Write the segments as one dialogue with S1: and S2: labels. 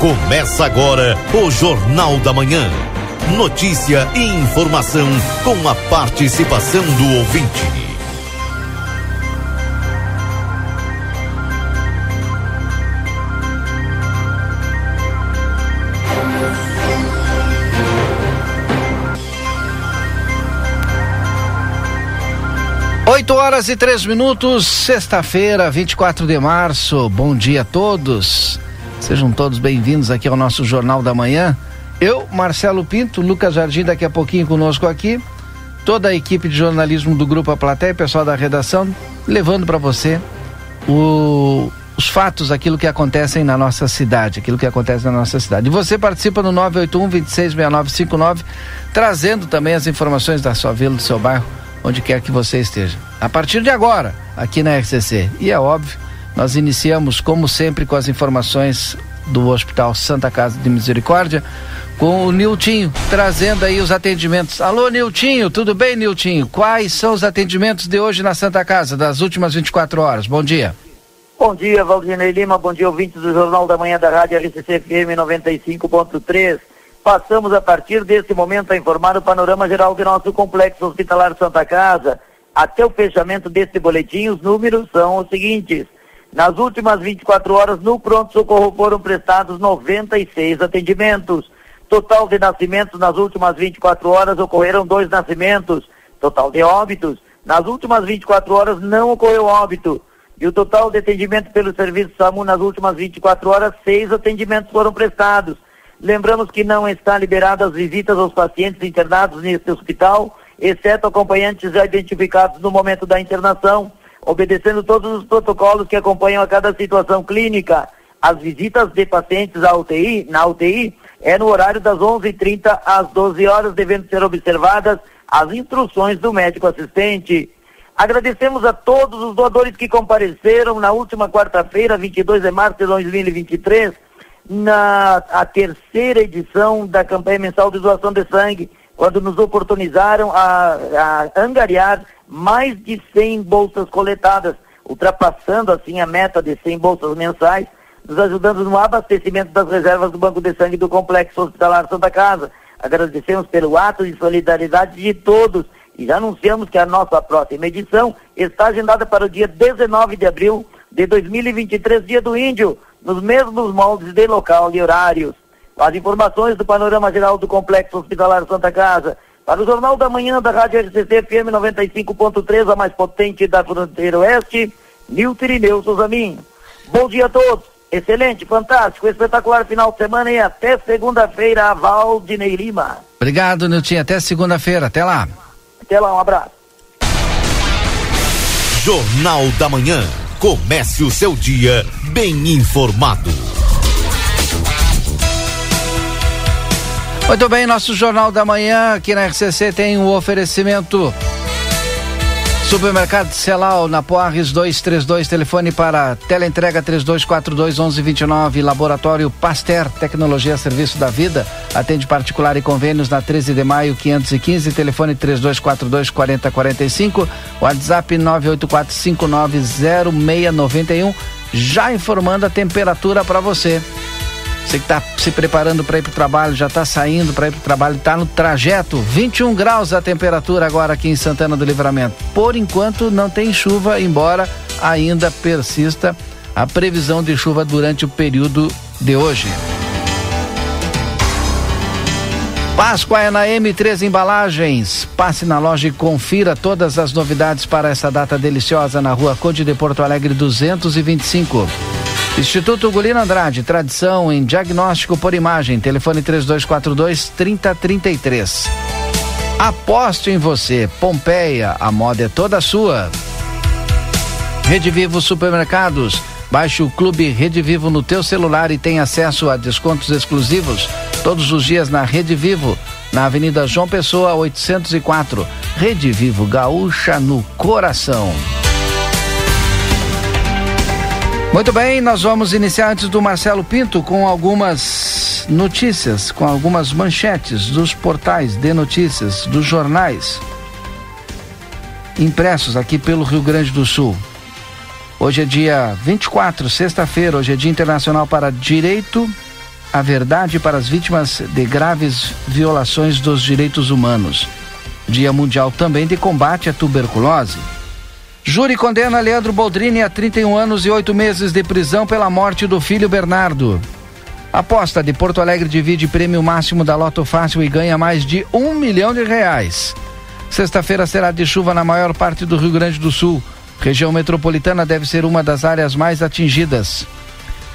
S1: Começa agora o Jornal da Manhã. Notícia e informação com a participação do ouvinte.
S2: Oito horas e três minutos, sexta-feira, 24 de março. Bom dia a todos. Sejam todos bem-vindos aqui ao nosso Jornal da Manhã. Eu, Marcelo Pinto, Lucas Jardim daqui a pouquinho conosco aqui, toda a equipe de jornalismo do Grupo A Plateia, pessoal da redação, levando para você o, os fatos, aquilo que acontecem na nossa cidade, aquilo que acontece na nossa cidade. E você participa no 981 266959, trazendo também as informações da sua vila, do seu bairro, onde quer que você esteja. A partir de agora, aqui na RCC. E é óbvio, nós iniciamos, como sempre, com as informações do Hospital Santa Casa de Misericórdia, com o Niltinho, trazendo aí os atendimentos. Alô, Niltinho, tudo bem, Niltinho? Quais são os atendimentos de hoje na Santa Casa, das últimas 24 horas? Bom dia.
S3: Bom dia, Valdinei Lima, bom dia, ouvintes do Jornal da Manhã da Rádio RCC FM 95.3. Passamos a partir desse momento a informar o panorama geral do nosso complexo hospitalar Santa Casa. Até o fechamento deste boletim, os números são os seguintes. Nas últimas 24 horas, no pronto-socorro foram prestados 96 atendimentos. Total de nascimentos nas últimas 24 horas ocorreram dois nascimentos. Total de óbitos, nas últimas 24 horas não ocorreu óbito. E o total de atendimento pelo serviço SAMU nas últimas 24 horas, seis atendimentos foram prestados. Lembramos que não está liberada as visitas aos pacientes internados neste hospital, exceto acompanhantes já identificados no momento da internação obedecendo todos os protocolos que acompanham a cada situação clínica. As visitas de pacientes à UTI, na UTI, é no horário das 11h30 às 12 horas, devendo ser observadas as instruções do médico assistente. Agradecemos a todos os doadores que compareceram na última quarta-feira, 22 de março de 2023, na a terceira edição da campanha mensal de doação de sangue, quando nos oportunizaram a, a angariar mais de 100 bolsas coletadas, ultrapassando assim a meta de 100 bolsas mensais, nos ajudando no abastecimento das reservas do Banco de Sangue do Complexo Hospitalar Santa Casa. Agradecemos pelo ato de solidariedade de todos e já anunciamos que a nossa próxima edição está agendada para o dia 19 de abril de 2023, dia do Índio, nos mesmos moldes de local e horários. As informações do panorama geral do Complexo Hospitalar Santa Casa para o Jornal da Manhã da Rádio RCC FM 95.3, a mais potente da fronteira oeste, Nilton Irineu Souzamin. Bom dia a todos. Excelente, fantástico, espetacular final de semana e até segunda-feira, Valdinei Lima.
S2: Obrigado, Nilton. Até segunda-feira. Até lá.
S3: Até lá, um abraço.
S1: Jornal da Manhã. Comece o seu dia bem informado.
S2: Muito bem, nosso Jornal da Manhã aqui na RCC tem o um oferecimento. Supermercado Celal na Poarres 232, telefone para teleentrega 3242 1129, Laboratório Pasteur, Tecnologia Serviço da Vida, atende particular e convênios na 13 de maio 515, telefone 3242 4045, WhatsApp 984590691, já informando a temperatura para você. Você que está se preparando para ir para o trabalho, já está saindo para ir para o trabalho, está no trajeto. 21 graus a temperatura agora aqui em Santana do Livramento. Por enquanto não tem chuva, embora ainda persista a previsão de chuva durante o período de hoje. Páscoa é na M3 Embalagens. Passe na loja e confira todas as novidades para essa data deliciosa na rua Conde de Porto Alegre 225. Instituto Gulino Andrade, tradição em diagnóstico por imagem. Telefone 3242 3033. Aposto em você, Pompeia, a moda é toda sua. Rede Vivo Supermercados. Baixe o Clube Rede Vivo no teu celular e tenha acesso a descontos exclusivos todos os dias na Rede Vivo, na Avenida João Pessoa 804. Rede Vivo Gaúcha no coração. Muito bem, nós vamos iniciar antes do Marcelo Pinto com algumas notícias, com algumas manchetes dos portais de notícias, dos jornais impressos aqui pelo Rio Grande do Sul. Hoje é dia 24, sexta-feira, hoje é Dia Internacional para Direito a verdade para as vítimas de graves violações dos direitos humanos. Dia Mundial também de combate à tuberculose. Júri condena Leandro Boldrini a 31 anos e 8 meses de prisão pela morte do filho Bernardo. Aposta de Porto Alegre divide prêmio máximo da Loto Fácil e ganha mais de um milhão de reais. Sexta-feira será de chuva na maior parte do Rio Grande do Sul. Região metropolitana deve ser uma das áreas mais atingidas.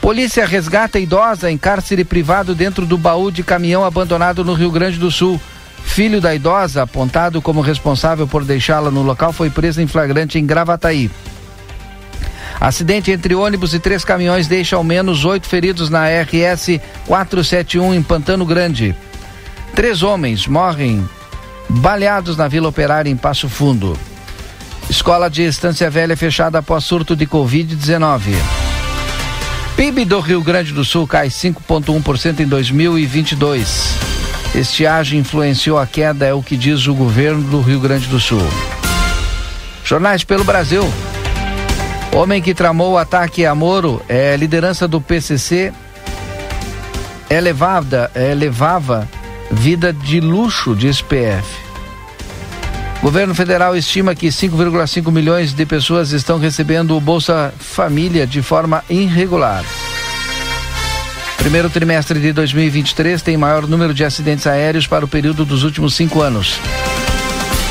S2: Polícia resgata idosa em cárcere privado dentro do baú de caminhão abandonado no Rio Grande do Sul. Filho da idosa, apontado como responsável por deixá-la no local, foi preso em flagrante em Gravataí. Acidente entre ônibus e três caminhões deixa ao menos oito feridos na RS 471 em Pantano Grande. Três homens morrem baleados na Vila Operária em Passo Fundo. Escola de Estância Velha fechada após surto de Covid-19. PIB do Rio Grande do Sul cai 5,1% em 2022. Estiagem influenciou a queda, é o que diz o governo do Rio Grande do Sul. Jornais pelo Brasil. Homem que tramou o ataque a Moro é liderança do PCC. É levada, é, vida de luxo de SPF. Governo federal estima que 5,5 milhões de pessoas estão recebendo o Bolsa Família de forma irregular. Primeiro trimestre de 2023 tem maior número de acidentes aéreos para o período dos últimos cinco anos.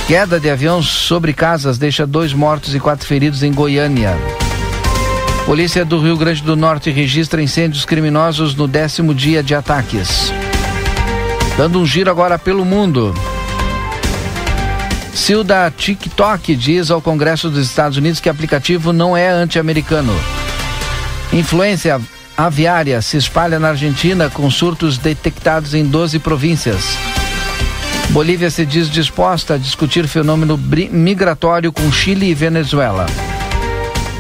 S2: Queda de avião sobre casas deixa dois mortos e quatro feridos em Goiânia. Polícia do Rio Grande do Norte registra incêndios criminosos no décimo dia de ataques. Dando um giro agora pelo mundo. CEO da TikTok diz ao Congresso dos Estados Unidos que aplicativo não é anti-americano. Influência aviária se espalha na Argentina com surtos detectados em 12 províncias. Bolívia se diz disposta a discutir fenômeno migratório com Chile e Venezuela.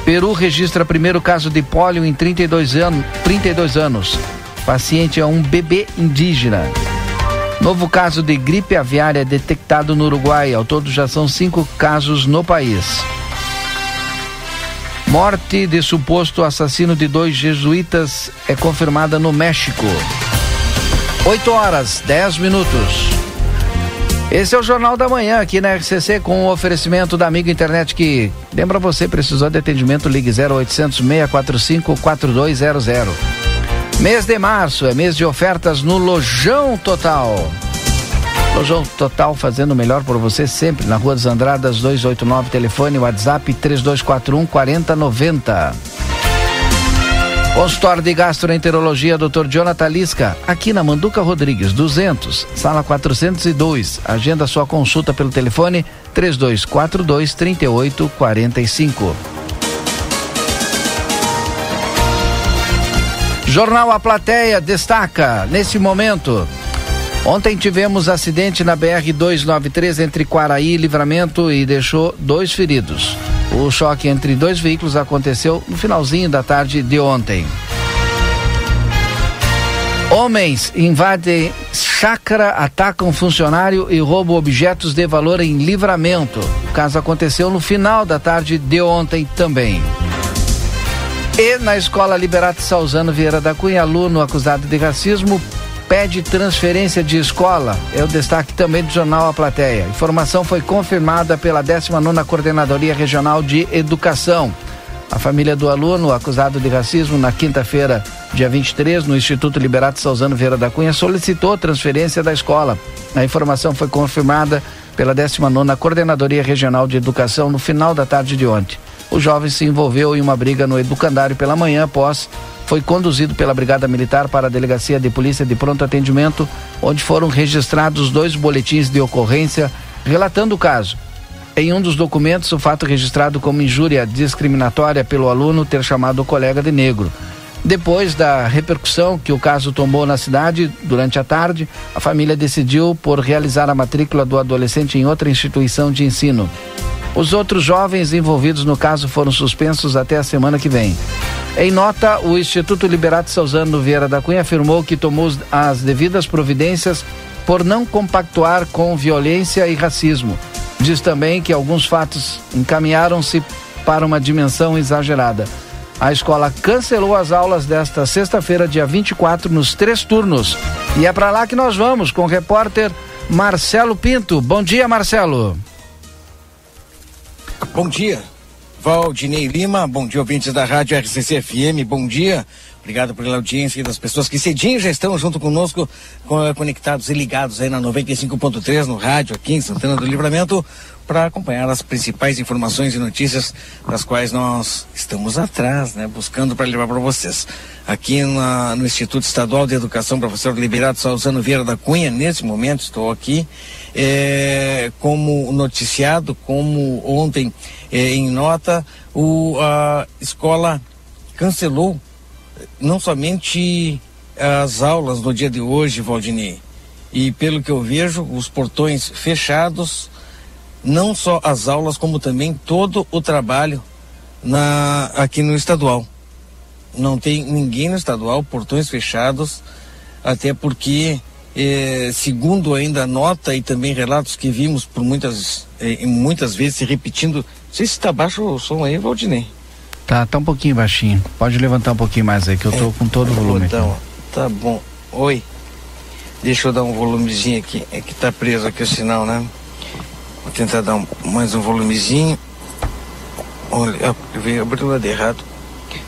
S2: Peru registra primeiro caso de pólio em 32, an 32 anos. Paciente é um bebê indígena. Novo caso de gripe aviária detectado no Uruguai. Ao todo já são cinco casos no país. Morte de suposto assassino de dois jesuítas é confirmada no México. 8 horas, 10 minutos. Esse é o Jornal da Manhã aqui na RCC com o oferecimento da Amigo Internet que lembra você precisou de atendimento ligue 0800 645 4200. Mês de março é mês de ofertas no Lojão Total. Lojão Total fazendo o melhor por você sempre na Rua dos Andradas 289 telefone WhatsApp 3241 4090. Consultório de Gastroenterologia Dr. Jonathan Lisca, aqui na Manduca Rodrigues, 200, sala 402. Agenda sua consulta pelo telefone 3242 3845. Jornal A Plateia destaca nesse momento. Ontem tivemos acidente na BR 293 entre Quaraí e Livramento e deixou dois feridos. O choque entre dois veículos aconteceu no finalzinho da tarde de ontem. Homens invadem chácara, atacam funcionário e roubam objetos de valor em livramento. O caso aconteceu no final da tarde de ontem também. E na escola Liberato Salzano Vieira da Cunha, aluno acusado de racismo pede transferência de escola. É o destaque também do jornal A Plateia. Informação foi confirmada pela 19 Coordenadoria Regional de Educação. A família do aluno acusado de racismo na quinta-feira, dia 23, no Instituto Liberato Salzano Vieira da Cunha, solicitou transferência da escola. A informação foi confirmada pela 19 Coordenadoria Regional de Educação no final da tarde de ontem. O jovem se envolveu em uma briga no educandário pela manhã após foi conduzido pela Brigada Militar para a Delegacia de Polícia de Pronto Atendimento, onde foram registrados dois boletins de ocorrência relatando o caso. Em um dos documentos, o fato registrado como injúria discriminatória pelo aluno ter chamado o colega de negro. Depois da repercussão que o caso tomou na cidade durante a tarde, a família decidiu por realizar a matrícula do adolescente em outra instituição de ensino. Os outros jovens envolvidos no caso foram suspensos até a semana que vem. Em nota, o Instituto Liberato Salzano Vieira da Cunha afirmou que tomou as devidas providências por não compactuar com violência e racismo. Diz também que alguns fatos encaminharam-se para uma dimensão exagerada. A escola cancelou as aulas desta sexta-feira, dia 24, nos três turnos. E é para lá que nós vamos com o repórter Marcelo Pinto. Bom dia, Marcelo.
S4: Bom dia, Valdinei Lima. Bom dia, ouvintes da Rádio RCC FM. Bom dia. Obrigado pela audiência das pessoas que cedinho já estão junto conosco, conectados e ligados aí na 95.3 no rádio aqui em Santana do Livramento para acompanhar as principais informações e notícias das quais nós estamos atrás, né, buscando para levar para vocês. Aqui na, no Instituto Estadual de Educação, professor Liberato Salzano Vieira da Cunha, nesse momento estou aqui, é, como noticiado, como ontem é, em nota, o, a escola cancelou não somente as aulas no dia de hoje, Valdinei, e pelo que eu vejo, os portões fechados, não só as aulas, como também todo o trabalho na, aqui no estadual. Não tem ninguém no estadual, portões fechados, até porque, eh, segundo ainda a nota e também relatos que vimos por muitas, eh, muitas vezes se repetindo, não sei se está baixo o som aí, Valdinei.
S2: Tá, tá um pouquinho baixinho. Pode levantar um pouquinho mais aí, que eu tô é, com todo o volume.
S4: Então, tá bom. Oi. Deixa eu dar um volumezinho aqui. É que tá preso aqui o sinal, né? Vou tentar dar um, mais um volumezinho. Olha, eu vi abrir o lado errado.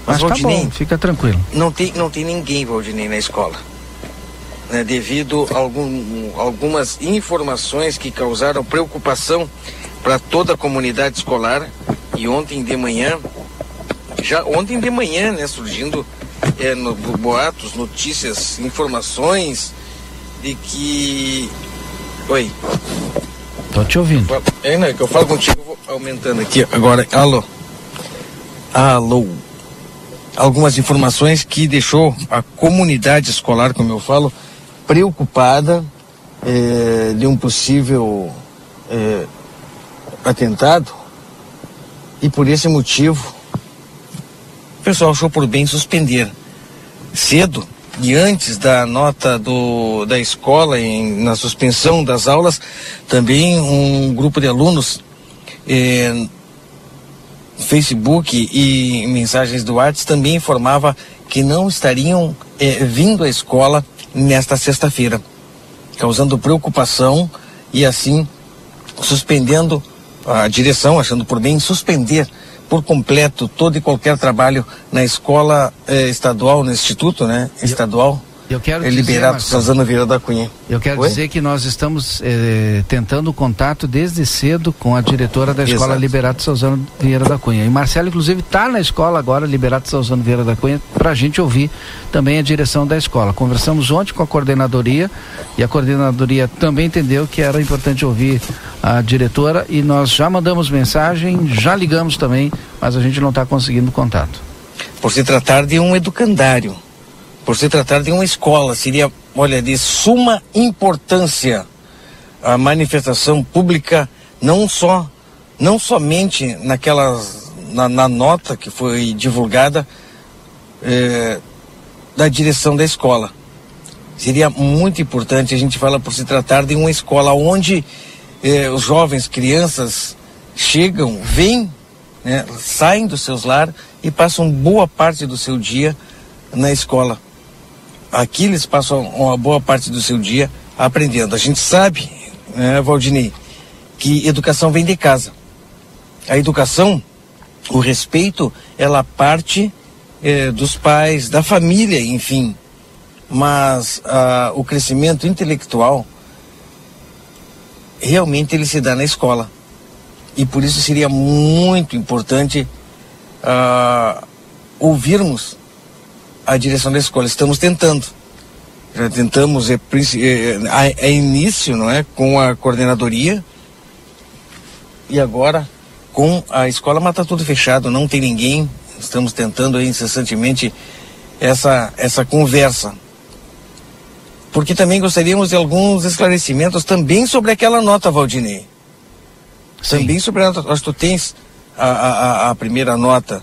S2: Mas, Mas Valdinei, tá bom, fica tranquilo.
S4: Não tem, não tem ninguém, Valdinei, na escola. Né, devido a algum, algumas informações que causaram preocupação para toda a comunidade escolar. E ontem de manhã já ontem de manhã, né, surgindo é, no, boatos, notícias, informações de que. Oi.
S2: Tô te ouvindo.
S4: É, que eu falo contigo, vou aumentando aqui. Agora, alô. Alô. Algumas informações que deixou a comunidade escolar, como eu falo, preocupada é, de um possível é, atentado. E por esse motivo pessoal achou por bem suspender cedo e antes da nota do, da escola em, na suspensão das aulas, também um grupo de alunos eh, Facebook e mensagens do WhatsApp também informava que não estariam eh, vindo à escola nesta sexta-feira, causando preocupação e assim suspendendo a direção, achando por bem suspender por completo todo e qualquer trabalho na escola eh, estadual, no instituto, né, estadual.
S2: Eu quero
S4: é liberado Suzano Vieira da Cunha.
S2: Eu quero Oi? dizer que nós estamos eh, tentando contato desde cedo com a diretora da escola Exato. Liberato Suzano Vieira da Cunha. E Marcelo, inclusive, está na escola agora, Liberato Suzano Vieira da Cunha, para a gente ouvir também a direção da escola. Conversamos ontem com a coordenadoria e a coordenadoria também entendeu que era importante ouvir a diretora e nós já mandamos mensagem, já ligamos também, mas a gente não está conseguindo contato.
S4: Por se tratar de um educandário por se tratar de uma escola, seria, olha, de suma importância a manifestação pública, não só, não somente naquelas, na, na nota que foi divulgada eh, da direção da escola. Seria muito importante, a gente fala por se tratar de uma escola onde eh, os jovens, crianças, chegam, vêm, né, saem dos seus lares e passam boa parte do seu dia na escola aqui eles passam uma boa parte do seu dia aprendendo. A gente sabe, né, Valdinei, que educação vem de casa. A educação, o respeito, ela parte eh, dos pais, da família, enfim. Mas o crescimento intelectual realmente ele se dá na escola. E por isso seria muito importante ah, ouvirmos a direção da escola. Estamos tentando. Já tentamos, é, é, é início, não é? Com a coordenadoria. E agora com a escola, mas está tudo fechado, não tem ninguém. Estamos tentando aí incessantemente essa, essa conversa. Porque também gostaríamos de alguns esclarecimentos também sobre aquela nota, Valdinei. Sim. Também sobre a nota. Acho que tu tens a, a, a primeira nota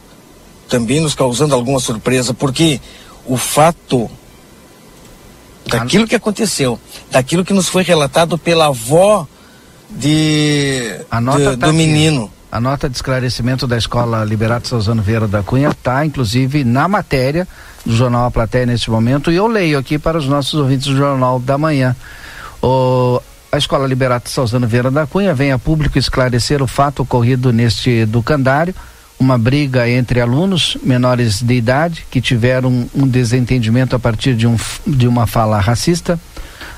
S4: também nos causando alguma surpresa, porque o fato daquilo que aconteceu, daquilo que nos foi relatado pela avó de,
S2: de
S4: tá do menino.
S2: A nota de esclarecimento da Escola Liberato Salzano Vieira da Cunha está, inclusive, na matéria do Jornal A Platéia neste momento e eu leio aqui para os nossos ouvintes do Jornal da Manhã. O, a Escola Liberato Salzano Vieira da Cunha vem a público esclarecer o fato ocorrido neste educandário, uma briga entre alunos menores de idade que tiveram um, desentendimento a partir de, um, de uma fala racista.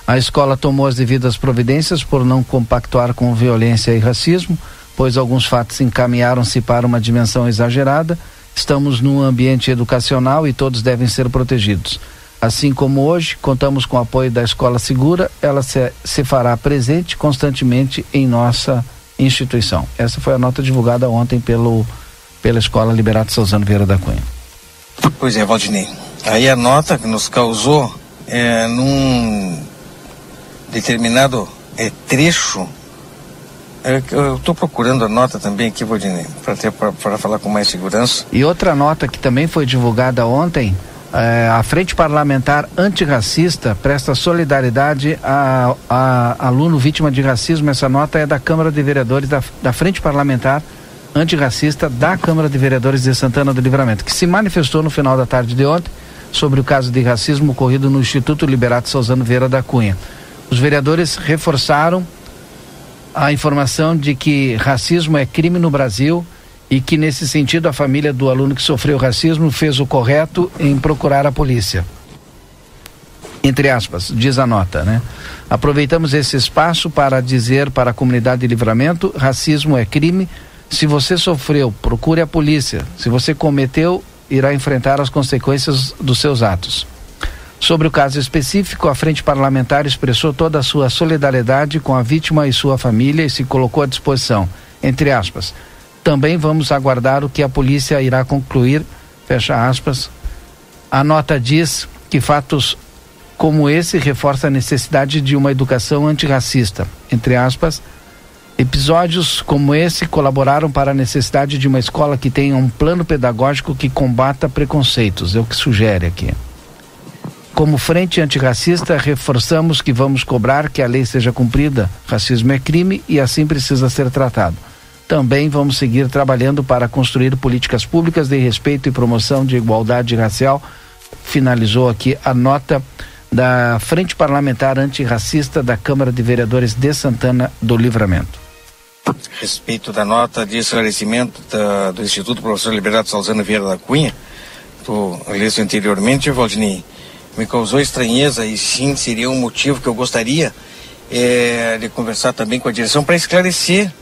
S2: A escola tomou as devidas providências por não compactuar com violência e racismo pois alguns fatos encaminharam-se para uma dimensão exagerada. Estamos num ambiente educacional e todos devem ser protegidos. Assim como hoje, contamos com o apoio da Escola Segura, ela se, se fará presente constantemente em nossa instituição. Essa foi a nota divulgada ontem pelo, pela Escola Liberato Salzano Vieira da Cunha.
S4: Pois é, Valdinei. Aí a nota que nos causou é, num determinado é, trecho é eu estou procurando a nota também aqui, Valdinei, para falar com mais segurança.
S2: E outra nota que também foi divulgada ontem, é, a Frente Parlamentar Antirracista presta solidariedade a, a, aluno vítima de racismo. Essa nota é da Câmara de Vereadores, da, da Frente Parlamentar Antirracista da Câmara de Vereadores de Santana do Livramento, que se manifestou no final da tarde de ontem sobre o caso de racismo ocorrido no Instituto Liberato Salzano Vieira da Cunha. Os vereadores reforçaram a informação de que racismo é crime no Brasil e que nesse sentido a família do aluno que sofreu racismo fez o correto em procurar a polícia. Entre aspas, diz a nota, né? Aproveitamos esse espaço para dizer para a comunidade de livramento: racismo é crime. Se você sofreu, procure a polícia. Se você cometeu, irá enfrentar as consequências dos seus atos. Sobre o caso específico, a Frente Parlamentar expressou toda a sua solidariedade com a vítima e sua família e se colocou à disposição. Entre aspas. Também vamos aguardar o que a polícia irá concluir. Fecha aspas. A nota diz que fatos como esse reforça a necessidade de uma educação antirracista. Entre aspas. Episódios como esse colaboraram para a necessidade de uma escola que tenha um plano pedagógico que combata preconceitos, é o que sugere aqui. Como frente antirracista, reforçamos que vamos cobrar que a lei seja cumprida. Racismo é crime e assim precisa ser tratado. Também vamos seguir trabalhando para construir políticas públicas de respeito e promoção de igualdade racial. Finalizou aqui a nota da Frente Parlamentar Antirracista da Câmara de Vereadores de Santana do Livramento.
S4: Respeito da nota de esclarecimento da, do Instituto Professor Liberato Salzano Vieira da Cunha, tu leste anteriormente, Valdinei, me causou estranheza e sim seria um motivo que eu gostaria é, de conversar também com a direção para esclarecer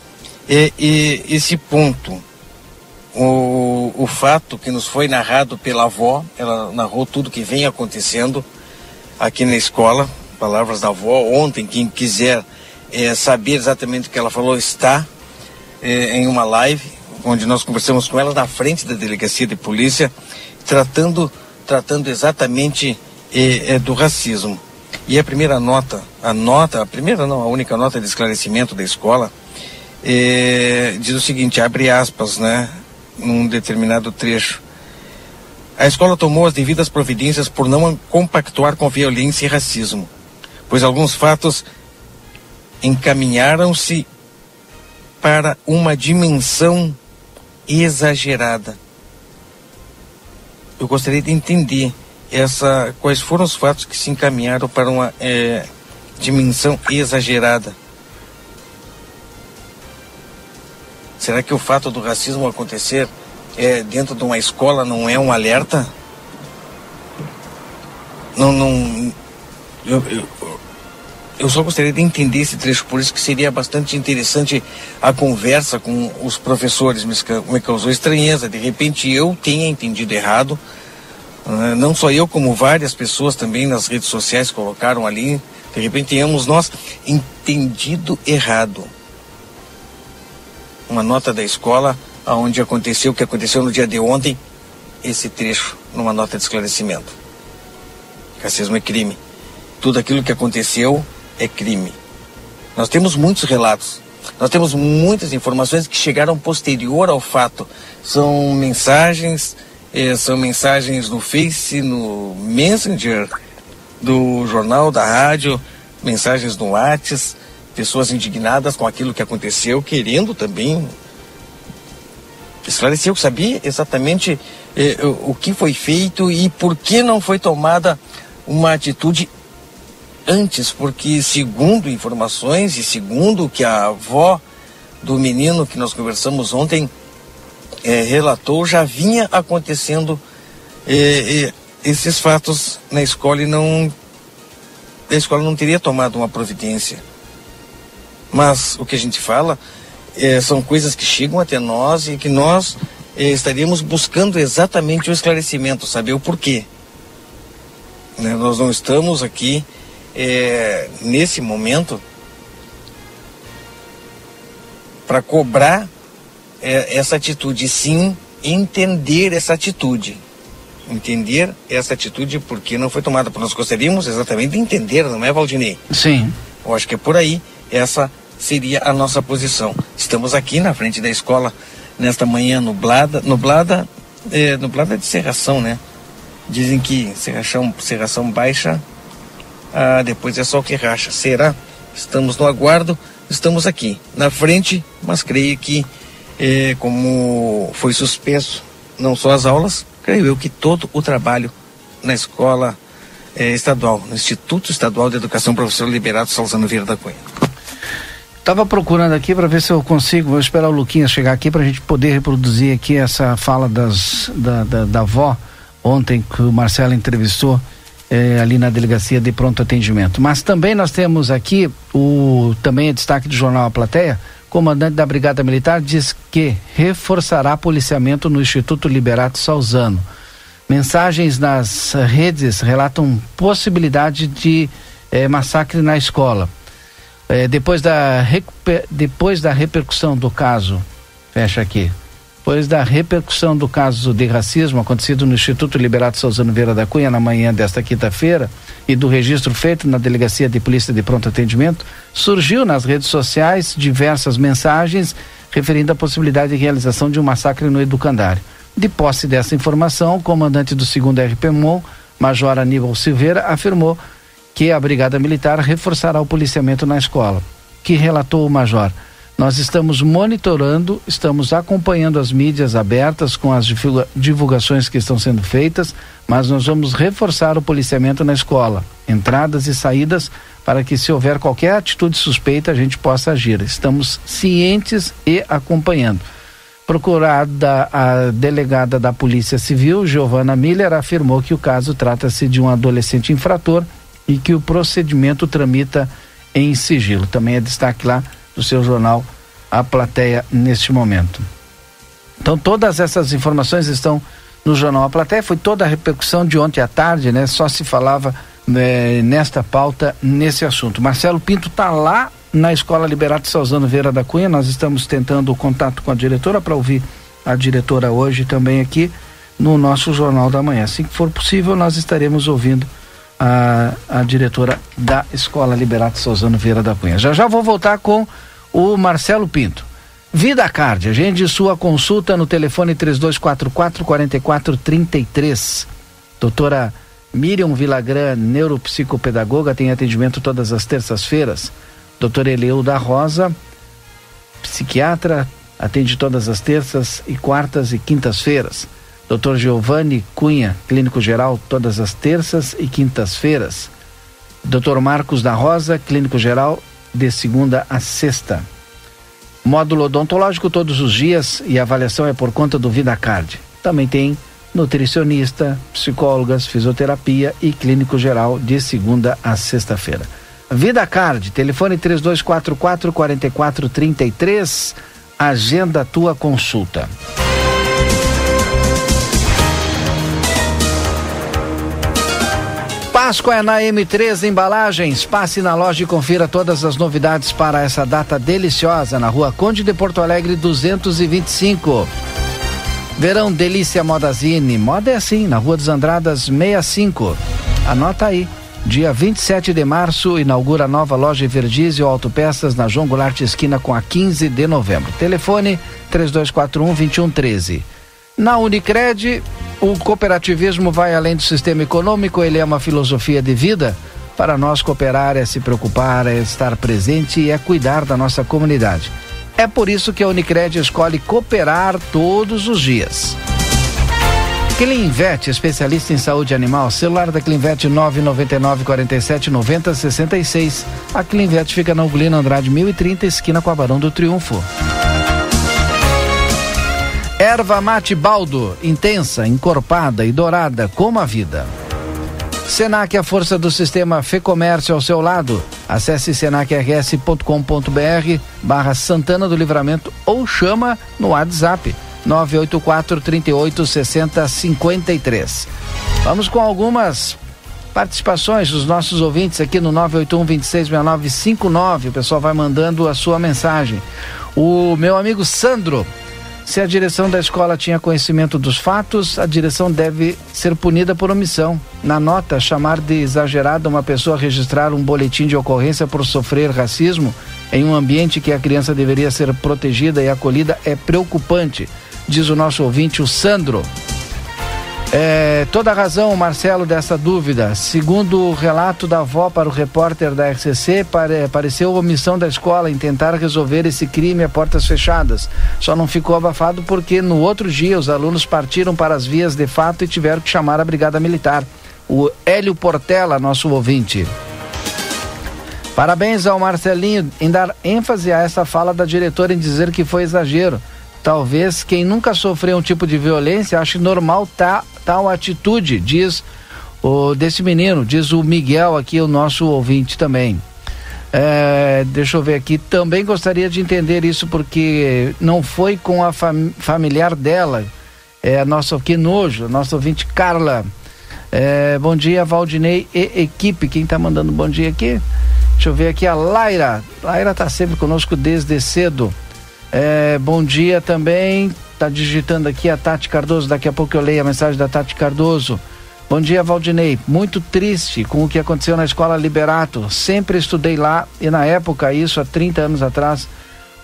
S4: é, e, esse ponto. O, o fato que nos foi narrado pela avó, ela narrou tudo que vem acontecendo aqui na escola, palavras da avó. Ontem, quem quiser é, saber exatamente o que ela falou, está é, em uma live, onde nós conversamos com ela na frente da delegacia de polícia, tratando, tratando exatamente é, do racismo. E a primeira nota, a nota, a primeira não, a única nota de esclarecimento da escola, é, diz o seguinte, abre aspas, né, num determinado trecho. A escola tomou as devidas providências por não compactuar com violência e racismo, pois alguns fatos encaminharam-se para uma dimensão exagerada. Eu gostaria de entender essa, quais foram os fatos que se encaminharam para uma é, dimensão exagerada? Será que o fato do racismo acontecer é, dentro de uma escola não é um alerta? Não, não. Eu, eu, eu só gostaria de entender esse trecho, por isso que seria bastante interessante a conversa com os professores. Me, causou estranheza. De repente eu tenha entendido errado ah, não só eu, como várias pessoas também nas redes sociais colocaram ali. De repente tenhamos nós entendido errado. Uma nota da escola onde aconteceu o que aconteceu no dia de ontem, esse trecho numa nota de esclarecimento. Racismo é crime. Tudo aquilo que aconteceu é crime. Nós temos muitos relatos, nós temos muitas informações que chegaram posterior ao fato. São mensagens, é, são mensagens no Face, no Messenger do jornal, da rádio, mensagens no WhatsApp, pessoas indignadas com aquilo que aconteceu, querendo também esclareceu, sabia exatamente eh, o que foi feito e por que não foi tomada uma atitude antes, porque segundo informações e segundo que a avó do menino que nós conversamos ontem eh, relatou, já vinha acontecendo eh, eh, esses fatos na escola e não a escola não teria tomado uma providência. Mas o que a gente fala é, são coisas que chegam até nós e que nós é, estaríamos buscando exatamente o esclarecimento, saber o porquê. Né? Nós não estamos aqui é, nesse momento para cobrar é, essa atitude, sim entender essa atitude. Entender essa atitude porque não foi tomada. Porque nós gostaríamos exatamente de entender, não é, Valdinei?
S2: Sim.
S4: Eu acho que é por aí essa seria a nossa posição. Estamos aqui na frente da escola nesta manhã nublada, nublada, é, nublada de serração, né? Dizem que serração, serração baixa, ah, depois é só o que racha. Será? Estamos no aguardo, estamos aqui na frente, mas creio que é, como foi suspenso não só as aulas, creio eu que todo o trabalho na escola é, estadual, no Instituto Estadual de Educação Professor Liberado Salzano Vieira da Cunha.
S2: Tava procurando aqui para ver se eu consigo, vou esperar o Luquinhas chegar aqui para a gente poder reproduzir aqui essa fala das, da, da, da avó ontem que o Marcelo entrevistou eh, ali na delegacia de pronto atendimento. Mas também nós temos aqui o também é destaque do jornal A Plateia, comandante da Brigada Militar diz que reforçará policiamento no Instituto Liberato Salzano. Mensagens nas redes relatam possibilidade de eh, massacre na escola. É, depois, da, depois da repercussão do caso, fecha aqui, depois da repercussão do caso de racismo acontecido no Instituto Liberato Salzano Vieira da Cunha na manhã desta quinta-feira e do registro feito na Delegacia de Polícia de Pronto Atendimento, surgiu nas redes sociais diversas mensagens referindo a possibilidade de realização de um massacre no educandário. De posse dessa informação, o comandante do 2 RPMON, Major Aníbal Silveira, afirmou que a Brigada Militar reforçará o policiamento na escola. Que relatou o Major. Nós estamos monitorando, estamos acompanhando as mídias abertas com as divulgações que estão sendo feitas, mas nós vamos reforçar o policiamento na escola, entradas e saídas, para que se houver qualquer atitude suspeita a gente possa agir. Estamos cientes e acompanhando. Procurada a delegada da Polícia Civil, Giovana Miller, afirmou que o caso trata-se de um adolescente infrator e que o procedimento tramita em sigilo. Também é destaque lá do seu jornal A Plateia neste momento. Então todas essas informações estão no jornal A Plateia. Foi toda a repercussão de ontem à tarde, né? Só se falava né, nesta pauta, nesse assunto. Marcelo Pinto está lá na Escola Liberato Salzano Vieira da Cunha. Nós estamos tentando o contato com a diretora para ouvir a diretora hoje também aqui no nosso Jornal da Manhã. Assim que for possível, nós estaremos ouvindo a, a diretora da Escola Liberato Souzano Vieira da Cunha. Já já vou voltar com o Marcelo Pinto. Vida Card, agende sua consulta no telefone 3244 4433. Doutora Miriam Vilagran, neuropsicopedagoga, tem atendimento todas as terças-feiras. Doutora Eleu da Rosa, psiquiatra, atende todas as terças e quartas e quintas-feiras. Dr. Giovanni Cunha, clínico geral, todas as terças e quintas-feiras. Dr. Marcos da Rosa, clínico geral, de segunda a sexta. Módulo odontológico todos os dias e avaliação é por conta do VidaCard. Também tem nutricionista, psicólogas, fisioterapia e clínico geral de segunda a sexta-feira. VidaCard, telefone 3244 4433, agenda tua consulta. Páscoa é na M3 Embalagens. Passe na loja e confira todas as novidades para essa data deliciosa na rua Conde de Porto Alegre 225. Verão Delícia Modazine. Moda é assim, na Rua dos Andradas 65. Anota aí. Dia 27 de março, inaugura a nova loja Verdizio Autopeças na João Goulart Esquina com a 15 de novembro. Telefone 3241 2113. Na Unicred, o cooperativismo vai além do sistema econômico, ele é uma filosofia de vida. Para nós, cooperar é se preocupar, é estar presente e é cuidar da nossa comunidade. É por isso que a Unicred escolhe cooperar todos os dias. Clinvet, especialista em saúde animal, celular da Clinvet 999 47 90 66. A Clinvet fica na Ugolino Andrade 1030, esquina com a Barão do Triunfo. Erva mate baldo, intensa, encorpada e dourada como a vida. Senac, a força do sistema Fê Comércio ao seu lado. Acesse senacrs.com.br barra Santana do Livramento ou chama no WhatsApp 984 38 60 53. Vamos com algumas participações dos nossos ouvintes aqui no 981 266959. O pessoal vai mandando a sua mensagem. O meu amigo Sandro se a direção da escola tinha conhecimento dos fatos, a direção deve ser punida por omissão. Na nota, chamar de exagerada uma pessoa registrar um boletim de ocorrência por sofrer racismo em um ambiente que a criança deveria ser protegida e acolhida é preocupante, diz o nosso ouvinte, o Sandro. É, toda a razão, Marcelo, dessa dúvida. Segundo o relato da avó para o repórter da RCC, pare, pareceu omissão da escola em tentar resolver esse crime a portas fechadas. Só não ficou abafado porque no outro dia os alunos partiram para as vias de fato e tiveram que chamar a Brigada Militar. O Hélio Portela, nosso ouvinte. Parabéns ao Marcelinho em dar ênfase a essa fala da diretora em dizer que foi exagero. Talvez quem nunca sofreu um tipo de violência ache normal tá, tal atitude, diz o desse menino, diz o Miguel aqui, o nosso ouvinte também. É, deixa eu ver aqui, também gostaria de entender isso porque não foi com a fam familiar dela, é a nossa, que nojo, nossa ouvinte Carla. É, bom dia, Valdinei e equipe, quem está mandando bom dia aqui? Deixa eu ver aqui a Laira, Laira está sempre conosco desde cedo. É, bom dia também. Tá digitando aqui a Tati Cardoso. Daqui a pouco eu leio a mensagem da Tati Cardoso. Bom dia, Valdinei. Muito triste com o que aconteceu na escola Liberato. Sempre estudei lá e na época, isso há 30 anos atrás,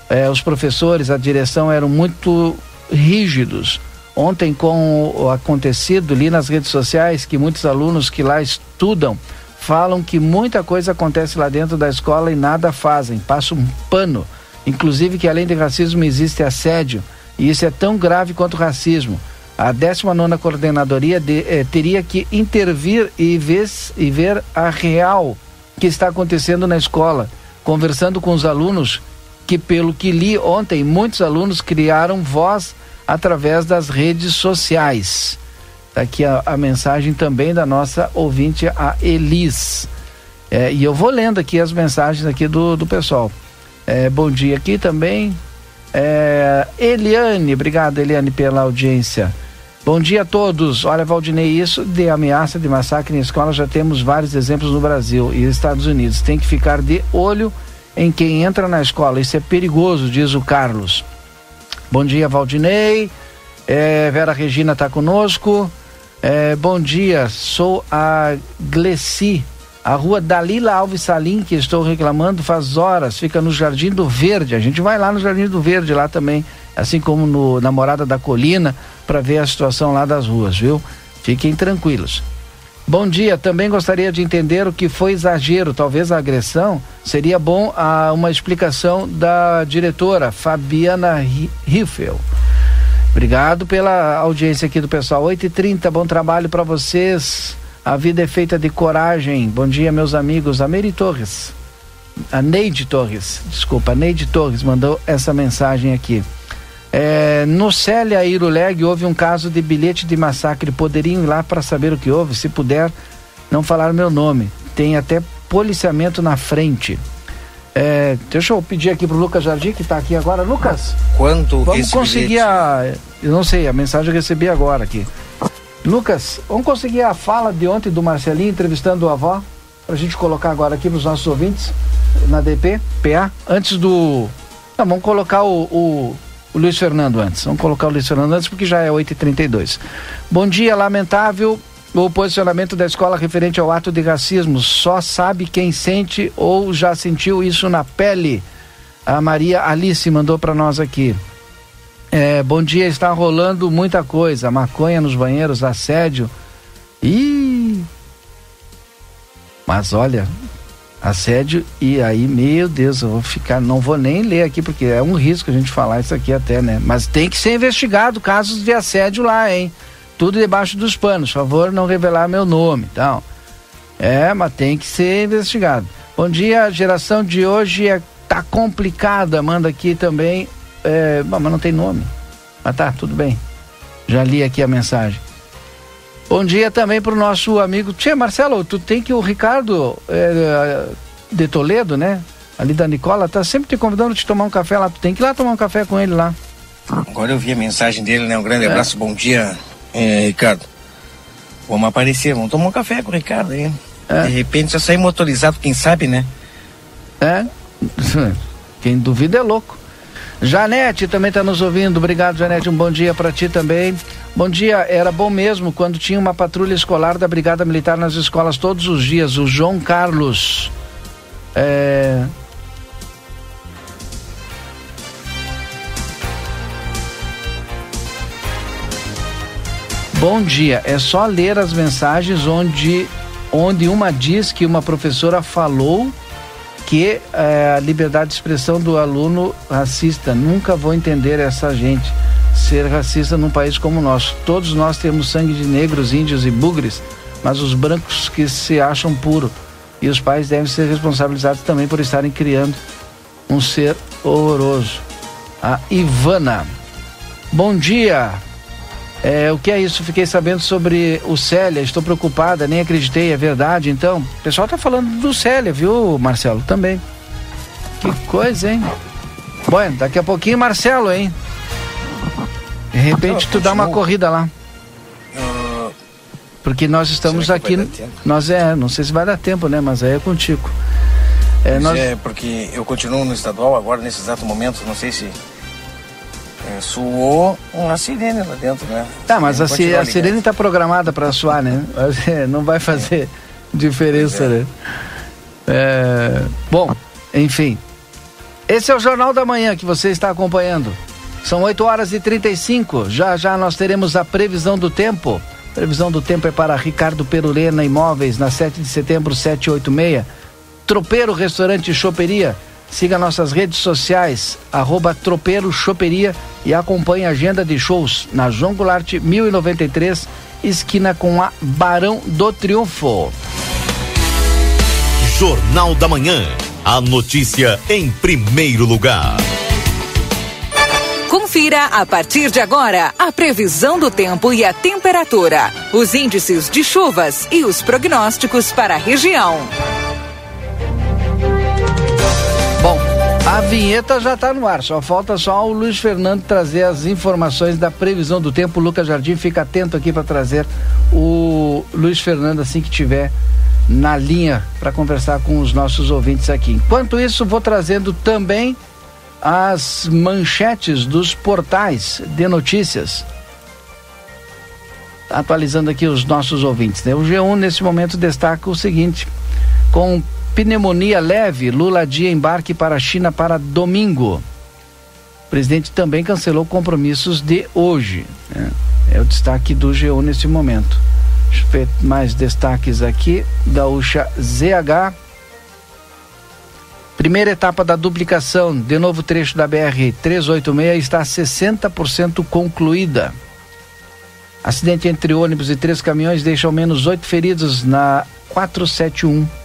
S2: é, os professores, a direção eram muito rígidos. Ontem, com o acontecido, li nas redes sociais que muitos alunos que lá estudam falam que muita coisa acontece lá dentro da escola e nada fazem, passam um pano inclusive que além de racismo existe assédio, e isso é tão grave quanto o racismo. A 19 Coordenadoria de, eh, teria que intervir e ver, e ver a real que está acontecendo na escola, conversando com os alunos, que pelo que li ontem, muitos alunos criaram voz através das redes sociais. Está aqui a, a, mensagem também da nossa ouvinte, a Elis. É, e eu vou lendo aqui as mensagens aqui do, do pessoal. É, bom dia aqui também. É, Eliane, obrigado Eliane pela audiência. Bom dia a todos. Olha, Valdinei, isso de ameaça de massacre em escola já temos vários exemplos no Brasil e Estados Unidos. Tem que ficar de olho em quem entra na escola. Isso é perigoso, diz o Carlos. Bom dia, Valdinei. É, Vera Regina está conosco. É, bom dia, sou a Glessi a rua Dalila Alves Salim, que estou reclamando faz horas, fica no Jardim do Verde. A gente vai lá no Jardim do Verde lá também, assim como no Namorada da Colina, para ver a situação lá das ruas, viu? Fiquem tranquilos. Bom dia, também gostaria de entender o que foi exagero, talvez a agressão. Seria bom a, uma explicação da diretora Fabiana Riffel. Obrigado pela audiência aqui do pessoal. 8h30, bom trabalho para vocês. A vida é feita de coragem. Bom dia, meus amigos. A Mary Torres. A Neide Torres, desculpa, a Neide Torres mandou essa mensagem aqui. É, no Célia Iruleg houve um caso de bilhete de massacre. Poderiam ir lá para saber o que houve? Se puder, não falar meu nome. Tem até policiamento na frente. É, deixa eu pedir aqui pro Lucas Jardim, que está aqui agora. Lucas,
S4: quanto
S2: vamos conseguir bilhete? a. Eu não sei, a mensagem eu recebi agora aqui. Lucas, vamos conseguir a fala de ontem do Marcelinho entrevistando a avó? Para a gente colocar agora aqui para os nossos ouvintes na DP, PA, antes do. Não, vamos colocar o, o, o, Luiz Fernando antes. Vamos colocar o Luiz Fernando antes porque já é 8h32. Bom dia, lamentável o posicionamento da escola referente ao ato de racismo. Só sabe quem sente ou já sentiu isso na pele. A Maria Alice mandou para nós aqui. É, bom dia, está rolando muita coisa. Maconha nos banheiros, assédio. Ih! Mas olha, Assédio e aí, meu Deus, eu vou ficar, não vou nem ler aqui porque é um risco a gente falar isso aqui até, né? Mas tem que ser investigado casos de assédio lá, hein? Tudo debaixo dos panos, favor não revelar meu nome, então. É, mas tem que ser investigado. Bom dia, a geração de hoje é, tá complicada, manda aqui também, é, mas não tem nome. Mas tá, tudo bem. Já li aqui a mensagem. Bom dia também para o nosso amigo. Tia Marcelo, tu tem que o Ricardo é, de Toledo, né? Ali da Nicola, tá sempre te convidando te tomar um café lá. Tu tem que ir lá tomar um café com ele lá.
S4: Agora eu vi a mensagem dele, né? Um grande é. abraço, bom dia, é, Ricardo. Vamos aparecer, vamos tomar um café com o Ricardo aí. É. De repente já sair motorizado, quem sabe, né?
S2: É. Quem duvida é louco. Janete também está nos ouvindo. Obrigado, Janete. Um bom dia para ti também. Bom dia. Era bom mesmo quando tinha uma patrulha escolar da Brigada Militar nas escolas todos os dias. O João Carlos. É... Bom dia. É só ler as mensagens onde, onde uma diz que uma professora falou que é, a liberdade de expressão do aluno racista. Nunca vou entender essa gente ser racista num país como o nosso. Todos nós temos sangue de negros, índios e bugres, mas os brancos que se acham puro. E os pais devem ser responsabilizados também por estarem criando um ser horroroso. A Ivana. Bom dia. É, o que é isso? Fiquei sabendo sobre o Célia, estou preocupada, nem acreditei, é verdade. Então, o pessoal tá falando do Célia, viu, Marcelo? Também. Que coisa, hein? Bom, daqui a pouquinho, Marcelo, hein? De repente, tu dá uma corrida lá. Ah, Porque nós estamos aqui. Nós é, não sei se vai dar tempo, né? Mas aí é contigo.
S4: É, nós... é, porque eu continuo no estadual agora, nesse exato momento, não sei se é, suou uma sirene lá dentro, né?
S2: Tá, mas a, ci a sirene está programada para suar, né? Não vai fazer é. diferença, é. né? É, bom, enfim. Esse é o Jornal da Manhã que você está acompanhando. São 8 horas e 35. Já já nós teremos a previsão do tempo. Previsão do tempo é para Ricardo Perurena Imóveis, na 7 de setembro, 786. Tropeiro Restaurante Choperia Siga nossas redes sociais, arroba Tropeiro Choperia e acompanhe a agenda de shows na João Goulart 1093, esquina com a Barão do Triunfo.
S1: Jornal da Manhã. A notícia em primeiro lugar.
S5: Confira a partir de agora a previsão do tempo e a temperatura, os índices de chuvas e os prognósticos para a região.
S2: A vinheta já está no ar, só falta só o Luiz Fernando trazer as informações da previsão do tempo. O Lucas Jardim fica atento aqui para trazer o Luiz Fernando assim que tiver na linha para conversar com os nossos ouvintes aqui. Enquanto isso, vou trazendo também as manchetes dos portais de notícias. Atualizando aqui os nossos ouvintes. Né? O G1 nesse momento destaca o seguinte: com Pneumonia leve, Lula adia embarque para a China para domingo. O presidente também cancelou compromissos de hoje. Né? É o destaque do GU nesse momento. Deixa eu ver mais destaques aqui. Gaúcha ZH. Primeira etapa da duplicação de novo trecho da BR 386 está 60% concluída. Acidente entre ônibus e três caminhões deixa ao menos oito feridos na 471.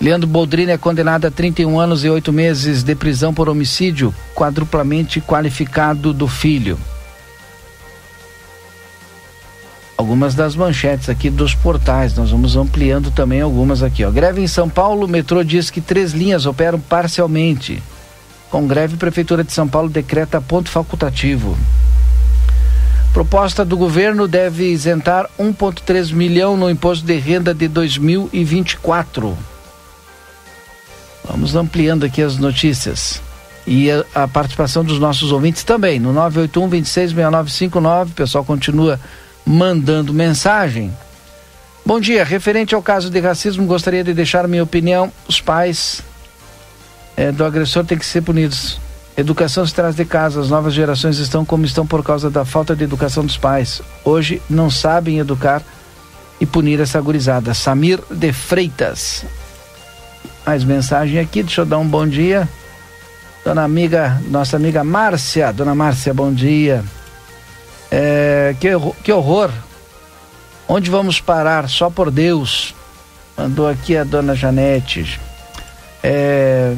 S2: Leandro Boldrini é condenado a 31 anos e 8 meses de prisão por homicídio quadruplamente qualificado do filho. Algumas das manchetes aqui dos portais, nós vamos ampliando também algumas aqui. Ó. Greve em São Paulo, o metrô diz que três linhas operam parcialmente. Com greve, Prefeitura de São Paulo decreta ponto facultativo. Proposta do governo deve isentar 1,3 milhão no imposto de renda de 2024. Vamos ampliando aqui as notícias. E a, a participação dos nossos ouvintes também, no 981 266959. O pessoal continua mandando mensagem. Bom dia, referente ao caso de racismo, gostaria de deixar minha opinião. Os pais é, do agressor têm que ser punidos. Educação se traz de casa, as novas gerações estão como estão por causa da falta de educação dos pais. Hoje não sabem educar e punir essa gurizada. Samir de Freitas. Mais mensagem aqui, deixa eu dar um bom dia. Dona amiga, nossa amiga Márcia, dona Márcia, bom dia. É, que, que horror. Onde vamos parar? Só por Deus. Mandou aqui a dona Janete. É...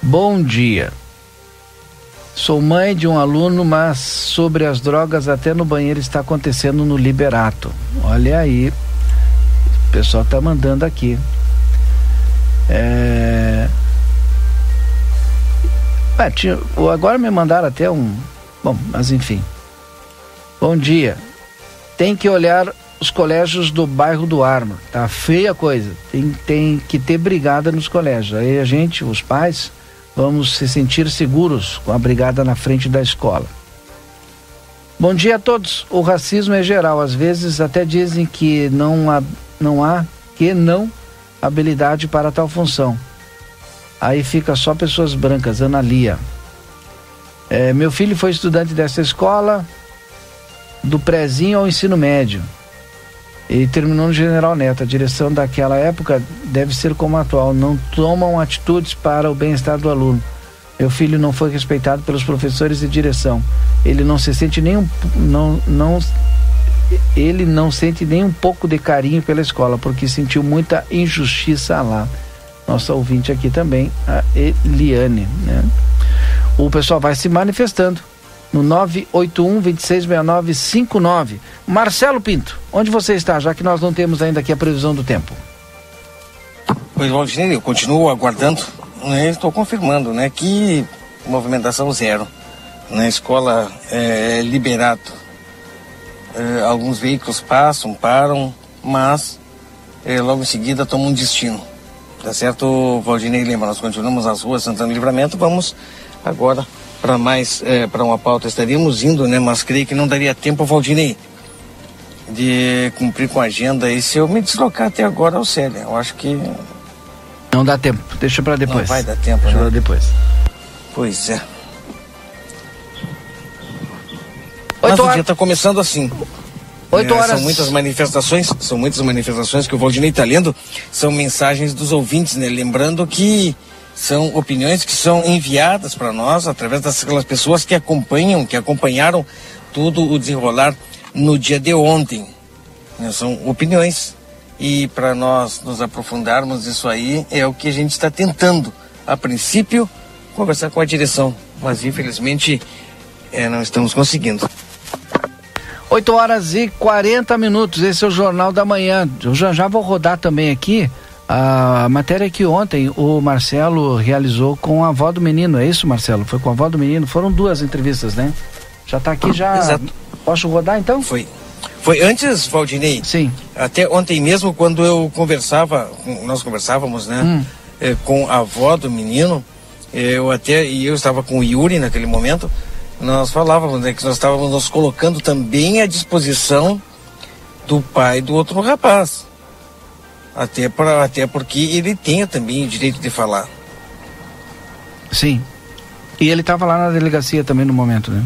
S2: Bom dia. Sou mãe de um aluno, mas sobre as drogas até no banheiro está acontecendo no Liberato. Olha aí. Pessoal está mandando aqui. É... Ah, tinha... Agora me mandaram até um. Bom, mas enfim. Bom dia. Tem que olhar os colégios do bairro do Arma. Tá feia a coisa. Tem, tem que ter brigada nos colégios. Aí a gente, os pais, vamos se sentir seguros com a brigada na frente da escola. Bom dia a todos. O racismo é geral. Às vezes até dizem que não há, não há que não habilidade para tal função. Aí fica só pessoas brancas. Ana Lia. É, meu filho foi estudante dessa escola, do prézinho ao ensino médio e terminou no General Neto. A direção daquela época deve ser como a atual, não tomam atitudes para o bem-estar do aluno. Meu filho não foi respeitado pelos professores e direção. Ele não se sente nem um, não, não ele não sente nem um pouco de carinho pela escola, porque sentiu muita injustiça lá. Nossa ouvinte aqui também, a Eliane, né? O pessoal vai se manifestando no 981 266959. Marcelo Pinto, onde você está, já que nós não temos ainda aqui a previsão do tempo?
S4: Pois, Valdinei, eu continuo aguardando, né, estou confirmando, né, que movimentação zero. Na escola é, liberado, é, alguns veículos passam, param, mas é, logo em seguida tomam um destino. Tá certo, Valdinei lembra, nós continuamos as ruas Santana Livramento, vamos agora para mais é, para uma pauta estaríamos indo, né? Mas creio que não daria tempo, Valdinei, de cumprir com a agenda e se eu me deslocar até agora ao Célia. Eu acho que
S2: não dá tempo. Deixa para depois. Não
S4: vai dar tempo,
S2: Deixa
S4: né?
S2: depois.
S4: Pois é. Mas o dia está começando assim.
S2: Oito é, horas.
S4: São muitas manifestações, são muitas manifestações que o Valdinei está lendo, são mensagens dos ouvintes, né? Lembrando que são opiniões que são enviadas para nós através daquelas pessoas que acompanham, que acompanharam tudo o desenrolar no dia de ontem. Né? São opiniões. E para nós nos aprofundarmos isso aí é o que a gente está tentando, a princípio, conversar com a direção. Mas infelizmente é, não estamos conseguindo.
S2: 8 horas e 40 minutos, esse é o Jornal da Manhã. Eu já já vou rodar também aqui a matéria que ontem o Marcelo realizou com a avó do menino, é isso, Marcelo? Foi com a avó do menino? Foram duas entrevistas, né? Já está aqui, já. Exato. Posso rodar então?
S4: Foi. Foi antes, Valdinei?
S2: Sim.
S4: Até ontem mesmo, quando eu conversava, nós conversávamos, né? Hum. É, com a avó do menino, eu até, e eu estava com o Yuri naquele momento, nós falávamos né, que nós estávamos nos colocando também à disposição do pai do outro rapaz. Até, pra, até porque ele tenha também o direito de falar.
S2: Sim. E ele estava lá na delegacia também no momento, né?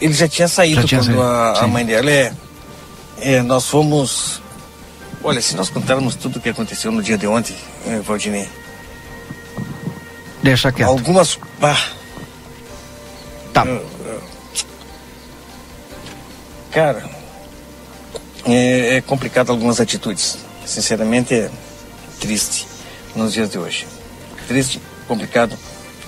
S4: Ele já tinha saído já tinha quando a, a, mãe dela é, é. Nós fomos. Olha, se nós contarmos tudo o que aconteceu no dia de ontem, é, Valdinei.
S2: Deixa quieto.
S4: Algumas. Ah,
S2: tá.
S4: cara, é, é complicado algumas atitudes. Sinceramente, é triste nos dias de hoje. Triste, complicado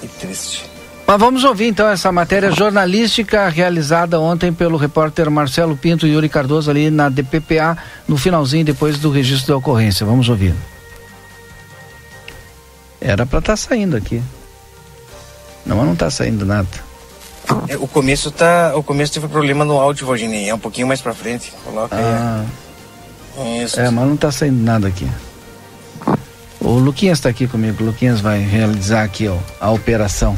S4: e triste.
S2: Mas vamos ouvir então essa matéria jornalística realizada ontem pelo repórter Marcelo Pinto e Yuri Cardoso ali na DPPA, no finalzinho depois do registro da ocorrência. Vamos ouvir. Era para estar tá saindo aqui. Não, mas não está saindo nada.
S4: É, o começo tá. O começo teve problema no áudio, Valdinei. É um pouquinho mais pra frente. Coloca
S2: ah, aí. Isso. É, mas não tá saindo nada aqui. O Luquinhas está aqui comigo. O Luquinhas vai realizar aqui ó, a operação.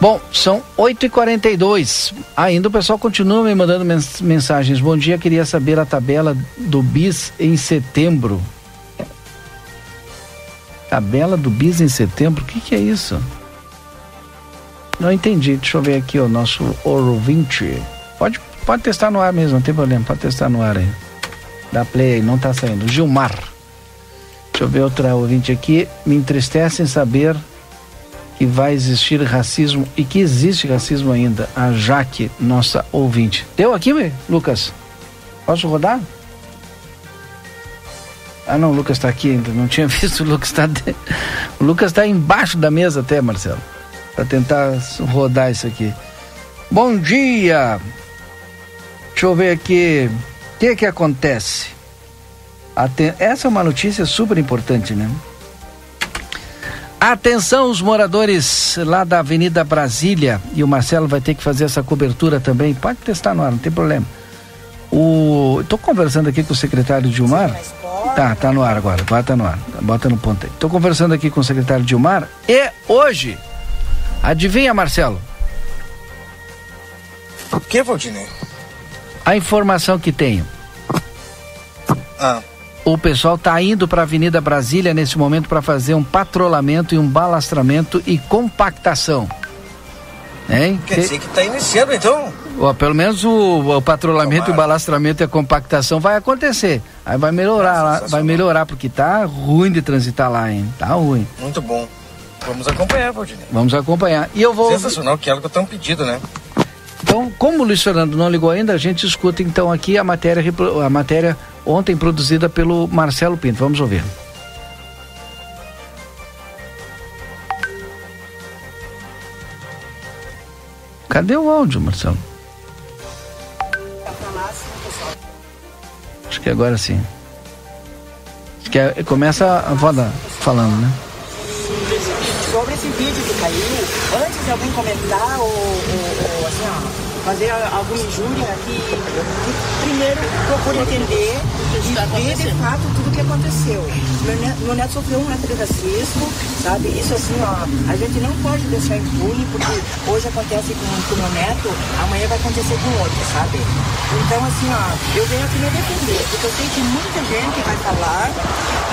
S2: Bom, são 8h42. Ainda o pessoal continua me mandando mensagens. Bom dia, queria saber a tabela do BIS em setembro. Tabela do BIS em setembro? O que, que é isso? Não entendi. Deixa eu ver aqui o nosso ouvinte. Pode, pode testar no ar mesmo, não tem problema. Pode testar no ar aí. Dá play aí, não tá saindo. Gilmar. Deixa eu ver outra ouvinte aqui. Me entristece em saber que vai existir racismo e que existe racismo ainda. A Jaque, nossa ouvinte. Deu aqui, Lucas? Posso rodar? Ah, não, o Lucas está aqui ainda. Não tinha visto o Lucas está. O Lucas está embaixo da mesa até, Marcelo. Para tentar rodar isso aqui. Bom dia! Deixa eu ver aqui. O que que acontece? Aten... Essa é uma notícia super importante, né? Atenção, os moradores lá da Avenida Brasília. E o Marcelo vai ter que fazer essa cobertura também. Pode testar no ar, não tem problema. O... Estou conversando aqui com o secretário Dilmar. Tá, tá no ar agora. Bota no ar. Bota no ponto aí. Estou conversando aqui com o secretário Dilmar. E hoje, adivinha, Marcelo?
S4: O que, Valdinei?
S2: A informação que tenho.
S4: Ah.
S2: O pessoal está indo para a Avenida Brasília nesse momento para fazer um patrulhamento e um balastramento e compactação. Hein?
S4: Quer dizer que está iniciando então?
S2: Ó, pelo menos o, o patrulhamento, Tomara. o balastramento e a compactação vai acontecer. Aí vai melhorar lá, vai melhorar, porque tá ruim de transitar lá, hein? Tá ruim.
S4: Muito bom. Vamos acompanhar, Valdinei.
S2: Vamos acompanhar. E eu vou.
S4: Sensacional que é algo tão pedido, né?
S2: Então, como o Luiz Fernando não ligou ainda, a gente escuta então aqui a matéria, a matéria ontem produzida pelo Marcelo Pinto. Vamos ouvir. Cadê o áudio, Marcelo? Acho que agora sim. Acho que é, começa a voda falando, né?
S6: Sobre esse vídeo que caiu, antes de alguém comentar ou, ou, ou assim, ó fazer alguma injúria que, primeiro procure entender e ver de fato tudo o que aconteceu. Meu neto, meu neto sofreu um ato de racismo, sabe? Isso assim, ó, a gente não pode deixar impune, porque hoje acontece com o meu neto, amanhã vai acontecer com outro, sabe? Então assim, ó, eu venho aqui me defender, porque eu sei que muita gente vai falar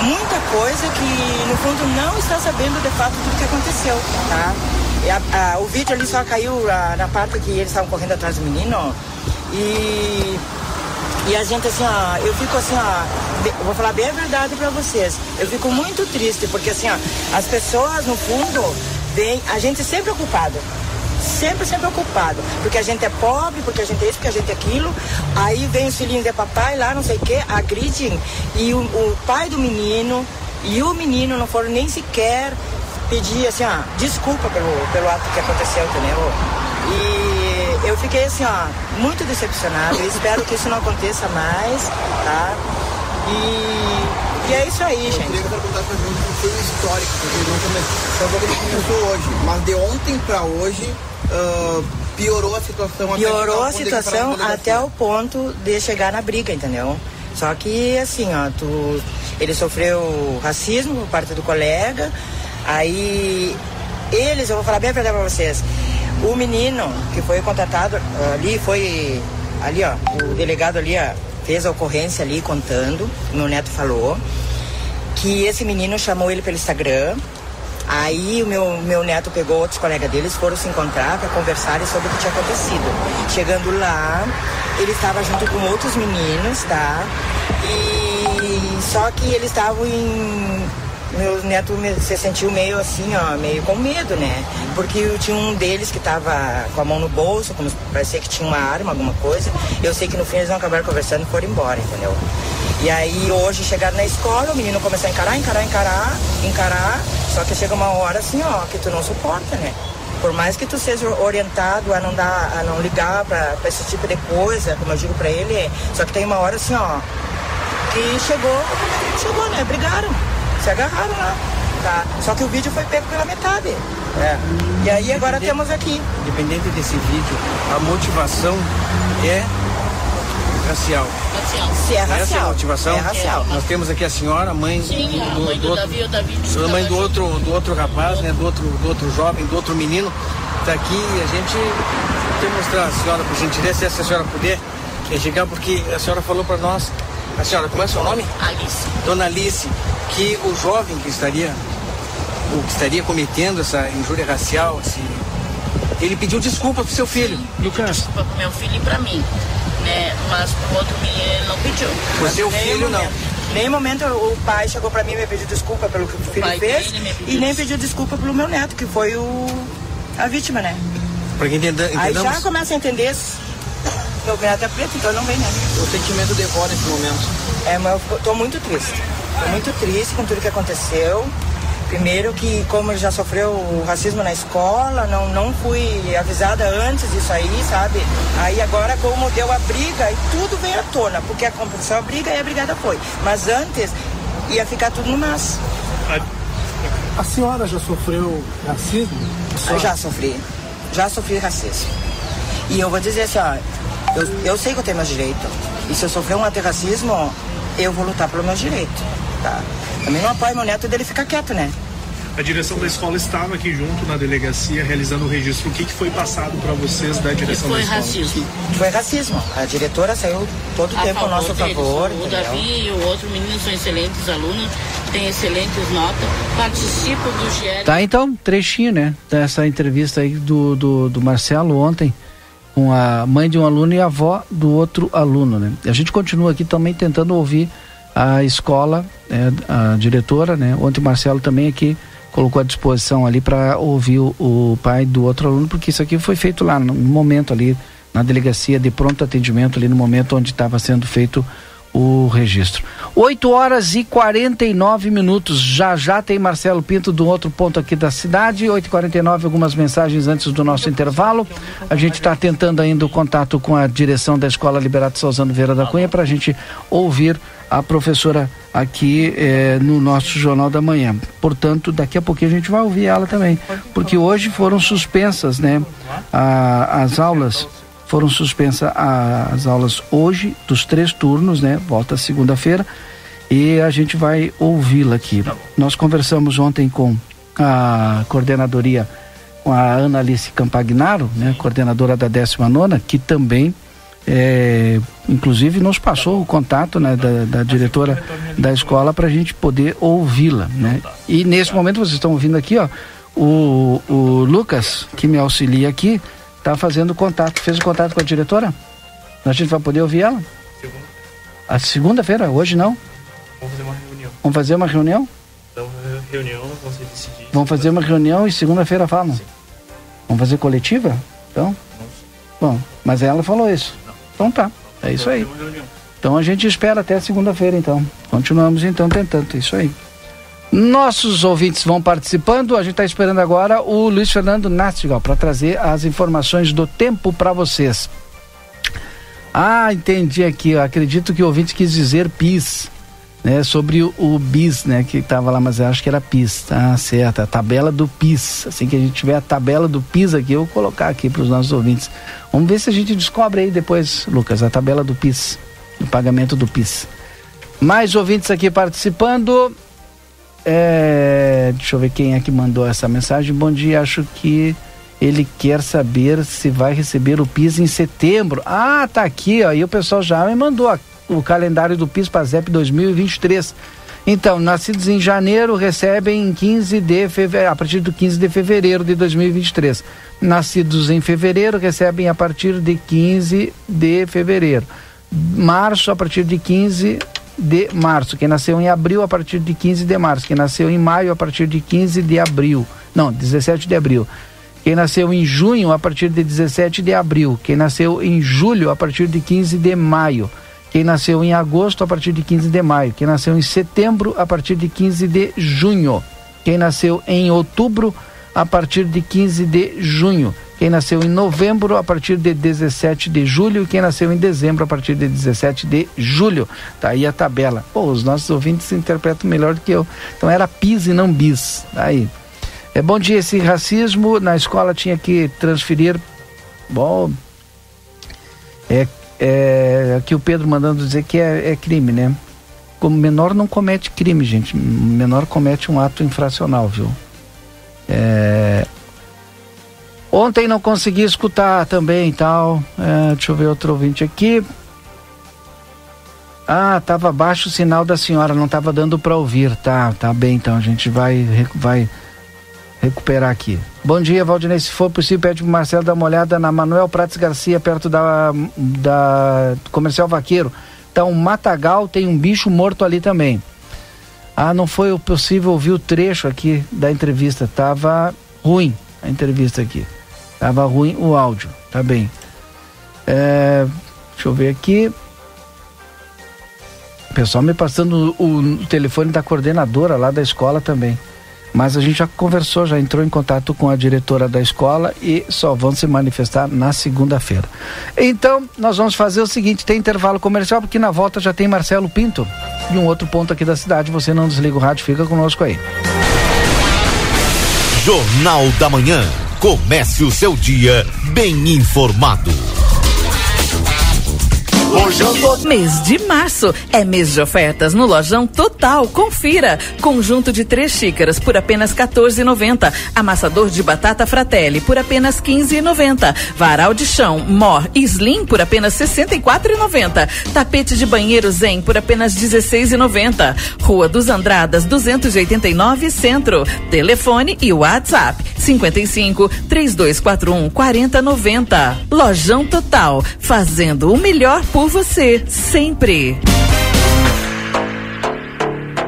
S6: muita coisa que no fundo não está sabendo de fato tudo que aconteceu, tá? A, a, o vídeo ali só caiu na parte que eles estavam correndo atrás do menino. E, e a gente assim, ó, eu fico assim, ó, vou falar bem a verdade para vocês. Eu fico muito triste, porque assim, ó, as pessoas no fundo vem, a gente sempre ocupado sempre, sempre ocupado. Porque a gente é pobre, porque a gente é isso, porque a gente é aquilo. Aí vem os filhinhos de papai lá, não sei o que, agridem. E o, o, pai do menino e o menino não foram nem sequer pedir assim, ó, desculpa pelo, pelo ato que aconteceu, entendeu? E eu fiquei assim, ó, muito decepcionado. Eu espero que isso não aconteça mais, tá? E, e é isso aí, gente. Eu queria perguntar pra gente um foi histórico, porque não começou,
S7: começou hoje, mas de ontem pra hoje. Uh, piorou a situação
S6: piorou a situação até o ponto de chegar na briga entendeu só que assim ó tu ele sofreu racismo por parte do colega Aí eles, eu vou falar bem a verdade pra vocês. O menino que foi contratado ali foi. Ali, ó, o delegado ali ó, fez a ocorrência ali contando, meu neto falou, que esse menino chamou ele pelo Instagram. Aí o meu, meu neto pegou outros colegas deles, foram se encontrar para conversarem sobre o que tinha acontecido. Chegando lá, ele estava junto com outros meninos, tá? E só que eles estavam em meu neto se sentiu meio assim, ó, meio com medo, né? Porque tinha um deles que tava com a mão no bolso, como parecia que tinha uma arma, alguma coisa. Eu sei que no fim eles não acabaram conversando e foram embora, entendeu? E aí hoje chegaram na escola, o menino começou a encarar, encarar, encarar, encarar. Só que chega uma hora assim, ó, que tu não suporta, né? Por mais que tu seja orientado a não dar, a não ligar para esse tipo de coisa, como eu digo para ele, só que tem uma hora assim, ó, que chegou, chegou, né? Brigaram se agarraram lá. Tá? Só que o vídeo foi pego pela metade. É. E aí agora temos aqui.
S7: Independente desse vídeo, a motivação é racial.
S6: Se é racial.
S7: Essa é a motivação.
S6: É racial.
S7: Nós temos aqui a senhora, a mãe
S8: Sim, do, a mãe do, do outro, Davi, o Davi
S7: a mãe do outro, do outro rapaz, né? Do outro, do outro jovem, do outro menino. Está aqui e a gente tem que mostrar a senhora, por gentileza, se a senhora puder, é chegar, porque a senhora falou para nós. A senhora, como é o seu nome?
S8: Alice.
S7: Dona Alice que o jovem que estaria, o que estaria cometendo essa injúria racial, assim, ele pediu desculpa pro seu filho,
S8: Sim, Lucas. Desculpa pro meu filho e pra mim. Né? Mas pro outro menino ele não pediu vídeo.
S7: Você é o filho, não.
S6: Nenhum momento o pai chegou pra mim e me pediu desculpa pelo que o filho
S8: pai
S6: fez e nem pediu desculpa pelo meu neto, que foi o a vítima, né?
S7: Pra que entenda,
S6: Aí já começa a entender. Meu neto é preto, então não vem, né?
S7: o sentimento devora esse momento.
S6: É, mas eu tô muito triste. Tô muito triste com tudo que aconteceu. Primeiro que como ele já sofreu racismo na escola, não, não fui avisada antes disso aí, sabe? Aí agora como deu a briga e tudo veio à tona, porque aconteceu a briga e a brigada foi. Mas antes ia ficar tudo no mas.
S9: A senhora já sofreu racismo? Senhora-
S6: já sofri. Já sofri racismo. E eu vou dizer assim, ó, eu, eu sei que eu tenho meus direitos. E se eu sofrer um antirracismo, eu vou lutar pelo meu direito. Tá? Também não apoio meu neto dele ficar quieto, né?
S9: A direção da escola estava aqui junto na delegacia realizando o registro. O que, que foi passado para vocês da direção da
S8: foi
S9: escola?
S8: racismo.
S6: Foi racismo. A diretora saiu todo o
S8: A
S6: tempo ao nosso
S8: deles.
S6: favor.
S8: O
S6: entendeu?
S8: Davi e o outro menino são excelentes alunos, têm excelentes notas, participam do GL.
S2: Tá, então, trechinho, né? Dessa entrevista aí do, do, do Marcelo ontem, com a mãe de um aluno e a avó do outro aluno, né? A gente continua aqui também tentando ouvir a escola, né, a diretora, né? Ontem o Marcelo também aqui colocou à disposição ali para ouvir o, o pai do outro aluno, porque isso aqui foi feito lá no momento ali, na delegacia de pronto atendimento, ali no momento onde estava sendo feito o registro. 8 horas e 49 minutos. Já já tem Marcelo Pinto do outro ponto aqui da cidade. 8 e 49 algumas mensagens antes do nosso intervalo. A gente está tentando ainda o contato com a direção da Escola Liberato Salzano Vieira da Cunha para a gente ouvir a professora aqui eh, no nosso Jornal da Manhã. Portanto, daqui a pouquinho a gente vai ouvir ela também. Porque hoje foram suspensas, né? a- as aulas foram suspensas as aulas hoje, dos três turnos, né? Volta segunda-feira. E a gente vai ouvi-la aqui. Nós conversamos ontem com a coordenadoria, com a Ana Alice Campagnaro, né? Coordenadora da 19 que também, é, inclusive, nos passou o contato né, da, da diretora da escola para a gente poder ouvi-la, né? E nesse momento vocês estão ouvindo aqui, ó, o, o Lucas, que me auxilia aqui, está fazendo contato. Fez o contato com a diretora? A gente vai poder ouvir ela? A segunda-feira, hoje não?
S10: Vamos fazer uma reunião.
S2: Vamos fazer uma reunião?
S10: Então, reunião, vamos decidir.
S2: Vamos fazer uma reunião e segunda-feira falam. Vamos fazer coletiva? Então? Bom, mas ela falou isso. Então tá, é isso aí. Então a gente espera até segunda-feira então. Continuamos então tentando, isso aí. Nossos ouvintes vão participando. A gente está esperando agora o Luiz Fernando Nastigal para trazer as informações do tempo para vocês. Ah, entendi aqui. Eu acredito que o ouvinte quis dizer PIS, né? Sobre o, o BIS, né? Que estava lá, mas eu acho que era PIS, tá certo. A tabela do PIS. Assim que a gente tiver a tabela do PIS aqui, eu vou colocar aqui para os nossos ouvintes. Vamos ver se a gente descobre aí depois, Lucas, a tabela do PIS, do pagamento do PIS. Mais ouvintes aqui participando. É, deixa eu ver quem é que mandou essa mensagem. Bom dia, acho que ele quer saber se vai receber o PIS em setembro. Ah, tá aqui, ó. E o pessoal já me mandou a- o calendário do PIS para ZEP 2023. Então, nascidos em janeiro recebem em 15 de fevereiro, a partir do 15 de fevereiro de 2023. Nascidos em fevereiro recebem a partir de 15 de fevereiro. Março a partir de 15 de março. Quem nasceu em abril a partir de 15 de março. Quem nasceu em maio a partir de 15 de abril. Não, 17 de abril. Quem nasceu em junho a partir de 17 de abril. Quem nasceu em julho a partir de 15 de maio. Quem nasceu em agosto a partir de 15 de maio. Quem nasceu em setembro a partir de 15 de junho. Quem nasceu em outubro a partir de 15 de junho. Quem nasceu em novembro a partir de 17 de julho e quem nasceu em dezembro a partir de 17 de julho. Tá aí a tabela. Pô, os nossos ouvintes interpretam melhor do que eu. Então era PIS e não BIS. Tá Aí. É bom dia esse racismo na escola tinha que transferir. Bom, é, é aqui o Pedro mandando dizer que é, é crime, né? Como menor não comete crime, gente. Menor comete um ato infracional, viu? É, Ontem não consegui escutar também tal. É, deixa eu ver outro ouvinte aqui. Ah, tava baixo o sinal da senhora, não tava dando para ouvir. Tá, tá bem, então a gente vai, vai recuperar aqui. Bom dia, Valdinei. Se for possível, pede pro Marcelo dar uma olhada na Manuel Prates Garcia, perto da, da Comercial Vaqueiro. Tá um matagal, tem um bicho morto ali também. Ah, não foi possível ouvir o trecho aqui da entrevista. Tava ruim a entrevista aqui. Tava ruim o áudio. Tá bem. É, deixa eu ver aqui. O pessoal me passando o, o telefone da coordenadora lá da escola também. Mas a gente já conversou, já entrou em contato com a diretora da escola e só vão se manifestar na segunda-feira. Então, nós vamos fazer o seguinte: tem intervalo comercial, porque na volta já tem Marcelo Pinto. E um outro ponto aqui da cidade. Você não desliga o rádio, fica conosco aí.
S1: Jornal da Manhã. Comece o seu dia bem informado.
S11: Mês de março é mês de ofertas no Lojão Total. Confira. Conjunto de três xícaras por apenas 14,90. Amassador de batata Fratelli por apenas 15,90. Varal de chão Mor Slim por apenas 64,90. Tapete de banheiro Zen por apenas 16,90. Rua dos Andradas 289 Centro. Telefone e WhatsApp 55 3241 4090. Lojão Total, fazendo o melhor por você, sempre.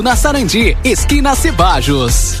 S12: na Sarandi, esquina Cebajos.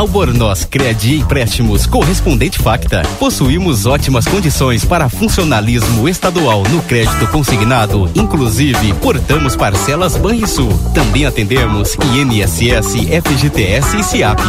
S13: Albornoz Crédito e Empréstimos Correspondente Facta. Possuímos ótimas condições para funcionalismo estadual no crédito consignado. Inclusive, portamos parcelas Banrisul. Também atendemos INSS, FGTS e SIAP.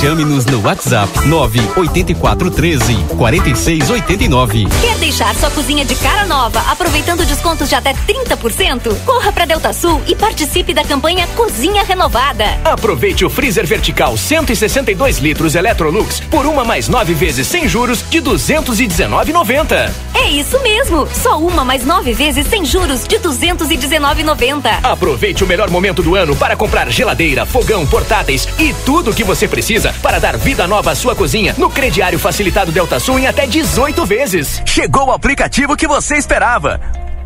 S13: Chame-nos no WhatsApp 98413 4689.
S14: Quer deixar sua cozinha de cara nova, aproveitando descontos de até 30%? Corra para Delta Sul e participe da campanha Cozinha Renovada.
S15: Aproveite o freezer vertical 162 litros Electrolux por uma mais nove vezes sem juros de 219,90.
S14: É isso mesmo, só uma mais nove vezes sem juros de 219,90.
S15: Aproveite o melhor momento do ano para comprar geladeira, fogão, portáteis e tudo o que você precisa para dar vida nova à sua cozinha no crediário facilitado Delta Sul em até 18 vezes.
S16: Chegou o aplicativo que você esperava.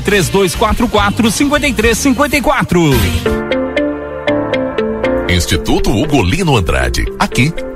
S17: 3244 5354.
S1: Instituto Ugolino Andrade. Aqui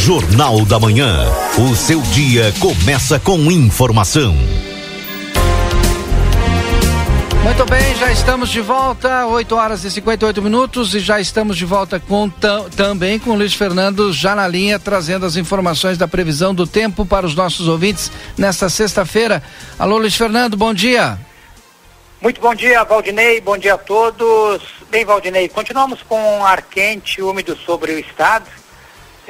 S1: Jornal da Manhã. O seu dia começa com informação.
S2: Muito bem, já estamos de volta, 8 horas e 58 minutos, e já estamos de volta com também com o Luiz Fernando já na linha, trazendo as informações da previsão do tempo para os nossos ouvintes nesta sexta-feira. Alô, Luiz Fernando, bom dia.
S18: Muito bom dia, Valdinei, bom dia a todos. Bem, Valdinei, continuamos com ar quente, úmido sobre o estado.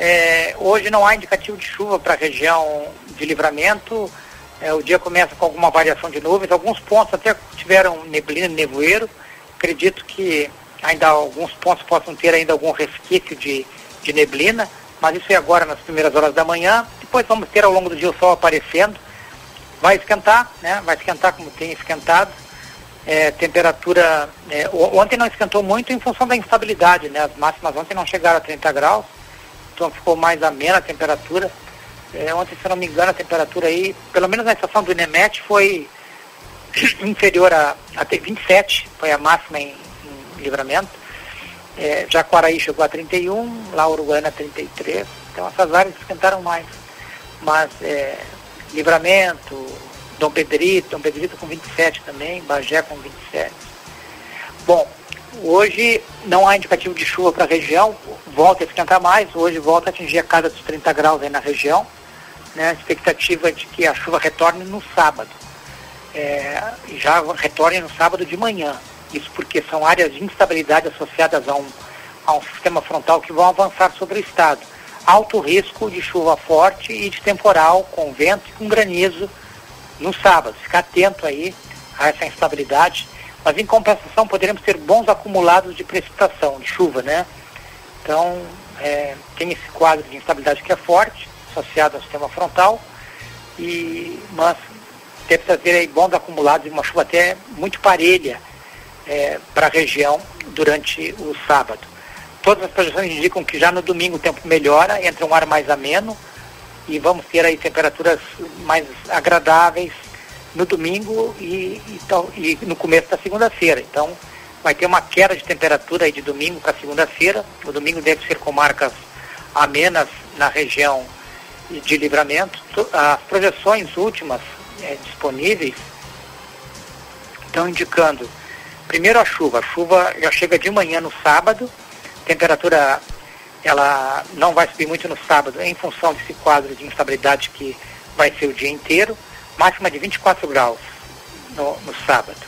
S18: É, hoje não há indicativo de chuva para a região de livramento. É, o dia começa com alguma variação de nuvens. Alguns pontos até tiveram neblina e nevoeiro. Acredito que ainda alguns pontos possam ter ainda algum resquício de, de neblina, mas isso é agora nas primeiras horas da manhã. Depois vamos ter ao longo do dia o sol aparecendo. Vai esquentar, né? Vai esquentar como tem esquentado. É, temperatura. É, ontem não esquentou muito em função da instabilidade, né? As máximas ontem não chegaram a 30 graus então ficou mais amena a temperatura. É, ontem, se não me engano, a temperatura aí, pelo menos na estação do Inemete, foi inferior a, a 27, foi a máxima em, em livramento. É, chegou a 31, lá Uruguaiana 33, então essas áreas esquentaram mais. Mas é, livramento, Dom Pedrito, Dom Pedrito com 27 também, Bagé com 27. Bom, Hoje não há indicativo de chuva para a região, volta a esquentar mais, hoje volta a atingir a casa dos 30 graus aí na região. Né? Expectativa é de que a chuva retorne no sábado. É, já retorne no sábado de manhã. Isso porque são áreas de instabilidade associadas a um, a um sistema frontal que vão avançar sobre o estado. Alto risco de chuva forte e de temporal, com vento e com granizo no sábado. Ficar atento aí a essa instabilidade mas em compensação poderemos ter bons acumulados de precipitação, de chuva, né? Então, é, tem esse quadro de instabilidade que é forte, associado ao sistema frontal, e, mas deve trazer aí bons acumulados e uma chuva até muito parelha é, para a região durante o sábado. Todas as projeções indicam que já no domingo o tempo melhora, entra um ar mais ameno e vamos ter aí temperaturas mais agradáveis no domingo e, e, e no começo da segunda-feira. Então, vai ter uma queda de temperatura aí de domingo para segunda-feira. O domingo deve ser com marcas amenas na região de livramento. As projeções últimas é, disponíveis estão indicando, primeiro a chuva. A chuva já chega de manhã no sábado. Temperatura ela não vai subir muito no sábado em função desse quadro de instabilidade que vai ser o dia inteiro máxima de 24 graus no, no sábado.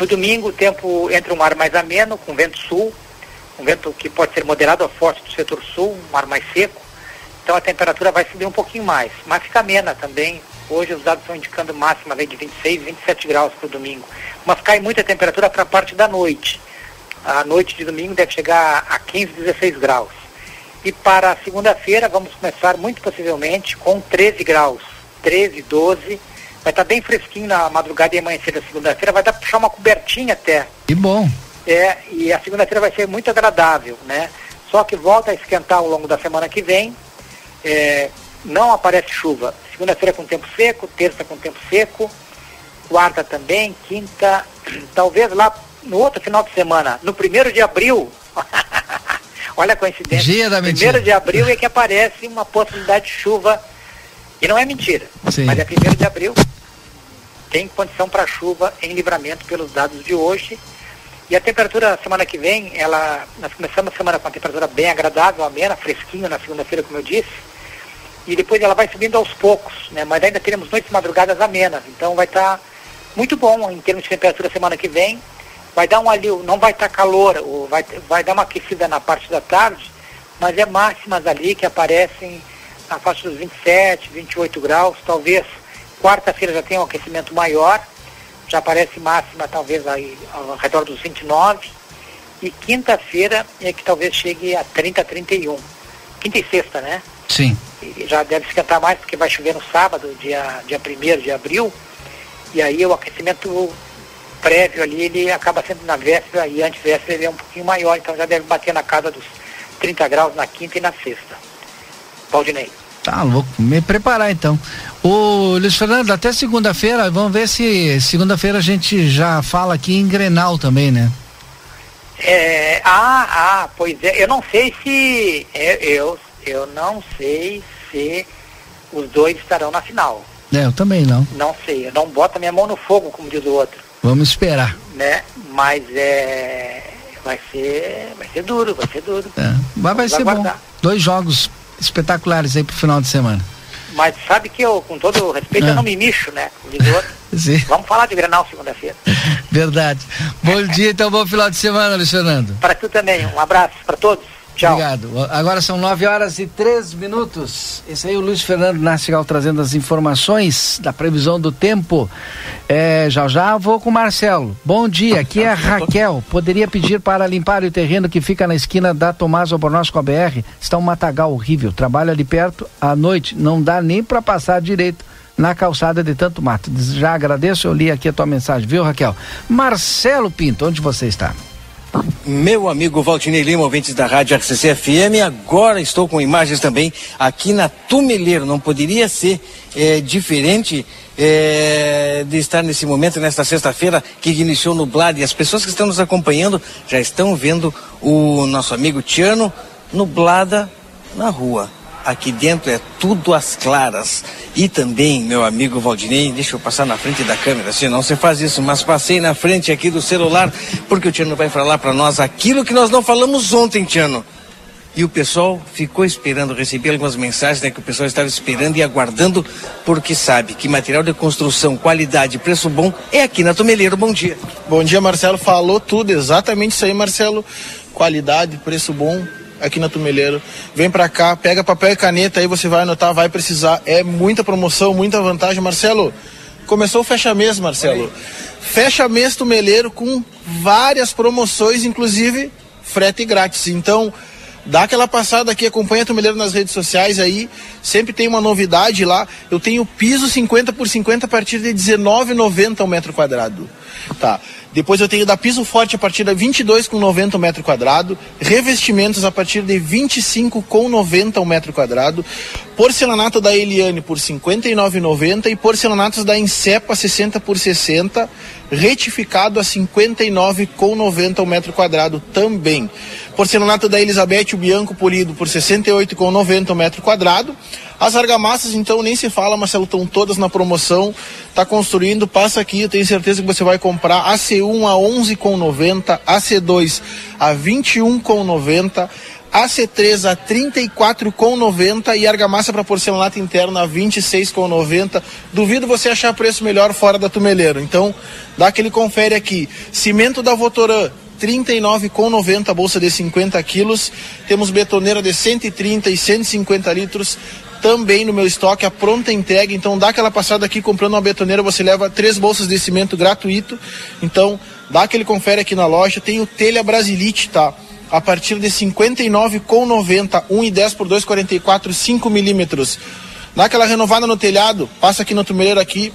S18: No domingo, o tempo entra um ar mais ameno, com vento sul, um vento que pode ser moderado a forte do setor sul, um ar mais seco. Então a temperatura vai subir um pouquinho mais, mas fica amena também. Hoje os dados estão indicando máxima de 26, 27 graus para o domingo. Mas cai muita temperatura para a parte da noite. A noite de domingo deve chegar a 15, 16 graus. E para segunda-feira vamos começar muito possivelmente com 13 graus. 13, 12 Vai estar tá bem fresquinho na madrugada e amanhecer da segunda-feira, vai dar para puxar uma cobertinha até.
S2: Que bom.
S18: É, e a segunda-feira vai ser muito agradável, né? Só que volta a esquentar ao longo da semana que vem. É, não aparece chuva. Segunda-feira com tempo seco, terça com tempo seco, quarta também, quinta, talvez lá no outro final de semana, no primeiro de abril. Olha a coincidência.
S2: Dia da
S18: primeiro de abril é que aparece uma possibilidade de chuva. E não é mentira.
S2: Sim.
S18: Mas é primeiro de abril tem condição para chuva em livramento pelos dados de hoje. E a temperatura semana que vem, ela, nós começamos a semana com uma temperatura bem agradável, amena, fresquinho na segunda-feira, como eu disse. E depois ela vai subindo aos poucos, né? Mas ainda teremos noites e madrugadas amenas. Então vai estar tá muito bom em termos de temperatura semana que vem. Vai dar um alívio, não vai estar tá calor, ou vai, vai dar uma aquecida na parte da tarde, mas é máximas ali que aparecem na faixa dos 27, 28 graus, talvez Quarta-feira já tem um aquecimento maior, já aparece máxima talvez aí ao redor dos 29. E quinta-feira é que talvez chegue a 30, 31. quinta e sexta, né?
S2: Sim.
S18: E já deve esquentar mais porque vai chover no sábado, dia, dia 1 de abril. E aí o aquecimento prévio ali, ele acaba sendo na véspera e antevéspera ele é um pouquinho maior, então já deve bater na casa dos 30 graus na quinta e na sexta. Valdinei.
S2: Tá louco, me preparar então. O Luiz Fernando, até segunda-feira, vamos ver se segunda-feira a gente já fala aqui em Grenal também, né?
S18: É, ah, ah, pois é, eu não sei se, é, eu, eu não sei se os dois estarão na final.
S2: É, eu também não.
S18: Não sei, eu não boto a minha mão no fogo, como diz o outro,
S2: Vamos esperar.
S18: né? Mas é, vai ser, vai ser duro, vai ser duro.
S2: É, Mas vai
S18: Vamos
S2: ser bom.
S18: aguardar.
S2: Dois jogos espetaculares aí pro final de semana.
S18: Mas sabe que eu, com todo o respeito,
S2: Ah.
S18: eu não me mexo, né? Vamos falar de Grenal segunda-feira.
S2: Verdade. Bom dia, então bom final de semana, Luiz Fernando.
S18: Para tu também, um abraço para todos. Tchau.
S2: Obrigado. Agora são 9 horas e 3 minutos. Esse aí é o Luiz Fernando Nastigal trazendo as informações da previsão do tempo. É, já já vou com o Marcelo. Bom dia, aqui é a Raquel. Poderia pedir para limpar o terreno que fica na esquina da Tomás Albornoz com a BR? Está um matagal horrível. Trabalho ali perto à noite. Não dá nem para passar direito na calçada de tanto mato. Já agradeço, eu li aqui a tua mensagem, viu, Raquel? Marcelo Pinto, onde você está?
S4: Meu amigo Valtinei Lima, ouvintes da Rádio RCC FM, agora estou com imagens também aqui na Tumeleiro. Não poderia ser eh, diferente eh, de estar nesse momento, nesta sexta-feira, que iniciou nublado. E as pessoas que estão nos acompanhando já estão vendo o nosso amigo Tiano nublada na rua. Aqui dentro é tudo às claras. E também, meu amigo Valdinei, deixa eu passar na frente da câmera, senão você faz isso, mas passei na frente aqui do celular, porque o Tiano vai falar para nós aquilo que nós não falamos ontem, Tiano. E o pessoal ficou esperando, recebi algumas mensagens né, que o pessoal estava esperando e aguardando, porque sabe que material de construção, qualidade, preço bom é aqui na Tomeleiro. Bom dia.
S19: Bom dia, Marcelo. Falou tudo, exatamente isso aí, Marcelo. Qualidade, preço bom aqui na Tumeleiro. Vem pra cá, pega papel e caneta aí, você vai anotar, vai precisar. É muita promoção, muita vantagem. Marcelo, começou o fecha mês, Marcelo. Fecha mês Tumeleiro com várias promoções, inclusive frete grátis. Então, dá aquela passada aqui, acompanha a Tumeleiro nas redes sociais aí. Sempre tem uma novidade lá. Eu tenho piso 50 por 50 a partir de R$19,90 ao metro quadrado. Tá. Depois eu tenho da piso forte a partir de 22,90 o metro quadrado, revestimentos a partir de 25,90 o metro quadrado, porcelanato da Eliane por 59,90 e porcelanatos da Incepa 60 por 60, retificado a 59,90 o metro quadrado também. Porcelanato da Elizabeth o Bianco polido por 68,90 o metro quadrado. As argamassas, então, nem se fala, Marcelo, estão todas na promoção. Tá construindo, passa aqui, eu tenho certeza que você vai comprar AC1 a 11,90, AC2 a 21,90. AC3 a 34,90 e argamassa para porcelanato interno a 26,90. Duvido você achar preço melhor fora da Tumeleiro. Então, dá aquele confere aqui. Cimento da Votoran 39,90 bolsa de 50 quilos. Temos betoneira de 130 e 150 litros também no meu estoque, a pronta entrega. Então dá aquela passada aqui comprando uma betoneira, você leva três bolsas de cimento gratuito. Então dá aquele confere aqui na loja. Tem o telha Brasilite, tá? A partir de 59,90, 1 e 10 por 2,44, 5 milímetros. Dá aquela renovada no telhado, passa aqui no tumeleiro aqui,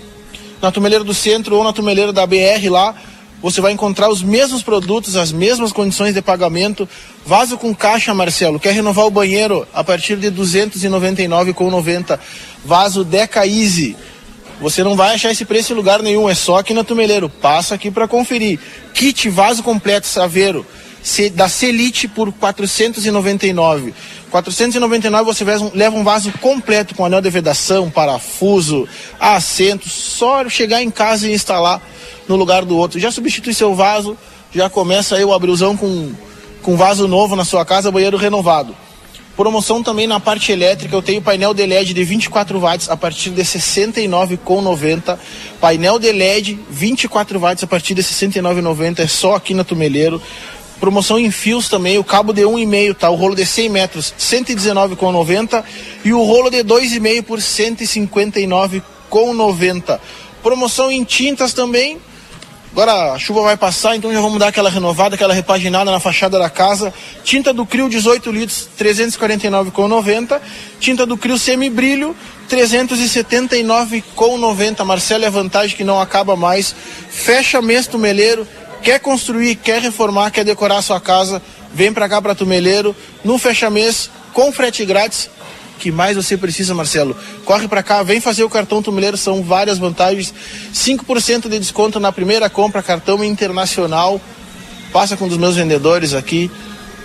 S19: na tumeleira do centro ou na tumeleira da BR lá, você vai encontrar os mesmos produtos, as mesmas condições de pagamento. Vaso com caixa, Marcelo. Quer renovar o banheiro a partir de R$ 299,90. Vaso Deca Easy. Você não vai achar esse preço em lugar nenhum, é só aqui na Tumeleiro. Passa aqui para conferir. Kit vaso completo Saveiro da Celite por 499. 499 você leva um- leva um vaso completo com anel de vedação, parafuso, assento, só chegar em casa e instalar no lugar do outro. Já substitui seu vaso, já começa aí o abrilzão com com vaso novo na sua casa, banheiro renovado. Promoção também na parte elétrica, eu tenho painel de LED de 24 watts a partir de R$ 69,90. Painel de LED 24 watts a partir de R$ 69,90, é só aqui na Tumeleiro. Promoção em fios também, o cabo de 1,5, tá? O rolo de 100 metros, R$ 119,90 e o rolo de 2,5 por R$ 159,90. Promoção em tintas também, Agora a chuva vai passar, então já vamos dar aquela renovada, aquela repaginada na fachada da casa. Tinta do Crio 18 litros, 349,90. Tinta do Crio semibrilho, 379,90. Marcelo é vantagem que não acaba mais. Fecha mês tumeleiro. Quer construir, quer reformar, quer decorar a sua casa, vem pra cá pra Tumeleiro, no fecha mês, com frete grátis que mais você precisa, Marcelo. Corre para cá, vem fazer o cartão Tumeleiro, são várias vantagens. 5% de desconto na primeira compra, cartão internacional. Passa com um dos meus vendedores aqui.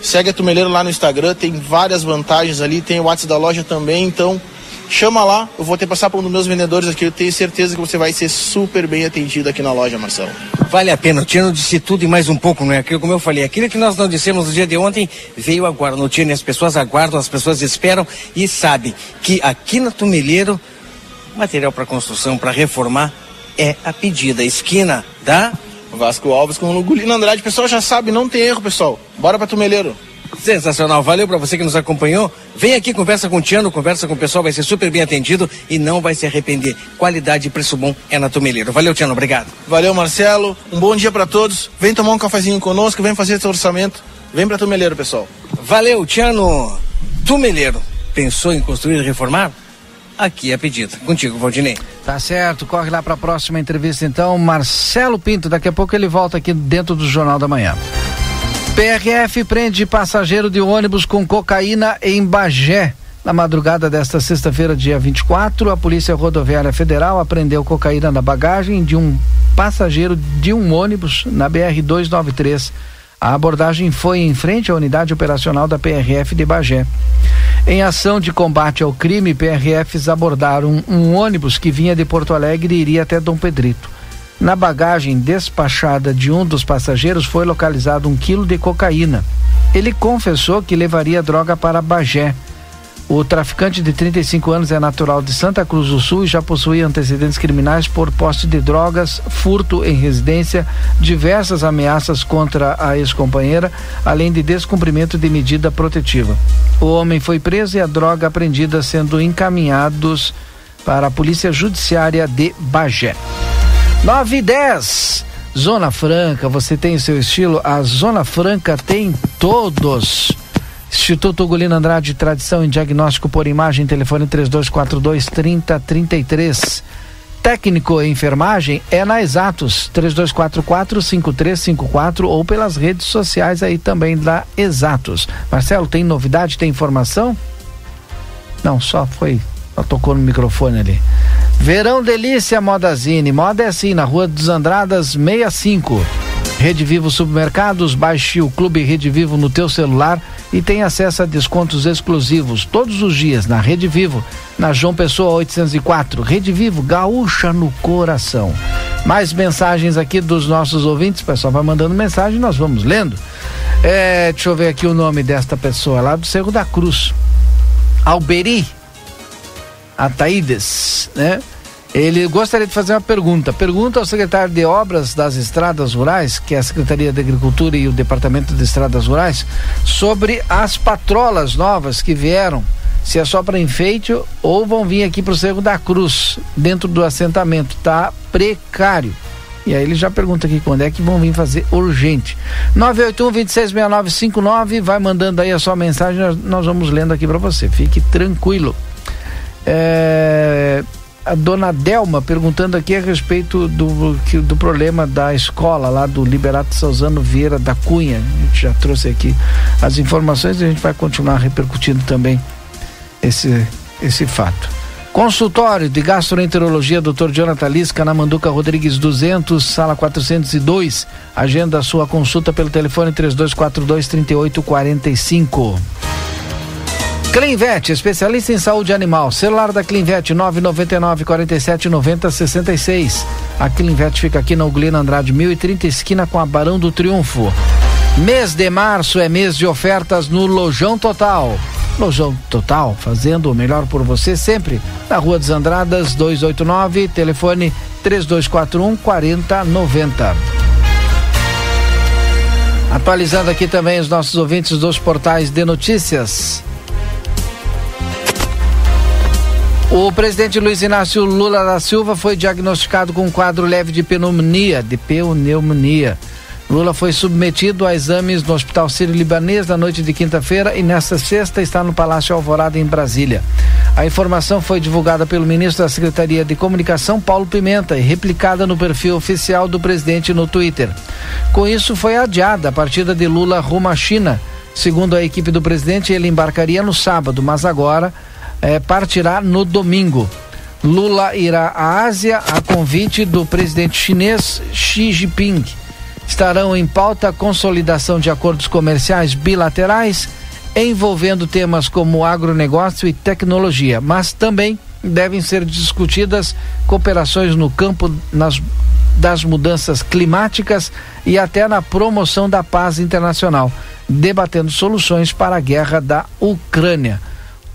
S19: Segue a Tumeleiro lá no Instagram, tem várias vantagens ali, tem o WhatsApp da loja também, então chama lá, eu vou ter que passar para um dos meus vendedores aqui, eu tenho certeza que você vai ser super bem atendido aqui na loja, Marcelo.
S4: Vale a pena, o Tiano disse tudo e mais um pouco, não é? Aquilo, como eu falei, aquilo que nós não dissemos no dia de ontem veio agora no Tiano, as pessoas aguardam, as pessoas esperam e sabem que aqui na Tumeleiro, material para construção, para reformar, é a pedida. Esquina da
S19: Vasco Alves com o Gulino Andrade. Pessoal já sabe, não tem erro, pessoal. Bora para Tumeleiro.
S4: Sensacional, valeu para você que nos acompanhou. Vem aqui, conversa com o Tiano, conversa com o pessoal, vai ser super bem atendido e não vai se arrepender. Qualidade e preço bom é na Tumeleiro. Valeu, Tiano, obrigado.
S19: Valeu, Marcelo. Um bom dia para todos. Vem tomar um cafezinho conosco, vem fazer esse orçamento. Vem para Tumeleiro, pessoal.
S4: Valeu, Tiano. Tumeleiro, pensou em construir e reformar? Aqui é a pedida. Contigo, Valdinei.
S2: Tá certo, corre lá para a próxima entrevista então. Marcelo Pinto, daqui a pouco ele volta aqui dentro do Jornal da Manhã. PRF prende passageiro de ônibus com cocaína em Bagé. Na madrugada desta sexta-feira, dia 24, a Polícia Rodoviária Federal apreendeu cocaína na bagagem de um passageiro de um ônibus na BR 293. A abordagem foi em frente à unidade operacional da PRF de Bagé. Em ação de combate ao crime, PRFs abordaram um ônibus que vinha de Porto Alegre e iria até Dom Pedrito. Na bagagem despachada de um dos passageiros foi localizado um quilo de cocaína. Ele confessou que levaria droga para Bagé. O traficante de 35 anos é natural de Santa Cruz do Sul e já possui antecedentes criminais por posse de drogas, furto em residência, diversas ameaças contra a ex-companheira, além de descumprimento de medida protetiva. O homem foi preso e a droga apreendida sendo encaminhados para a Polícia Judiciária de Bagé. 9 e 10. Zona Franca, você tem o seu estilo? A Zona Franca tem todos. Instituto Ugolino Andrade, tradição em diagnóstico por imagem, telefone 3242 3033. Técnico em enfermagem é na Exatos, 3244 5354 ou pelas redes sociais aí também da Exatos. Marcelo, tem novidade, tem informação? Não, só foi, só tocou no microfone ali. Verão Delícia Modazine. Moda é assim, na Rua dos Andradas 65. Rede Vivo Supermercados, baixe o Clube Rede Vivo no teu celular e tem acesso a descontos exclusivos todos os dias na Rede Vivo, na João Pessoa 804. Rede Vivo, gaúcha no coração. Mais mensagens aqui dos nossos ouvintes, o pessoal vai mandando mensagem, nós vamos lendo. É, deixa eu ver aqui o nome desta pessoa lá do Cerro da Cruz. Alberi Ataides, né? Ele gostaria de fazer uma pergunta. Pergunta ao secretário de Obras das Estradas Rurais, que é a Secretaria de Agricultura e o Departamento de Estradas Rurais, sobre as patrolas novas que vieram. Se é só para enfeite ou vão vir aqui para o Cerro da Cruz, dentro do assentamento. Tá precário. E aí ele já pergunta aqui quando é que vão vir fazer urgente. 981-266959, vai mandando aí a sua mensagem, nós vamos lendo aqui para você. Fique tranquilo. É, a dona Delma perguntando aqui a respeito do, do problema da escola lá do Liberato Salzano Vieira da Cunha. A gente já trouxe aqui as informações e a gente vai continuar repercutindo também esse, esse fato. Consultório de Gastroenterologia Dr. Jonathan Lisca na Manduca Rodrigues 200, sala 402. Agenda sua consulta pelo telefone 3242 3845. Clinvet, especialista em saúde animal. Celular da Clinvet 999 47 90 66. A Clinvet fica aqui na Uglina Andrade 1030, esquina com a Barão do Triunfo. Mês de março é mês de ofertas no Lojão Total. Lojão Total, fazendo o melhor por você sempre. Na Rua dos Andradas 289, telefone 3241 4090. Atualizando aqui também os nossos ouvintes dos portais de notícias. O presidente Luiz Inácio Lula da Silva foi diagnosticado com um quadro leve de pneumonia, de pneumonia. Lula foi submetido a exames no Hospital Sírio-Libanês na noite de quinta-feira e nesta sexta está no Palácio Alvorada, em Brasília. A informação foi divulgada pelo ministro da Secretaria de Comunicação, Paulo Pimenta, e replicada no perfil oficial do presidente no Twitter. Com isso, foi adiada a partida de Lula rumo à China. Segundo a equipe do presidente, ele embarcaria no sábado, mas agora eh, partirá no domingo. Lula irá à Ásia a convite do presidente chinês Xi Jinping estarão em pauta a consolidação de acordos comerciais bilaterais envolvendo temas como agronegócio e tecnologia, mas também devem ser discutidas cooperações no campo nas, das mudanças climáticas e até na promoção da paz internacional, debatendo soluções para a guerra da Ucrânia.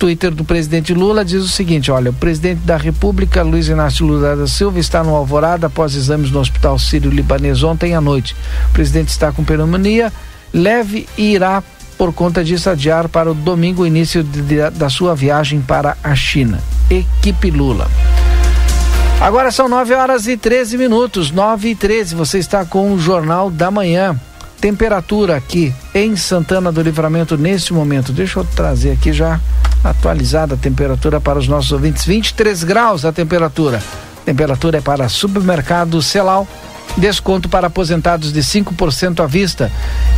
S2: Twitter do presidente Lula diz o seguinte: olha, o presidente da República, Luiz Inácio Lula da Silva, está no Alvorada após exames no Hospital Sírio-Libanês ontem à noite. O presidente está com pneumonia leve e irá, por conta disso, adiar para o domingo o início de, de, da sua viagem para a China. Equipe Lula. Agora são 9 horas e 13 minutos, 9 e 13. Você está com o Jornal da Manhã. Temperatura aqui em Santana do Livramento neste momento. Deixa eu trazer aqui já atualizada a temperatura para os nossos ouvintes. 23 graus a temperatura. Temperatura é para supermercado Celal. Desconto para aposentados de 5% à vista.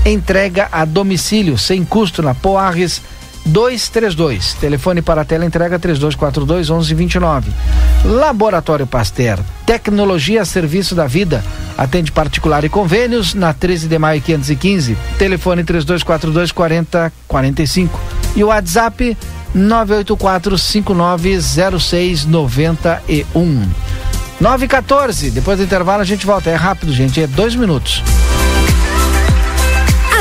S2: Entrega a domicílio sem custo na Poarres 232. Telefone para a tela entrega 3242 1129. Laboratório Pasteur. Tecnologia a serviço da vida. Atende particular e convênios na 13 de maio 515. Telefone 3242 4045. E o WhatsApp 984 590691. 9 e 14. Depois do intervalo a gente volta. É rápido, gente. É dois minutos.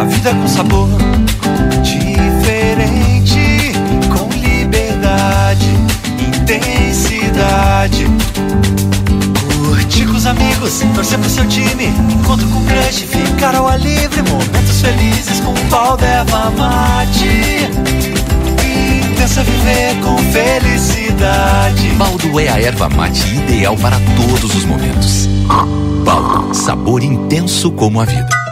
S20: A vida com sabor diferente, com liberdade, intensidade. Curtir com os amigos, torcer pro seu time, encontro com crush, ficar ao ar livre, momentos felizes com um pau de erva mate. Intensa viver com felicidade.
S1: Baldo é a erva mate ideal para todos os momentos. Baldo, sabor intenso como a vida.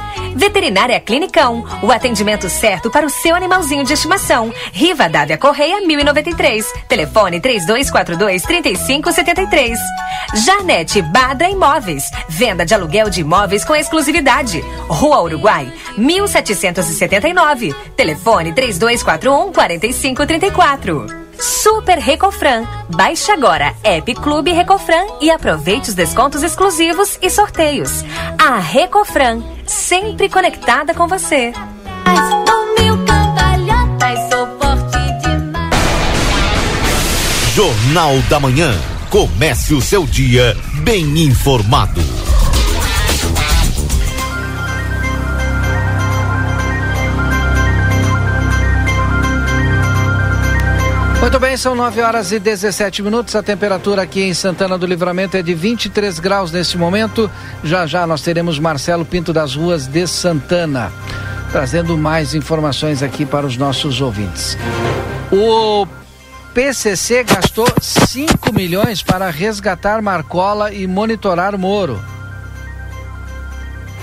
S21: Veterinária Clinicão, o atendimento certo para o seu animalzinho de estimação. Riva Dávia Correia 1093. Telefone 3242 3573. Janete Badra Imóveis. Venda de aluguel de imóveis com exclusividade. Rua Uruguai 1779. Telefone 3241 4534. Super Recofran. Baixe agora App Clube Recofran e aproveite os descontos exclusivos e sorteios. A Recofran, sempre conectada com você.
S1: Jornal da Manhã. Comece o seu dia bem informado.
S2: Muito bem, são 9 horas e 17 minutos. A temperatura aqui em Santana do Livramento é de 23 graus neste momento. Já já nós teremos Marcelo Pinto das Ruas de Santana, trazendo mais informações aqui para os nossos ouvintes. O PCC gastou 5 milhões para resgatar Marcola e monitorar Moro.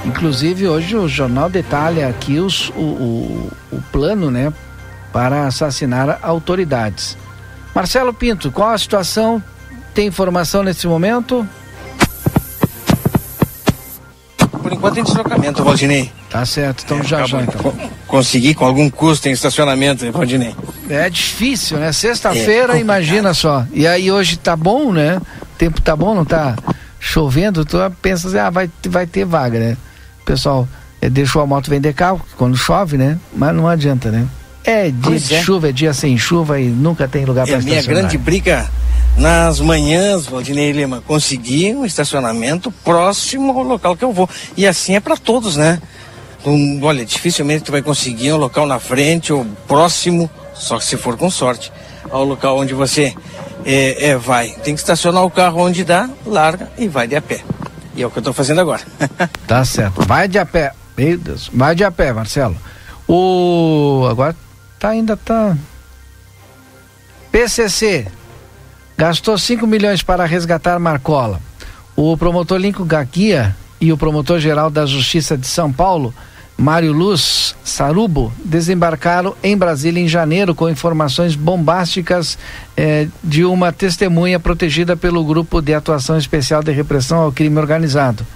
S2: Inclusive hoje o jornal detalha aqui os, o, o, o plano, né, para assassinar autoridades. Marcelo Pinto, qual a situação? Tem informação nesse momento?
S4: Por enquanto em deslocamento, Valdinei.
S2: Tá certo, então já já então.
S4: Consegui com algum custo em estacionamento, Valdinei.
S2: É difícil, né? Sexta-feira,
S4: É
S2: imagina só. E aí hoje tá bom, né? O tempo tá bom, não tá chovendo, tu pensa assim, ah, vai, vai ter vaga, né? O pessoal eh, deixou a moto vender carro quando chove, né? Mas não adianta, né? É dia
S4: Pois
S2: de
S4: é.
S2: chuva, é dia sem chuva e nunca tem lugar
S4: É
S2: para
S4: a minha
S2: estacionar.
S4: grande briga nas manhãs, Valdinei Lima, conseguir um estacionamento próximo ao local que eu vou. E assim é para todos, né? Um, olha, dificilmente tu vai conseguir um local na frente ou próximo, só se for com sorte, ao local onde você é, é, vai. Tem que estacionar o carro onde dá, larga e vai de a pé. E é o que eu tô fazendo agora.
S2: Tá certo. Vai de a pé. Meu Deus. Vai de a pé, Marcelo. O. Agora tá ainda tá. PCC. Gastou 5 milhões para resgatar Marcola. O promotor Lincoln Gaguia e o promotor-geral da Justiça de São Paulo, Mário Luz Sarubo, desembarcaram em Brasília em janeiro com informações bombásticas eh, de uma testemunha protegida pelo Grupo de Atuação Especial de Repressão ao Crime Organizado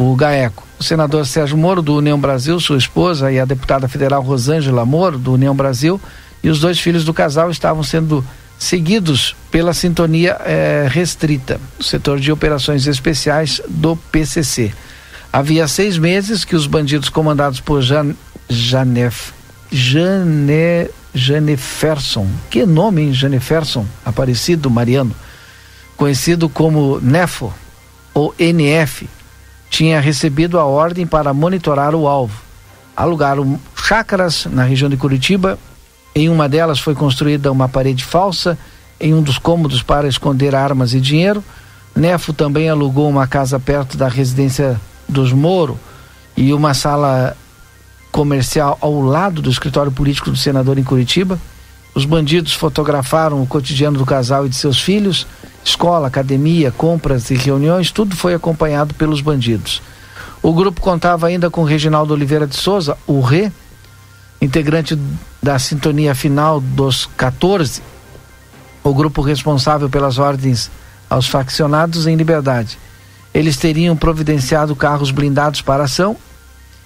S2: o GAECO. O senador Sérgio Moro, do União Brasil, sua esposa, e a deputada federal Rosângela Moro, do União Brasil, e os dois filhos do casal estavam sendo seguidos pela sintonia eh, restrita, o setor de operações especiais do PCC. Havia seis meses que os bandidos comandados por Jan, Janef, Jane, Janeferson, que nome, hein? Janeferson, Aparecido Mariano, conhecido como NEFO, ou NF, tinha recebido a ordem para monitorar o alvo. Alugaram chácaras na região de Curitiba. Em uma delas foi construída uma parede falsa em um dos cômodos para esconder armas e dinheiro. Nefo também alugou uma casa perto da residência dos Moro e uma sala comercial ao lado do escritório político do senador em Curitiba. Os bandidos fotografaram o cotidiano do casal e de seus filhos, escola, academia, compras e reuniões, tudo foi acompanhado pelos bandidos. O grupo contava ainda com Reginaldo Oliveira de Souza, o Rê, integrante da sintonia final dos 14, o grupo responsável pelas ordens aos faccionados em liberdade. Eles teriam providenciado carros blindados para ação.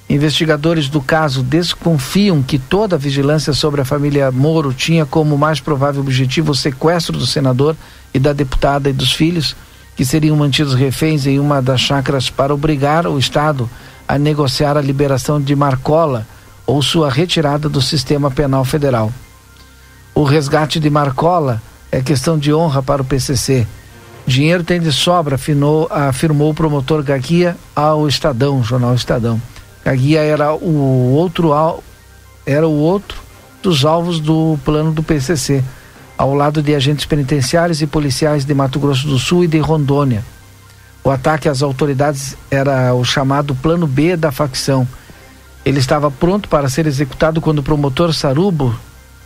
S2: Investigadores do caso desconfiam que toda a vigilância sobre a família Moro tinha como mais provável objetivo o sequestro do senador e da deputada e dos filhos, que seriam mantidos reféns em uma das chácaras para obrigar o Estado a negociar a liberação de Marcola ou sua retirada do sistema penal federal. O resgate de Marcola é questão de honra para o PCC. Dinheiro tem de sobra, afinou, afirmou o promotor Gaguia ao Estadão, jornal Estadão. Gaguia era o outro era o outro dos alvos do plano do PCC, ao lado de agentes penitenciários e policiais de Mato Grosso do Sul e de Rondônia. O ataque às autoridades era o chamado plano B da facção. Ele estava pronto para ser executado quando o promotor Sarubo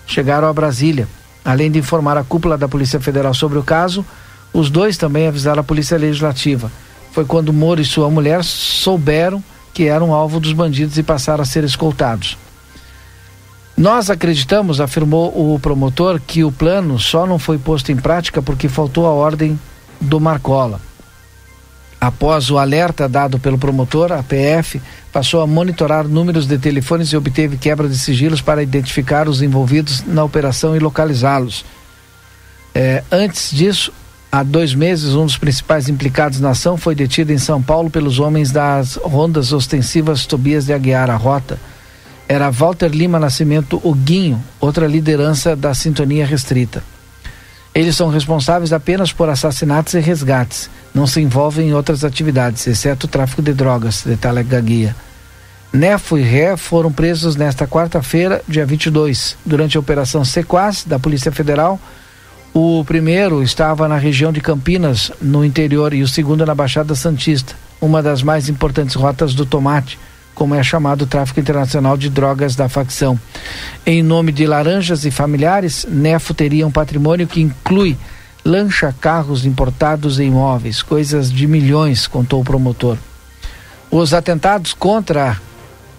S2: chegaram a Brasília. Além de informar a cúpula da Polícia Federal sobre o caso, os dois também avisaram a Polícia Legislativa. Foi quando Moro e sua mulher souberam que eram alvo dos bandidos e passaram a ser escoltados. Nós acreditamos, afirmou o promotor, que o plano só não foi posto em prática porque faltou a ordem do Marcola. Após o alerta dado pelo promotor, a PF passou a monitorar números de telefones e obteve quebra de sigilos para identificar os envolvidos na operação e localizá-los. É, antes disso, há dois meses, um dos principais implicados na ação foi detido em São Paulo pelos homens das rondas ostensivas Tobias de Aguiar, a Rota. Era Walter Lima Nascimento Oguinho, outra liderança da sintonia restrita. Eles são responsáveis apenas por assassinatos e resgates, não se envolvem em outras atividades, exceto o tráfico de drogas, detalha Gaguia. Nefo e Ré foram presos nesta quarta-feira, dia 22, durante a Operação Sequaz da Polícia Federal. O primeiro estava na região de Campinas, no interior, e o segundo na Baixada Santista, uma das mais importantes rotas do tomate, como é chamado o tráfico internacional de drogas da facção. Em nome de Laranjas e familiares, Nefo teria um patrimônio que inclui lancha, carros importados e imóveis, coisas de milhões, contou o promotor. Os atentados contra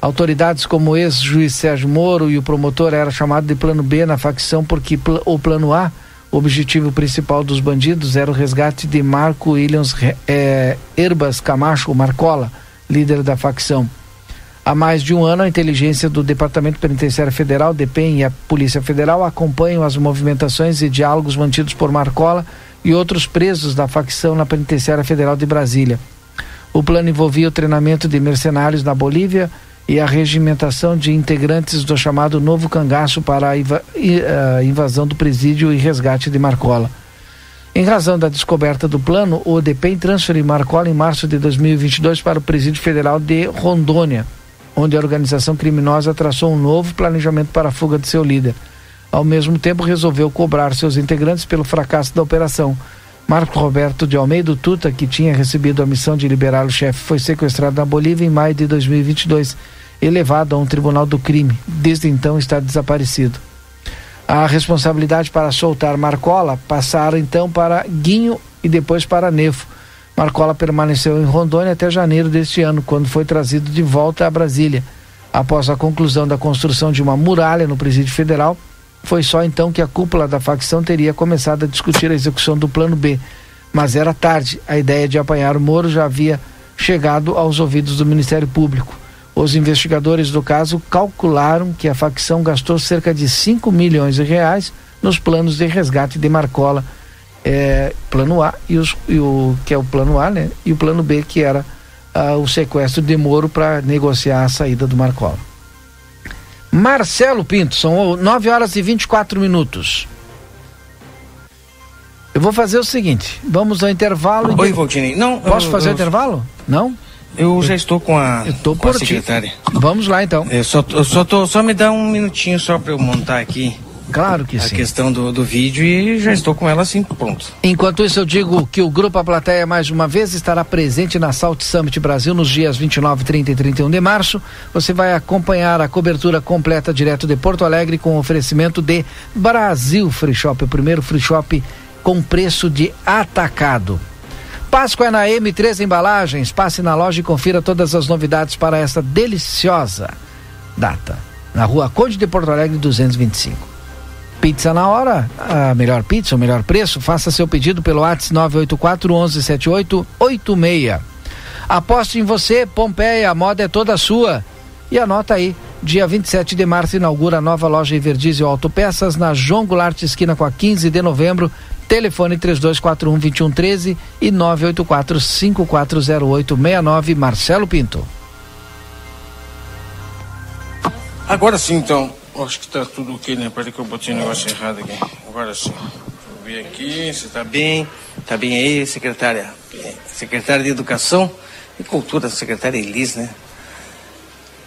S2: autoridades como o ex-juiz Sérgio Moro e o promotor era chamado de plano B na facção porque o plano A, o objetivo principal dos bandidos era o resgate de Marco Williams é, Herbas Camacho Marcola, líder da facção. Há mais de um ano, a inteligência do Departamento Penitenciário Federal, DEPEN, e a Polícia Federal acompanham as movimentações e diálogos mantidos por Marcola e outros presos da facção na Penitenciária Federal de Brasília. O plano envolvia o treinamento de mercenários na Bolívia e a regimentação de integrantes do chamado Novo Cangaço para a invasão do presídio e resgate de Marcola. Em razão da descoberta do plano, o DPEM transferiu Marcola em março de 2022 para o Presídio Federal de Rondônia onde a organização criminosa traçou um novo planejamento para a fuga de seu líder. Ao mesmo tempo, resolveu cobrar seus integrantes pelo fracasso da operação. Marco Roberto de Almeida Tuta, que tinha recebido a missão de liberar o chefe, foi sequestrado na Bolívia em maio de 2022 e levado a um tribunal do crime. Desde então está desaparecido. A responsabilidade para soltar Marcola passaram então para Guinho e depois para Nefo Marcola permaneceu em Rondônia até janeiro deste ano, quando foi trazido de volta a Brasília. Após a conclusão da construção de uma muralha no Presídio Federal, foi só então que a cúpula da facção teria começado a discutir a execução do Plano B. Mas era tarde, a ideia de apanhar o Moro já havia chegado aos ouvidos do Ministério Público. Os investigadores do caso calcularam que a facção gastou cerca de 5 milhões de reais nos planos de resgate de Marcola é, plano A e, os, e, o que é o plano A, né? E o plano B que era ah, o sequestro de Moro para negociar a saída do Marcola. Marcelo Pinto, são 9 horas e 24 minutos. Eu vou fazer o seguinte, vamos ao intervalo.
S4: Oi, Valdinei. Não,
S2: Posso
S4: eu,
S2: fazer
S4: eu,
S2: o intervalo? Não?
S4: Eu, já estou com a,
S2: eu tô
S4: com
S2: por
S4: a secretária.
S2: Vamos lá então.
S4: Eu só, eu só, tô, só me dá um minutinho só para eu montar aqui.
S2: Claro que
S4: a
S2: sim.
S4: A questão do, do vídeo e já estou com ela assim, pronto.
S2: Enquanto isso, eu digo que o Grupo A Plateia, mais uma vez, estará presente na Salt Summit Brasil nos dias 29, 30 e 31 de março. Você vai acompanhar a cobertura completa direto de Porto Alegre com oferecimento de Brasil Free Shop, o primeiro free shop com preço de atacado. Páscoa é na M3 Embalagens. Passe na loja e confira todas as novidades para esta deliciosa data. Na rua Conde de Porto Alegre 225. Pizza na hora, a melhor pizza, o melhor preço, faça seu pedido pelo WhatsApp 984 1178 86. Aposte em você, Pompeia, a moda é toda sua. E anota aí, dia 27 de março inaugura a nova loja Everdiesel Autopeças na João Goulart esquina com a 15 de novembro. Telefone 3241 2113 e 984 540869 Marcelo Pinto.
S4: Agora sim, então. Acho que está tudo ok, né? Parece que eu botei o um negócio errado aqui. Agora sim. Deixa eu ver aqui, você está bem? Está bem aí, secretária? Secretária de Educação e Cultura, secretária Elis, né?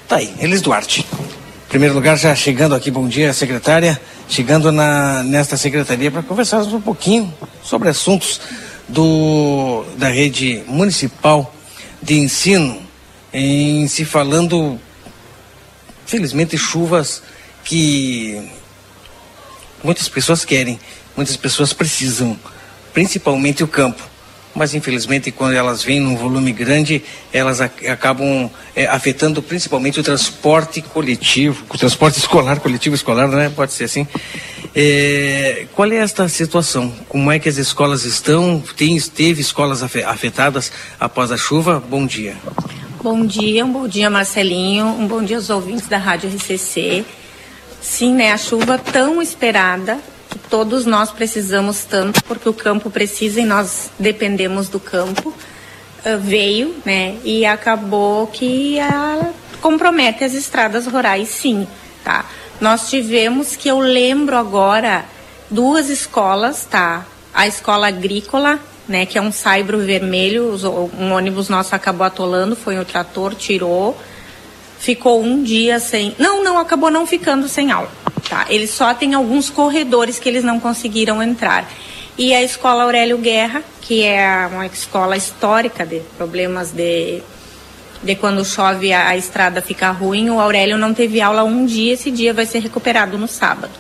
S4: Tá aí, Elis Duarte. Primeiro lugar, já chegando aqui, bom dia, secretária. Chegando na, nesta secretaria para conversarmos um pouquinho sobre assuntos do, da rede municipal de ensino, em se falando, felizmente, chuvas que muitas pessoas querem, muitas pessoas precisam, principalmente o campo. Mas infelizmente, quando elas vêm num volume grande, elas ac acabam é, afetando principalmente o transporte coletivo, o transporte escolar, coletivo escolar, né? Pode ser assim. É, qual é esta situação? Como é que as escolas estão? Tem, teve escolas afetadas após a chuva? Bom dia.
S22: Bom dia, um bom dia, Marcelinho. Um bom dia aos ouvintes da Rádio RCC. Sim, né? A chuva tão esperada que todos nós precisamos tanto, porque o campo precisa e nós dependemos do campo, uh, veio, né? E acabou que compromete as estradas rurais, sim, tá? Nós tivemos que eu lembro agora duas escolas, tá? A escola agrícola, né? Que é um saibro vermelho, um ônibus nosso acabou atolando, foi o trator, tirou ficou um dia sem. Não, não, acabou não ficando sem aula. Tá? Eles só têm alguns corredores que eles não conseguiram entrar. E a escola Aurélio Guerra, que é uma escola histórica de problemas de, de quando chove a, a estrada fica ruim, o Aurélio não teve aula um dia, esse dia vai ser recuperado no sábado.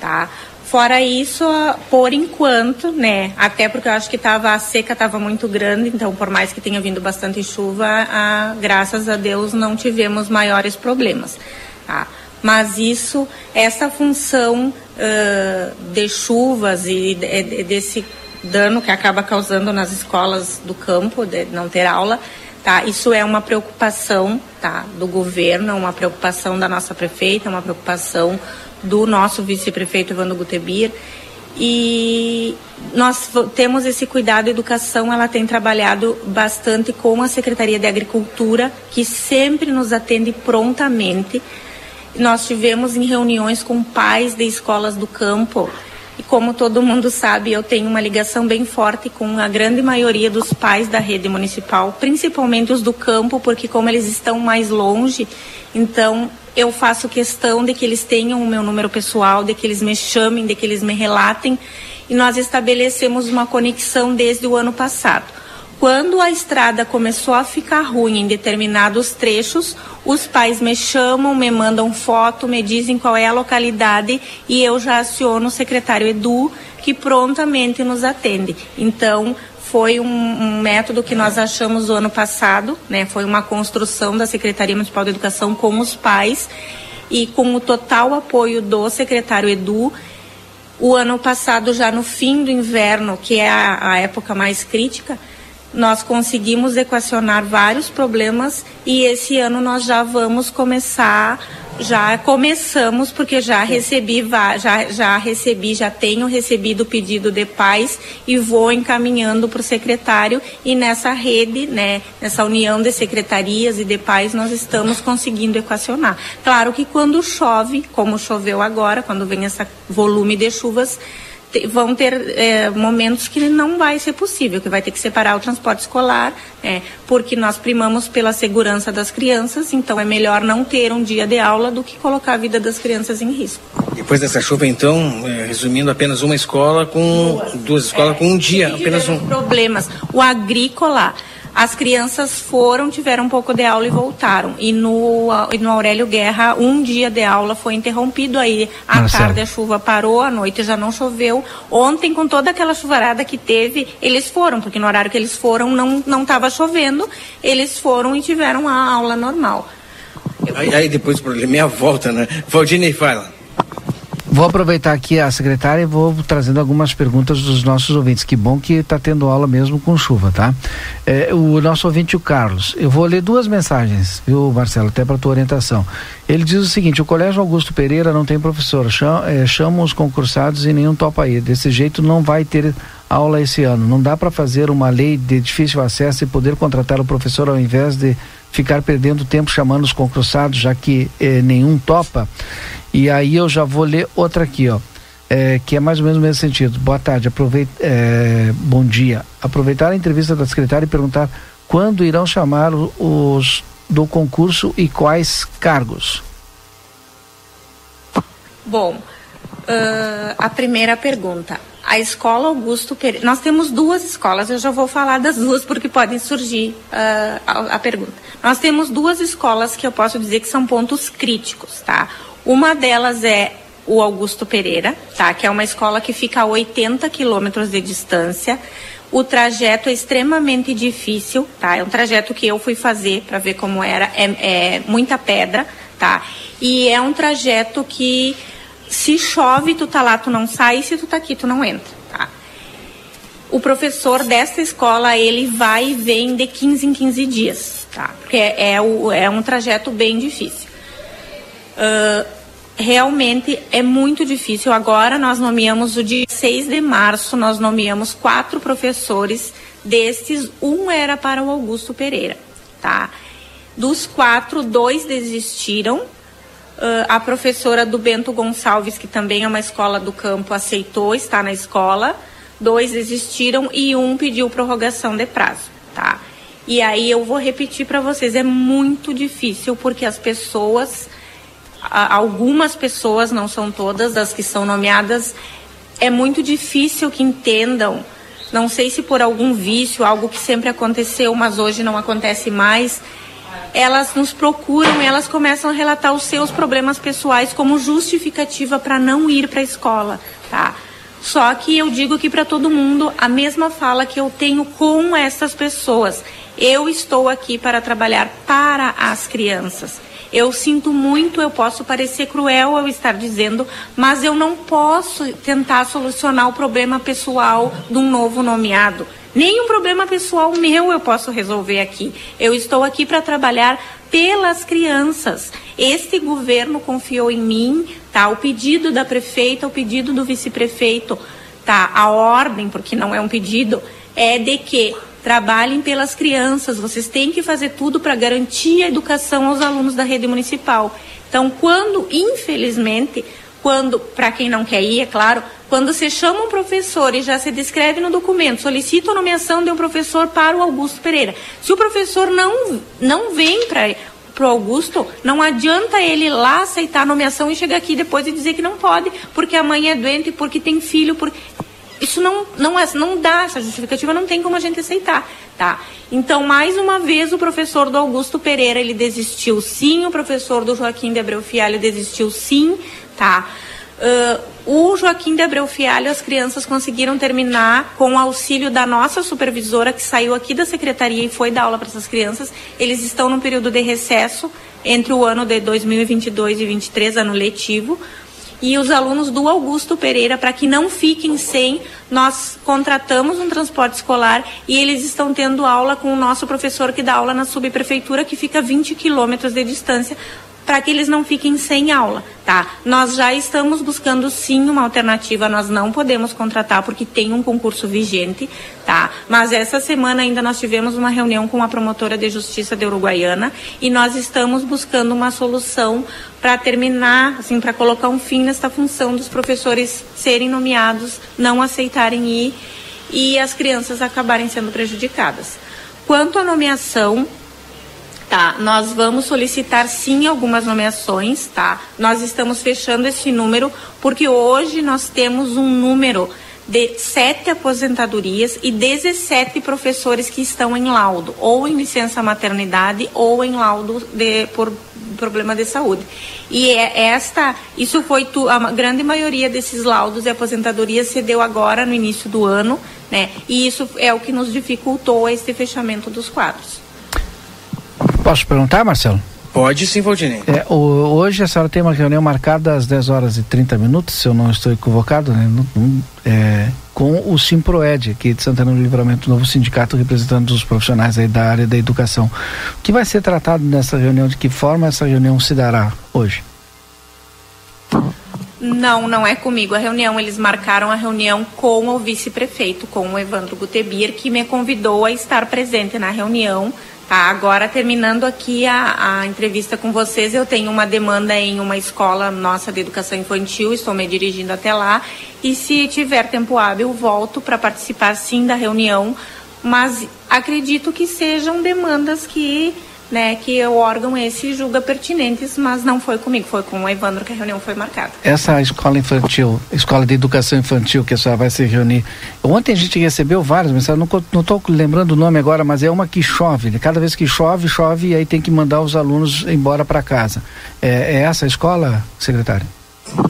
S22: Tá? Fora isso, por enquanto, né? Até porque eu acho que tava, a seca estava muito grande, então por mais que tenha vindo bastante chuva, ah, graças a Deus não tivemos maiores problemas. Tá? Mas isso, essa função uh, de chuvas e de, de, desse dano que acaba causando nas escolas do campo, de não ter aula, tá? Isso é uma preocupação, tá? Do governo, é uma preocupação da nossa prefeita, é uma preocupação do nosso vice-prefeito Evandro Gutebir. E nós temos esse cuidado, a educação ela tem trabalhado bastante com a Secretaria de Agricultura, que sempre nos atende prontamente. Nós tivemos em reuniões com pais de escolas do campo e como todo mundo sabe, eu tenho uma ligação bem forte com a grande maioria dos pais da rede municipal, principalmente os do campo, porque como eles estão mais longe, então eu faço questão de que eles tenham o meu número pessoal, de que eles me chamem, de que eles me relatem, e nós estabelecemos uma conexão desde o ano passado. Quando a estrada começou a ficar ruim em determinados trechos, os pais me chamam, me mandam foto, me dizem qual é a localidade e eu já aciono o secretário Edu, que prontamente nos atende. Então, foi um, um, método que nós achamos o ano passado, né? Foi uma construção da Secretaria Municipal de Educação com os pais e com o total apoio do secretário Edu. O ano passado, já no fim do inverno, que é a, a época mais crítica, nós conseguimos equacionar vários problemas e esse ano nós já vamos começar, já começamos porque já recebi, já, já recebi, já tenho recebido o pedido de pais e vou encaminhando para o secretário e nessa rede, né, nessa união de secretarias e de pais nós estamos conseguindo equacionar. Claro que quando chove, como choveu agora, quando vem esse volume de chuvas, vão ter é, momentos que não vai ser possível, que vai ter que separar o transporte escolar, é, porque nós primamos pela segurança das crianças, então é melhor não ter um dia de aula do que colocar a vida das crianças em risco.
S4: Depois dessa chuva, então, é, resumindo, apenas uma escola com duas, duas escolas com um dia, apenas um.
S22: Problemas. O agrícola as crianças foram, tiveram um pouco de aula e voltaram. E no, no Aurélio Guerra, um dia de aula foi interrompido. Aí, à Marcelo. tarde, a chuva parou, à noite já não choveu. Ontem, com toda aquela chuvarada que teve, eles foram, porque no horário que eles foram não estava chovendo. Eles foram e tiveram a aula normal.
S4: Aí, aí depois o problema é a volta, né? Valdinei, fala.
S2: Vou aproveitar aqui a secretária e vou trazendo algumas perguntas dos nossos ouvintes. Que bom que está tendo aula mesmo com chuva, tá? É, o nosso ouvinte, o Carlos. Eu vou ler duas mensagens, viu, Marcelo, até para tua orientação. Ele diz o seguinte: o Colégio Augusto Pereira não tem professor. Chama, é, chamam os concursados e nenhum topa aí. Desse jeito não vai ter aula esse ano. Não dá para fazer uma lei de difícil acesso e poder contratar o professor ao invés de ficar perdendo tempo chamando os concursados, já que eh, nenhum topa. E aí eu já vou ler outra aqui, ó. É, que é mais ou menos o mesmo sentido. Boa tarde, aproveita, é, bom dia. Aproveitar a entrevista da secretária e perguntar quando irão chamar os do concurso e quais cargos.
S22: Bom, uh, a primeira pergunta. A escola Augusto Pereira. Nós temos duas escolas, eu já vou falar das duas porque podem surgir uh, a, a pergunta. Nós temos duas escolas que eu posso dizer que são pontos críticos, tá? Uma delas é o Augusto Pereira, tá? Que é uma escola que fica a 80 quilômetros de distância. O trajeto é extremamente difícil, tá? É um trajeto que eu fui fazer para ver como era. É, é, muita pedra, tá? E é um trajeto que se chove, tu tá lá, tu não sai, se tu tá aqui, tu não entra, tá? O professor dessa escola, ele vai e vem de 15 em 15 dias, tá? Porque é, é, o, é um trajeto bem difícil. Uh, realmente é muito difícil. Agora nós nomeamos o dia 6 de março, nós nomeamos quatro professores. Destes, um era para o Augusto Pereira, tá? Dos quatro, dois desistiram. Uh, a professora do Bento Gonçalves, que também é uma escola do campo, aceitou estar na escola. Dois desistiram e um pediu prorrogação de prazo, tá? E aí eu vou repetir para vocês, é muito difícil porque as pessoas algumas pessoas, não são todas, das que são nomeadas, é muito difícil que entendam. Não sei se por algum vício, algo que sempre aconteceu, mas hoje não acontece mais. elas nos procuram e elas começam a relatar os seus problemas pessoais como justificativa para não ir para a escola, tá? Só que eu digo aqui para todo mundo a mesma fala que eu tenho com essas pessoas. Eu estou aqui para trabalhar para as crianças. Eu sinto muito, eu posso parecer cruel ao estar dizendo, mas eu não posso tentar solucionar o problema pessoal de um novo nomeado. Nenhum problema pessoal meu eu posso resolver aqui. Eu estou aqui para trabalhar pelas crianças. Este governo confiou em mim, tá? O pedido da prefeita, o pedido do vice-prefeito, tá? A ordem, porque não é um pedido, é de que trabalhem pelas crianças. Vocês têm que fazer tudo para garantir a educação aos alunos da rede municipal. Então, quando, infelizmente, quando, para quem não quer ir, é claro, quando você chama um professor e já se descreve no documento, solicita a nomeação de um professor para o Augusto Pereira. Se o professor não, não vem para o Augusto, não adianta ele lá aceitar a nomeação e chegar aqui depois e dizer que não pode, porque a mãe é doente, porque tem filho, porque isso não, não, é, não dá, essa justificativa não tem como a gente aceitar, tá? Então, mais uma vez, o professor do Augusto Pereira, ele desistiu sim, o professor do Joaquim de Abreu Fialho desistiu sim, tá? Uh, o Joaquim de Abreu Fialho, as crianças conseguiram terminar com o auxílio da nossa supervisora, que saiu aqui da secretaria e foi dar aula para essas crianças. Eles estão num período de recesso entre o ano de 2022 e 2023, ano letivo e os alunos do Augusto Pereira, para que não fiquem sem, nós contratamos um transporte escolar e eles estão tendo aula com o nosso professor que dá aula na subprefeitura, que fica a 20 quilômetros de distância, para que eles não fiquem sem aula, tá? Nós já estamos buscando sim uma alternativa, nós não podemos contratar porque tem um concurso vigente, tá? Mas essa semana ainda nós tivemos uma reunião com a promotora de justiça de Uruguaiana e nós estamos buscando uma solução para terminar, assim, para colocar um fim nesta função dos professores serem nomeados, não aceitarem ir e as crianças acabarem sendo prejudicadas. Quanto à nomeação, Tá, nós vamos solicitar sim algumas nomeações, tá? Nós estamos fechando esse número porque hoje nós temos um número de sete aposentadorias e 17 professores que estão em laudo, ou em licença maternidade, ou em laudo de, por problema de saúde. E é esta, isso foi tu, a grande maioria desses laudos de aposentadoria se deu agora no início do ano, né? E isso é o que nos dificultou este fechamento dos quadros.
S2: Posso perguntar, Marcelo?
S4: Pode sim, Valdinei.
S2: É, hoje a senhora tem uma reunião marcada às 10 horas e 30 minutos, se eu não estou equivocado, né? É, com o Simproed, aqui de Santana do Livramento, novo sindicato representando os profissionais aí da área da educação. O que vai ser tratado nessa reunião? De que forma essa reunião se dará hoje?
S22: Não, não é comigo a reunião. Eles marcaram a reunião com o vice-prefeito, com o Evandro Gutebir, que me convidou a estar presente na reunião Tá, agora terminando aqui a, a, entrevista com vocês, eu tenho uma demanda em uma escola nossa de educação infantil, estou me dirigindo até lá e se tiver tempo hábil volto para participar sim da reunião, mas acredito que sejam demandas que né, que o órgão esse julga pertinentes, mas não foi comigo, foi com o Evandro que a reunião foi marcada.
S2: Essa escola infantil, escola de educação infantil que a senhora vai se reunir, ontem a gente recebeu várias mensagens, não estou lembrando o nome agora, mas é uma que chove, né? cada vez que chove, chove e aí tem que mandar os alunos embora para casa. É, é essa a escola, secretária?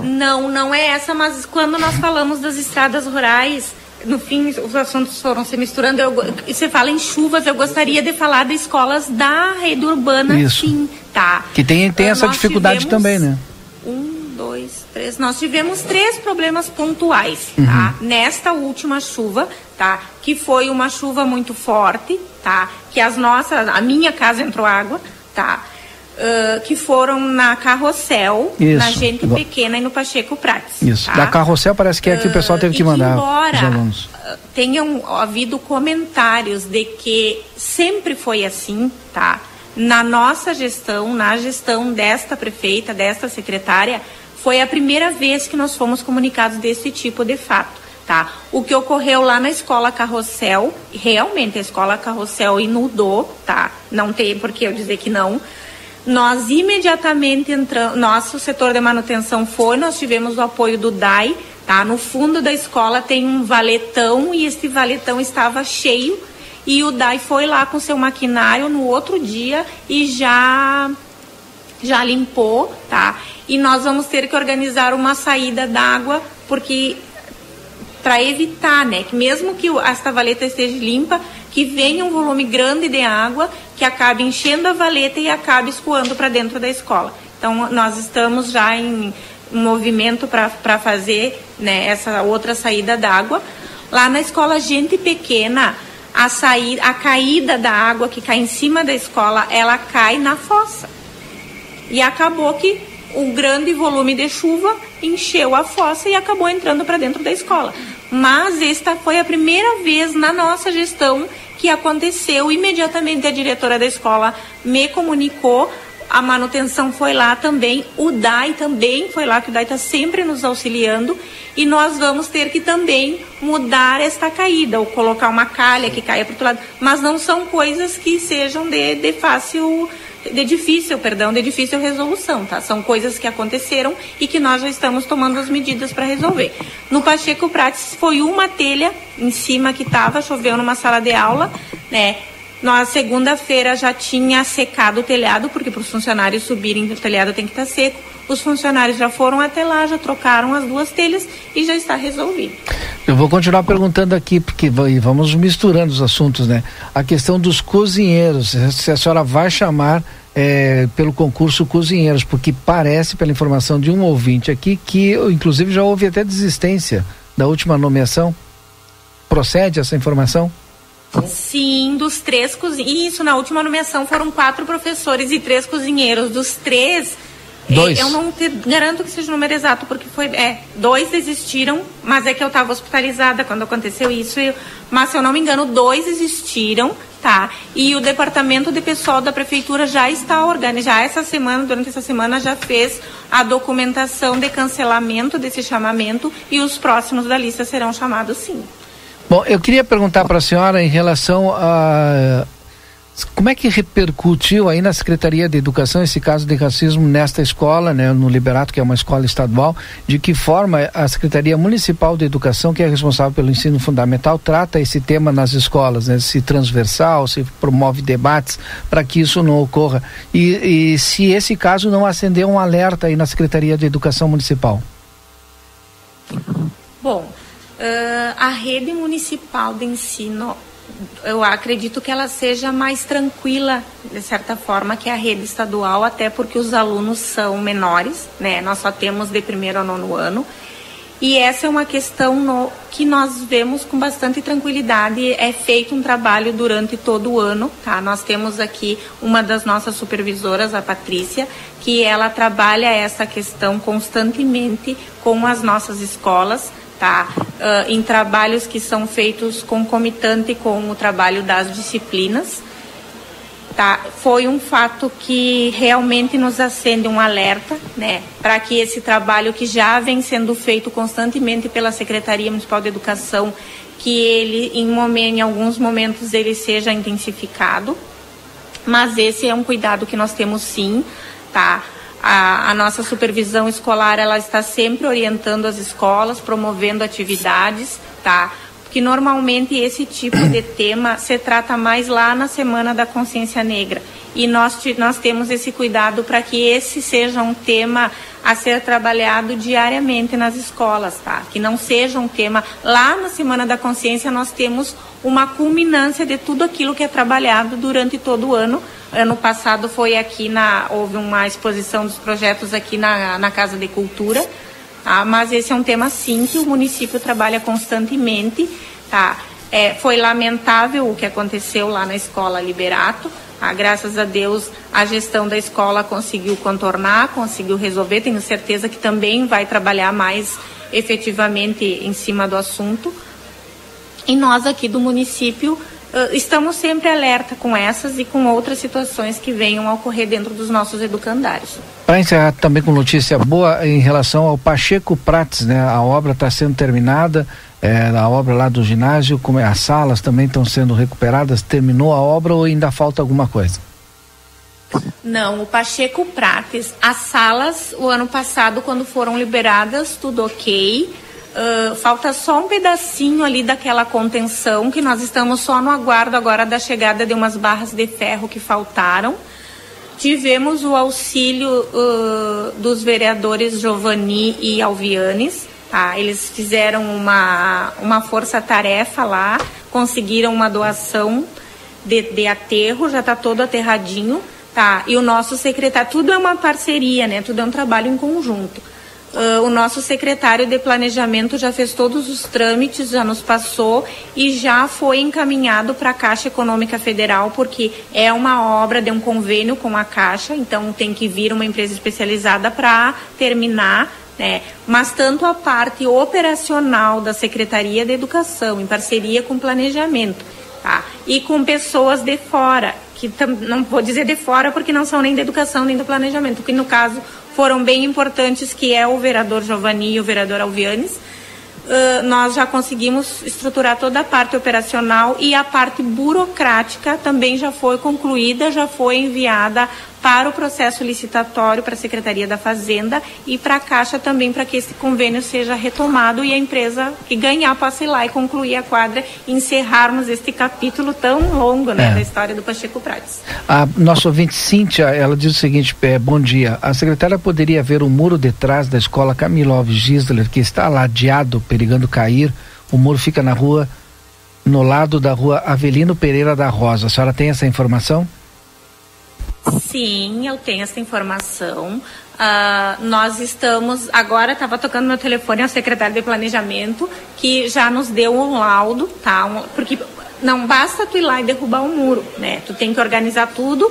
S22: Não, não é essa, mas quando nós falamos das estradas rurais, no fim os assuntos foram se misturando. Eu, você fala em chuvas, eu gostaria de falar de escolas da rede urbana,
S2: Isso.
S22: sim, tá?
S2: Que tem, tem essa dificuldade também, né?
S22: Um, dois, três. Nós tivemos três problemas pontuais, uhum. tá? Nesta última chuva, tá? Que foi uma chuva muito forte, tá? Que as nossas, a minha casa entrou água, tá? Uh, que foram na Carrossel, Isso. na Gente Pequena e no Pacheco Prates.
S2: Isso. Tá? Da Carrossel parece que é que o pessoal teve que mandar embora, os alunos.
S22: tenham havido comentários de que sempre foi assim, tá? Na nossa gestão, na gestão desta prefeita, desta secretária, foi a primeira vez que nós fomos comunicados desse tipo de fato. Tá? O que ocorreu lá na escola Carrossel, realmente a escola Carrossel inundou, tá? Não tem por que eu dizer que não nós imediatamente entramos, nosso setor de manutenção foi, nós tivemos o apoio do DAI, tá? No fundo da escola tem um valetão e este valetão estava cheio e o DAI foi lá com seu maquinário no outro dia e já já limpou, tá? E nós vamos ter que organizar uma saída d'água porque para evitar, né, que mesmo que esta valeta esteja limpa, que venha um volume grande de água que acabe enchendo a valeta e acabe escoando para dentro da escola. Então nós estamos já em movimento para fazer né, essa outra saída d'água. Lá na escola Gente Pequena, a, saída, a caída da água que cai em cima da escola, ela cai na fossa. E acabou que o grande volume de chuva encheu a fossa e acabou entrando para dentro da escola. Mas esta foi a primeira vez na nossa gestão que aconteceu. Imediatamente a diretora da escola me comunicou a manutenção foi lá também, o DAI também foi lá, que o DAI está sempre nos auxiliando, e nós vamos ter que também mudar esta caída, ou colocar uma calha que caia para outro lado, mas não são coisas que sejam de, de fácil de difícil, perdão, de difícil resolução, tá? São coisas que aconteceram e que nós já estamos tomando as medidas para resolver. No Pacheco Prates foi uma telha em cima que estava, choveu numa sala de aula, né? Na segunda-feira já tinha secado o telhado, porque para os funcionários subirem o telhado tem que estar tá seco. Os funcionários já foram até lá, já trocaram as duas telhas e já está resolvido.
S2: Eu vou continuar perguntando aqui, porque vamos misturando os assuntos, né? A questão dos cozinheiros, se a senhora vai chamar é, pelo concurso cozinheiros, porque parece, pela informação de um ouvinte aqui, que inclusive já houve até desistência da última nomeação. Procede essa informação?
S22: Sim, dos três cozinheiros. Isso, na última nomeação foram quatro professores e três cozinheiros. Dos três,
S2: Dois.
S22: É, eu não te garanto que seja o número exato, porque foi. É, dois desistiram, mas é que eu estava hospitalizada quando aconteceu isso. Eu, mas, se eu não me engano, dois existiram, tá? E o departamento de pessoal da prefeitura já está organizado. Já essa semana, durante essa semana, já fez a documentação de cancelamento desse chamamento e os próximos da lista serão chamados sim.
S2: Bom, eu queria perguntar para a senhora em relação a como é que repercutiu aí na Secretaria de Educação esse caso de racismo nesta escola, né, no Liberato, que é uma escola estadual? De que forma a Secretaria Municipal de Educação, que é responsável pelo ensino fundamental, trata esse tema nas escolas, né? Se transversal, se promove debates para que isso não ocorra? E, e se esse caso não acendeu um alerta aí na Secretaria de Educação Municipal?
S22: Bom, uh, a rede municipal de ensino eu acredito que ela seja mais tranquila, de certa forma, que a rede estadual, até porque os alunos são menores, né? Nós só temos de primeiro ao nono ano. E essa é uma questão no, que nós vemos com bastante tranquilidade. É feito um trabalho durante todo o ano, tá? Nós temos aqui uma das nossas supervisoras, a Patrícia, que ela trabalha essa questão constantemente com as nossas escolas Uh, em trabalhos que são feitos concomitante com o trabalho das disciplinas. Tá? Foi um fato que realmente nos acende um alerta, né, para que esse trabalho que já vem sendo feito constantemente pela Secretaria Municipal de Educação, que ele em, momento, em alguns momentos ele seja intensificado. Mas esse é um cuidado que nós temos sim, tá? A, a, nossa supervisão escolar ela está sempre orientando as escolas, promovendo atividades, tá? Porque normalmente esse tipo de tema se trata mais lá na Semana da Consciência Negra. E nós, nós temos esse cuidado para que esse seja um tema a ser trabalhado diariamente nas escolas, tá? Que não seja um tema. Lá na Semana da Consciência nós temos uma culminância de tudo aquilo que é trabalhado durante todo o ano Ano passado foi aqui na. houve uma exposição dos projetos aqui na, na Casa de Cultura. Tá? Mas esse é um tema sim que o município trabalha constantemente. Tá? É, foi lamentável o que aconteceu lá na escola Liberato. Tá? Graças a Deus a gestão da escola conseguiu contornar, conseguiu resolver. Tenho certeza que também vai trabalhar mais efetivamente em cima do assunto. E nós aqui do município estamos sempre alerta com essas e com outras situações que venham a ocorrer dentro dos nossos educandários.
S2: Para encerrar também com notícia boa em relação ao Pacheco Prates, né? A obra está sendo terminada, é, a obra lá do ginásio, como é, as salas também estão sendo recuperadas. Terminou a obra ou ainda falta alguma coisa?
S22: Não, o Pacheco Prates, as salas, o ano passado, quando foram liberadas, tudo ok Uh, falta só um pedacinho ali daquela contenção, que nós estamos só no aguardo agora da chegada de umas barras de ferro que faltaram. Tivemos o auxílio uh, dos vereadores Giovanni e Alvianes. Tá? Eles fizeram uma, uma força-tarefa lá, conseguiram uma doação de, de aterro, já está todo aterradinho. Tá? E o nosso secretário, tudo é uma parceria, né? tudo é um trabalho em conjunto. Uh, o nosso secretário de planejamento já fez todos os trâmites, já nos passou e já foi encaminhado para a Caixa Econômica Federal, porque é uma obra de um convênio com a Caixa, então tem que vir uma empresa especializada para terminar. Né? Mas tanto a parte operacional da Secretaria de Educação, em parceria com o planejamento, tá? e com pessoas de fora, que não vou dizer de fora porque não são nem da educação nem do planejamento, que no caso foram bem importantes, que é o vereador Giovanni e o vereador Alvianes. Uh, nós já conseguimos estruturar toda a parte operacional e a parte burocrática também já foi concluída, já foi enviada para o processo licitatório para a Secretaria da Fazenda e para a Caixa também para que esse convênio seja retomado e a empresa que ganhar possa ir lá e concluir a quadra e encerrarmos este capítulo tão longo né, é. da história do Pacheco Prates.
S2: A nossa ouvinte Cíntia, ela diz o seguinte, é, bom dia, a secretária poderia ver o muro detrás da escola Camilo Alves Gisler que está ladeado, perigando cair, o muro fica na rua, no lado da rua Avelino Pereira da Rosa. A senhora tem essa informação?
S22: Sim, eu tenho essa informação. Uh, nós estamos. Agora estava tocando meu telefone ao secretário de Planejamento, que já nos deu um laudo, tá? Um, porque não basta tu ir lá e derrubar o um muro, né? Tu tem que organizar tudo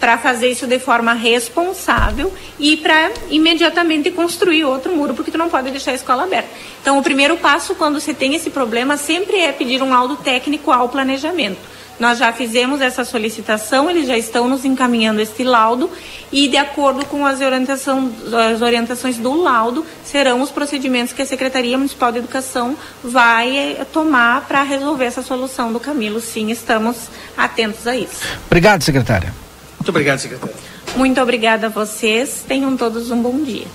S22: para fazer isso de forma responsável e para imediatamente construir outro muro, porque tu não pode deixar a escola aberta. Então, o primeiro passo quando você tem esse problema sempre é pedir um laudo técnico ao planejamento. Nós já fizemos essa solicitação, eles já estão nos encaminhando este laudo e, de acordo com as, orientação, as orientações do laudo, serão os procedimentos que a Secretaria Municipal de Educação vai eh, tomar para resolver essa solução do Camilo. Sim, estamos atentos a isso.
S2: Obrigado, secretária.
S4: Muito obrigado, secretária.
S22: Muito obrigada a vocês. Tenham todos um bom dia.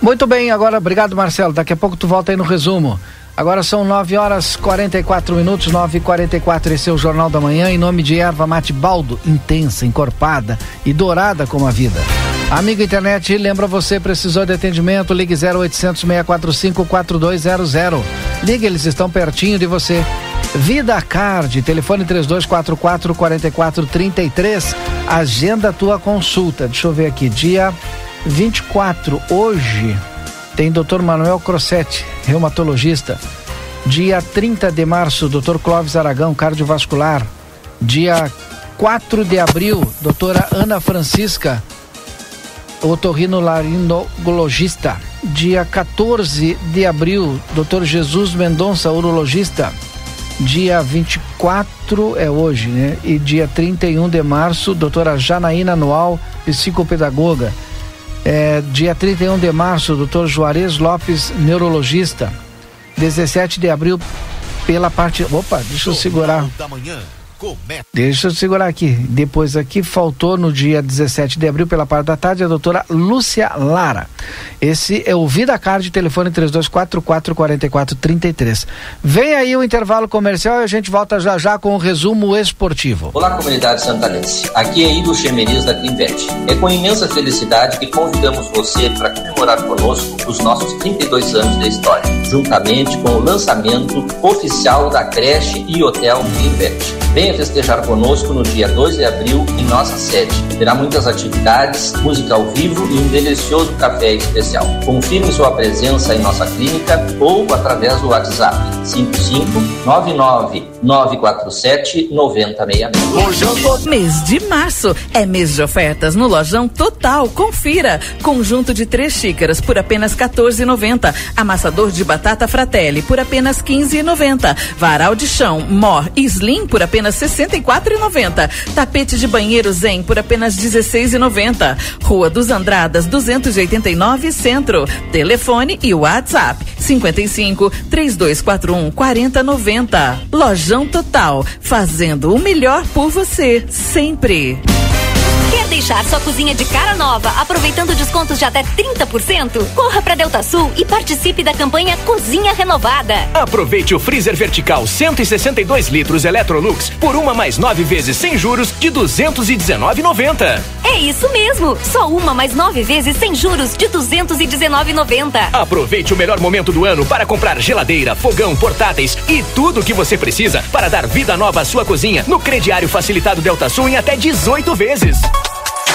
S2: Muito bem, agora obrigado, Marcelo. Daqui a pouco tu volta aí no resumo. Agora são 9 horas 44 minutos, 9 e 44 Esse é o Jornal da Manhã, em nome de erva mate baldo, intensa, encorpada e dourada como a vida. Amigo internet, lembra você, precisou de atendimento? Ligue 0800 645 4200. Ligue, eles estão pertinho de você. Vida Card, telefone 3244 4433. Agenda tua consulta. Deixa eu ver aqui, dia 24, hoje tem Dr. Manuel Crossetti, reumatologista. Dia 30 de março, Dr. Clóvis Aragão, cardiovascular. Dia 4 de abril, doutora Ana Francisca, otorrinolaringologista. Dia 14 de abril, Dr. Jesus Mendonça, urologista. Dia 24 é hoje, né? E dia 31 de março, doutora Janaína Anual, psicopedagoga. É, dia 31 de março, doutor Juarez Lopes, neurologista. 17 de abril, pela parte. Opa, deixa eu segurar. Deixa eu segurar aqui. Depois aqui faltou no dia 17 de abril, pela parte da tarde, a doutora Lúcia Lara. Esse é o Vida Card, telefone 3244-4433. Vem aí o intervalo comercial e a gente volta já já com o resumo esportivo.
S23: Olá, comunidade santanense. Aqui é Igor Chemeriz da Clinvet. É com imensa felicidade que convidamos você para comemorar conosco os nossos 32 anos de história, juntamente com o lançamento oficial da creche e hotel Clinvet. Venha festejar conosco no dia 2 de abril em nossa sede. Terá muitas atividades, música ao vivo e um delicioso café especial. Confirme sua presença em nossa clínica ou através do WhatsApp 5599 947 9066.
S11: Mês de março é mês de ofertas no Lojão Total. Confira. Conjunto de três xícaras por apenas 14,90. Amassador de batata Fratelli por apenas 15,90. Varal de chão Mor Slim por apenas apenas 64,90. Tapete de banheiro Zen por apenas 16,90. Rua dos Andradas 289 Centro. Telefone e WhatsApp 55 3241 4090. Lojão Total, fazendo o melhor por você sempre.
S14: Quer deixar sua cozinha de cara nova, aproveitando descontos de até 30%? Corra para Delta Sul e participe da campanha Cozinha Renovada.
S15: Aproveite o freezer vertical 162 litros Electrolux por uma mais nove vezes sem juros de 219,90.
S14: É isso mesmo, só uma mais nove vezes sem juros de 219,90.
S15: Aproveite o melhor momento do ano para comprar geladeira, fogão, portáteis e tudo o que você precisa para dar vida nova à sua cozinha no crediário facilitado Delta Sul em até 18 vezes.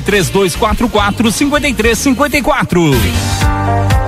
S17: 3244 5354.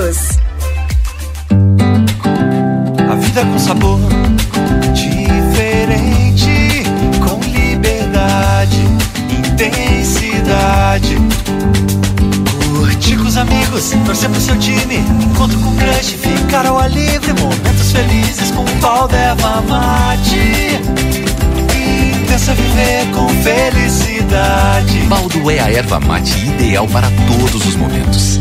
S20: A vida com sabor diferente, com liberdade, intensidade. Curtir com os amigos, torcer pro seu time, encontro com crush, ficar ao ar livre, momentos felizes com um pau erva mate. Intensa viver com felicidade.
S24: Baldo é a erva mate ideal para todos os momentos.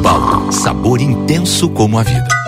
S24: Baldo, sabor intenso como a vida.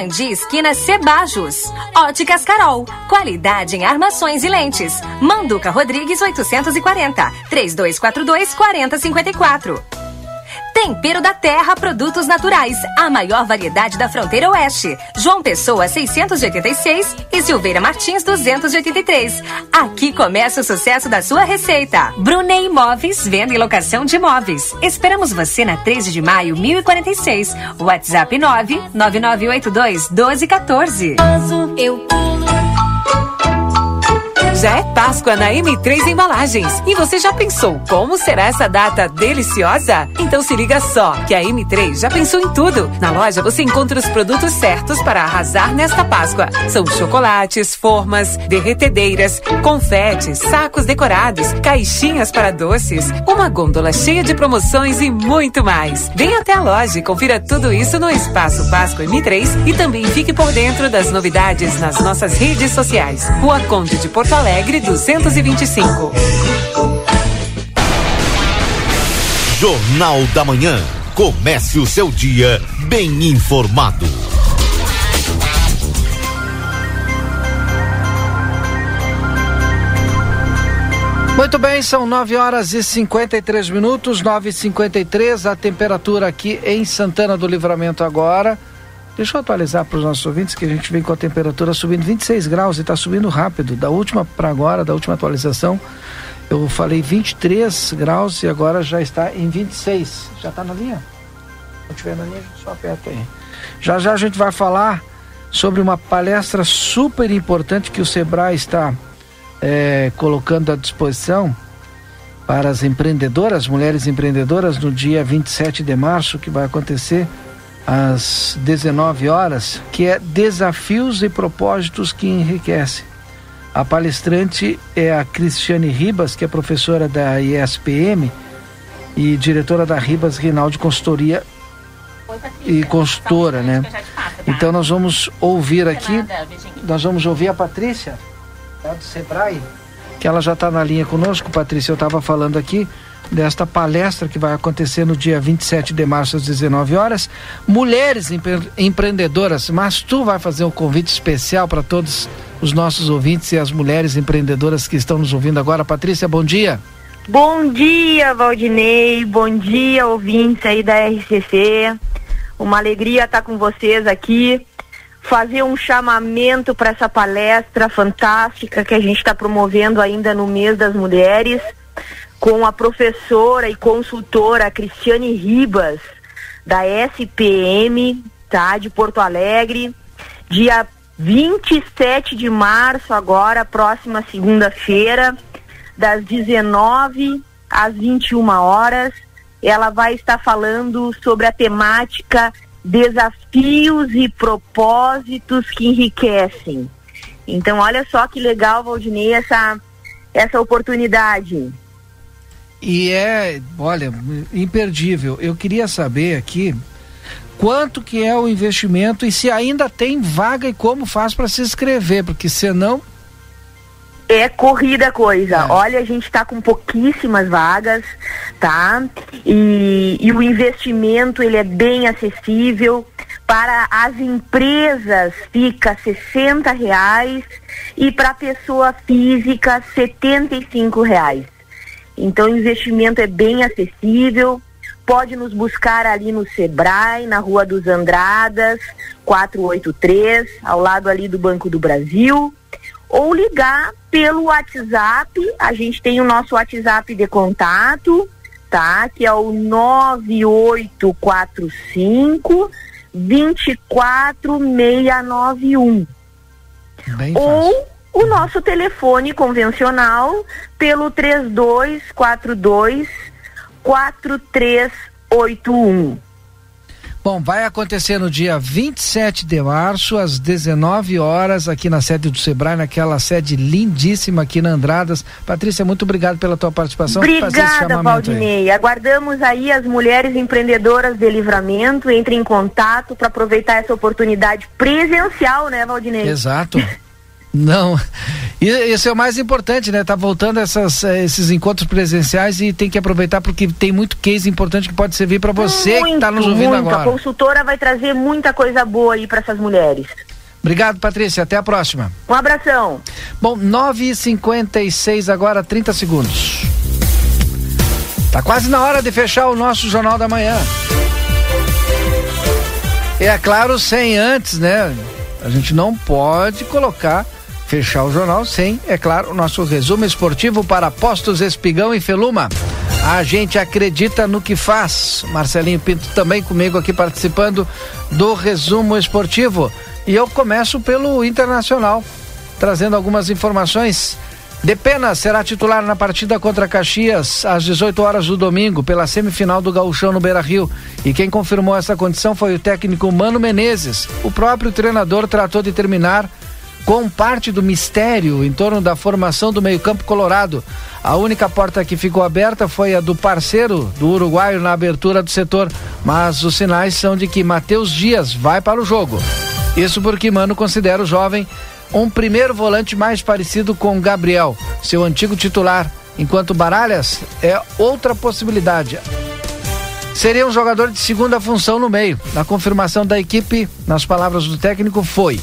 S21: Sarandi, esquina Cebajos. Óticas Carol. Qualidade em armações e lentes. Manduca Rodrigues 840. 3242 4054. Tempero da Terra Produtos Naturais, a maior variedade da fronteira oeste. João Pessoa 686 e Silveira Martins 283. Aqui começa o sucesso da sua receita. Brunei Imóveis, venda e locação de imóveis. Esperamos você na 13 de maio, 1046. WhatsApp 9 9982 1214.
S25: Eu pulo. Já é Páscoa na M3 Embalagens. E você já pensou como será essa data deliciosa? Então se liga só, que a M3 já pensou em tudo. Na loja você encontra os produtos certos para arrasar nesta Páscoa. São chocolates, formas, derretedeiras, confetes, sacos decorados, caixinhas para doces, uma gôndola cheia de promoções e muito mais. Venha até a loja e confira tudo isso no Espaço Páscoa M3 e também fique por dentro das novidades nas nossas redes sociais. Rua Conde de Porto Alegre. Alegre 225.
S1: Jornal da Manhã. Comece o seu dia bem informado.
S2: Muito bem, são 9 horas e 53 minutos, 9 e 53 a temperatura aqui em Santana do Livramento agora. Deixa eu atualizar para os nossos ouvintes que a gente vem com a temperatura subindo 26 graus e está subindo rápido. Da última para agora, da última atualização, eu falei 23 graus e agora já está em 26. Já está na linha? Se estiver na linha, só aperta aí. Já já a gente vai falar sobre uma palestra super importante que o Sebrae está é, colocando à disposição para as empreendedoras, mulheres empreendedoras, no dia 27 de março, que vai acontecer às 19 horas, que é Desafios e Propósitos que Enriquecem. A palestrante é a Cristiane Ribas, que é professora da ISPM e diretora da Ribas Rinaldi Consultoria e consultora, né? Então nós vamos ouvir aqui, nós vamos ouvir a Patrícia, lá do Sebrae, que ela já está na linha conosco, Patrícia, eu estava falando aqui desta palestra que vai acontecer no dia 27 de março às 19 horas. Mulheres empre empreendedoras, mas tu vai fazer um convite especial para todos os nossos ouvintes e as mulheres empreendedoras que estão nos ouvindo agora. Patrícia, bom dia.
S26: Bom dia, Valdinei. Bom dia, ouvintes aí da RCC. Uma alegria estar com vocês aqui. Fazer um chamamento para essa palestra fantástica que a gente está promovendo ainda no mês das mulheres com a professora e consultora Cristiane Ribas, da SPM, tá, de Porto Alegre, dia 27 de março, agora, próxima segunda-feira, das 19 às 21 horas. Ela vai estar falando sobre a temática desafios e propósitos que enriquecem. Então, olha só que legal, Valdinei, essa, essa oportunidade.
S2: E é, olha, imperdível. Eu queria saber aqui quanto que é o investimento e se ainda tem vaga e como faz para se inscrever, porque senão
S26: é corrida a coisa. É. Olha, a gente está com pouquíssimas vagas, tá? E, e, o investimento ele é bem acessível. Para as empresas fica 60 reais e para a pessoa física 75 reais. Então, o investimento é bem acessível. Pode nos buscar ali no Sebrae, na Rua dos Andradas, 483, ao lado ali do Banco do Brasil. Ou ligar pelo WhatsApp. A gente tem o nosso WhatsApp de contato, tá? Que é o 9845 24691. Bem Ou fácil o nosso telefone convencional pelo 3242 4381.
S2: Bom, vai acontecer no dia 27 de março, às 19 horas, aqui na sede do Sebrae, naquela sede lindíssima aqui na Andradas. Patrícia, muito obrigado pela tua participação.
S26: Obrigada, Valdinei. Aí. Aguardamos aí as mulheres empreendedoras de livramento. Entre em contato para aproveitar essa oportunidade presencial, né, Valdinei?
S2: Exato. Não. E esse é o mais importante, né? Tá voltando essas, eh, esses encontros presenciais e tem que aproveitar porque tem muito case importante que pode servir para você muito, que está nos ouvindo
S26: muito.
S2: agora.
S26: A consultora vai trazer muita coisa boa aí para essas mulheres.
S2: Obrigado, Patrícia. Até a próxima.
S26: Um abração.
S2: Bom, 9h56 agora, 30 segundos. Tá quase na hora de fechar o nosso Jornal da Manhã. E é claro, sem antes, né? A gente não pode colocar, fechar o jornal sem, é claro, o nosso resumo esportivo para Postos Espigão e Feluma. A gente acredita no que faz. Marcelinho Pinto também comigo aqui participando do resumo esportivo. E eu começo pelo Internacional, trazendo algumas informações. Depena será titular na partida contra Caxias às 18 horas do domingo pela semifinal do Gauchão no Beira-Rio. E quem confirmou essa condição foi o técnico Mano Menezes. O próprio treinador tratou de terminar com parte do mistério em torno da formação do meio-campo colorado. A única porta que ficou aberta foi a do parceiro do uruguaio na abertura do setor, mas os sinais são de que Matheus Dias vai para o jogo. Isso porque Mano considera o jovem um primeiro volante mais parecido com Gabriel, seu antigo titular, enquanto Baralhas é outra possibilidade. Seria um jogador de segunda função no meio. Na confirmação da equipe, nas palavras do técnico, foi: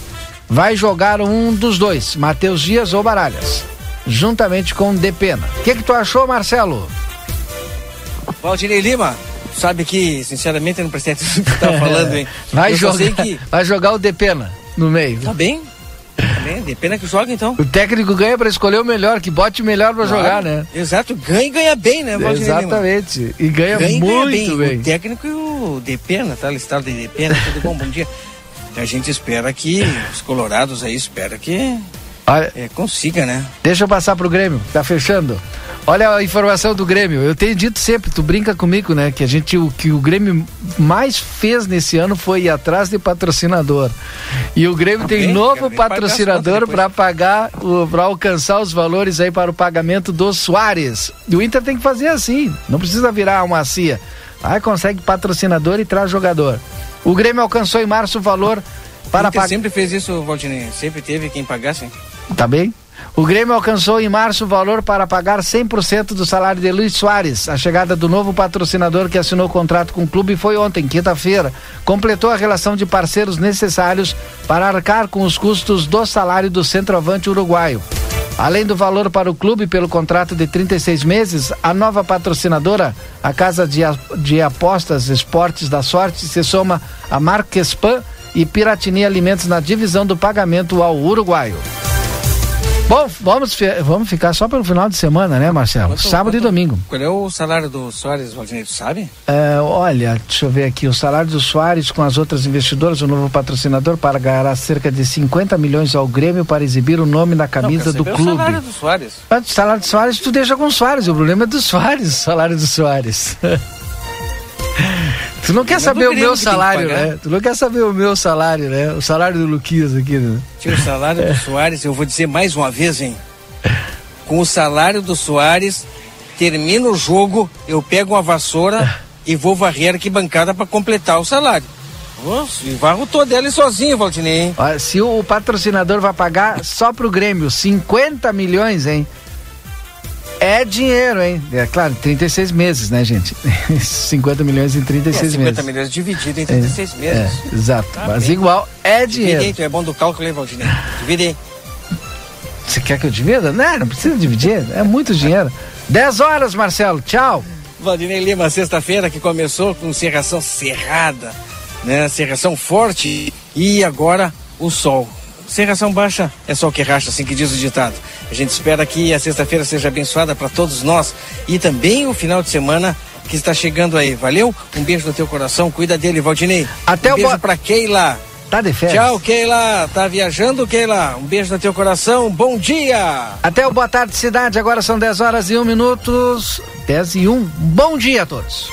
S2: vai jogar um dos dois, Matheus Dias ou Baralhas, juntamente com Depena. O que, que tu achou, Marcelo?
S4: Valdinei Lima, sabe que, sinceramente, eu não prestei atenção no que você tá falando, hein?
S2: Vai
S4: Eu
S2: jogar,
S4: que
S2: vai jogar o Depena no meio.
S4: Tá bem? Tá bem, de pena que joga então.
S2: O técnico ganha para escolher o melhor, que bote o melhor para
S4: Claro.
S2: jogar, né?
S4: Exato, ganha e ganha bem, né, Valdinei Lima?
S2: Exatamente. E ganha,
S4: Ganha
S2: muito
S4: ganha
S2: bem.
S4: O técnico e o Depena, tá listado de Depena, tudo bom, bom dia. A gente espera que os colorados aí, espera que
S2: Olha,
S4: é, consiga, né?
S2: Deixa eu passar pro Grêmio, tá fechando. Olha a informação do Grêmio. Eu tenho dito sempre, tu brinca comigo, né? Que a gente, o que o Grêmio mais fez nesse ano foi ir atrás de patrocinador. E o Grêmio tem
S4: bem,
S2: novo
S4: as
S2: patrocinador para pagar, para alcançar os valores aí para o pagamento do Soares. E o Inter tem que fazer assim, não precisa virar uma CIA. Aí consegue patrocinador e traz jogador. O Grêmio alcançou em março o valor para pagar.
S4: sempre fez isso, Valdinei. Sempre teve quem pagasse.
S2: Tá bem? O Grêmio alcançou em março o valor para pagar 100% do salário de Luiz Soares. A chegada do novo patrocinador que assinou o contrato com o clube foi ontem, quinta-feira. Completou a relação de parceiros necessários para arcar com os custos do salário do centroavante uruguaio. Além do valor para o clube pelo contrato de 36 meses, a nova patrocinadora, a Casa de, de Apostas Esportes da Sorte, se soma a Marquespan e Piratini Alimentos na divisão do pagamento ao uruguaio. Bom, vamos, vamos ficar só pelo final de semana, né, Marcelo?
S4: Quanto-
S2: Sábado e
S4: quanto-
S2: domingo.
S4: Qual é o salário do Soares, Valdinei? Tu sabe?
S2: É, olha, deixa eu ver aqui, o salário do Soares com as outras investidoras, o novo patrocinador pagará cerca de 50 milhões ao Grêmio para exibir o nome na camisa
S4: Não,
S2: do clube.
S4: O salário do Soares.
S2: O salário do Soares tu deixa com o Soares, o problema é do Soares, o salário do Soares. tu não quer
S4: Não é
S2: saber o meu salário, né? Tu não quer saber o meu salário, né? O salário do Luquias aqui, né?
S4: Tira o salário do Soares, eu vou dizer mais uma vez, hein? Com o salário do Soares, termina o jogo, eu pego uma vassoura e vou varrer a arquibancada para completar o salário. Nossa, e varro todo ele sozinho, Valdinei, hein?
S2: Olha, se o patrocinador vai pagar só pro Grêmio 50 milhões, hein? É dinheiro, hein? É claro, 36 meses, né, gente? 50 milhões em 36
S4: É, 50
S2: meses.
S4: milhões dividido em 36 meses.
S2: É, exato.
S4: Tá
S2: Mas
S4: bem.
S2: igual é
S4: Divide
S2: dinheiro.
S4: aí, tu é bom do cálculo, hein, Valdinei? Divide aí.
S2: Você quer que eu divida? Não, não precisa dividir. É muito dinheiro. 10 horas, Marcelo. Tchau.
S4: Valdinei Lima, sexta-feira que começou com serração cerrada, né? Serração forte e agora o sol. Serração baixa é sol que racha, assim que diz o ditado. A gente espera que a sexta-feira seja abençoada para todos nós e também o final de semana que está chegando aí. Valeu? Um beijo no teu coração, cuida dele, Valdinei.
S2: Até
S4: um
S2: o
S4: beijo
S2: bo-
S4: para Keila.
S2: Tá de férias?
S4: Tchau, Keila. Tá viajando, Keila? Um beijo no teu coração. Bom dia.
S2: Até o Boa Tarde Cidade. Agora são 10 horas e 1 minutos. 10 e 1. Bom dia a todos.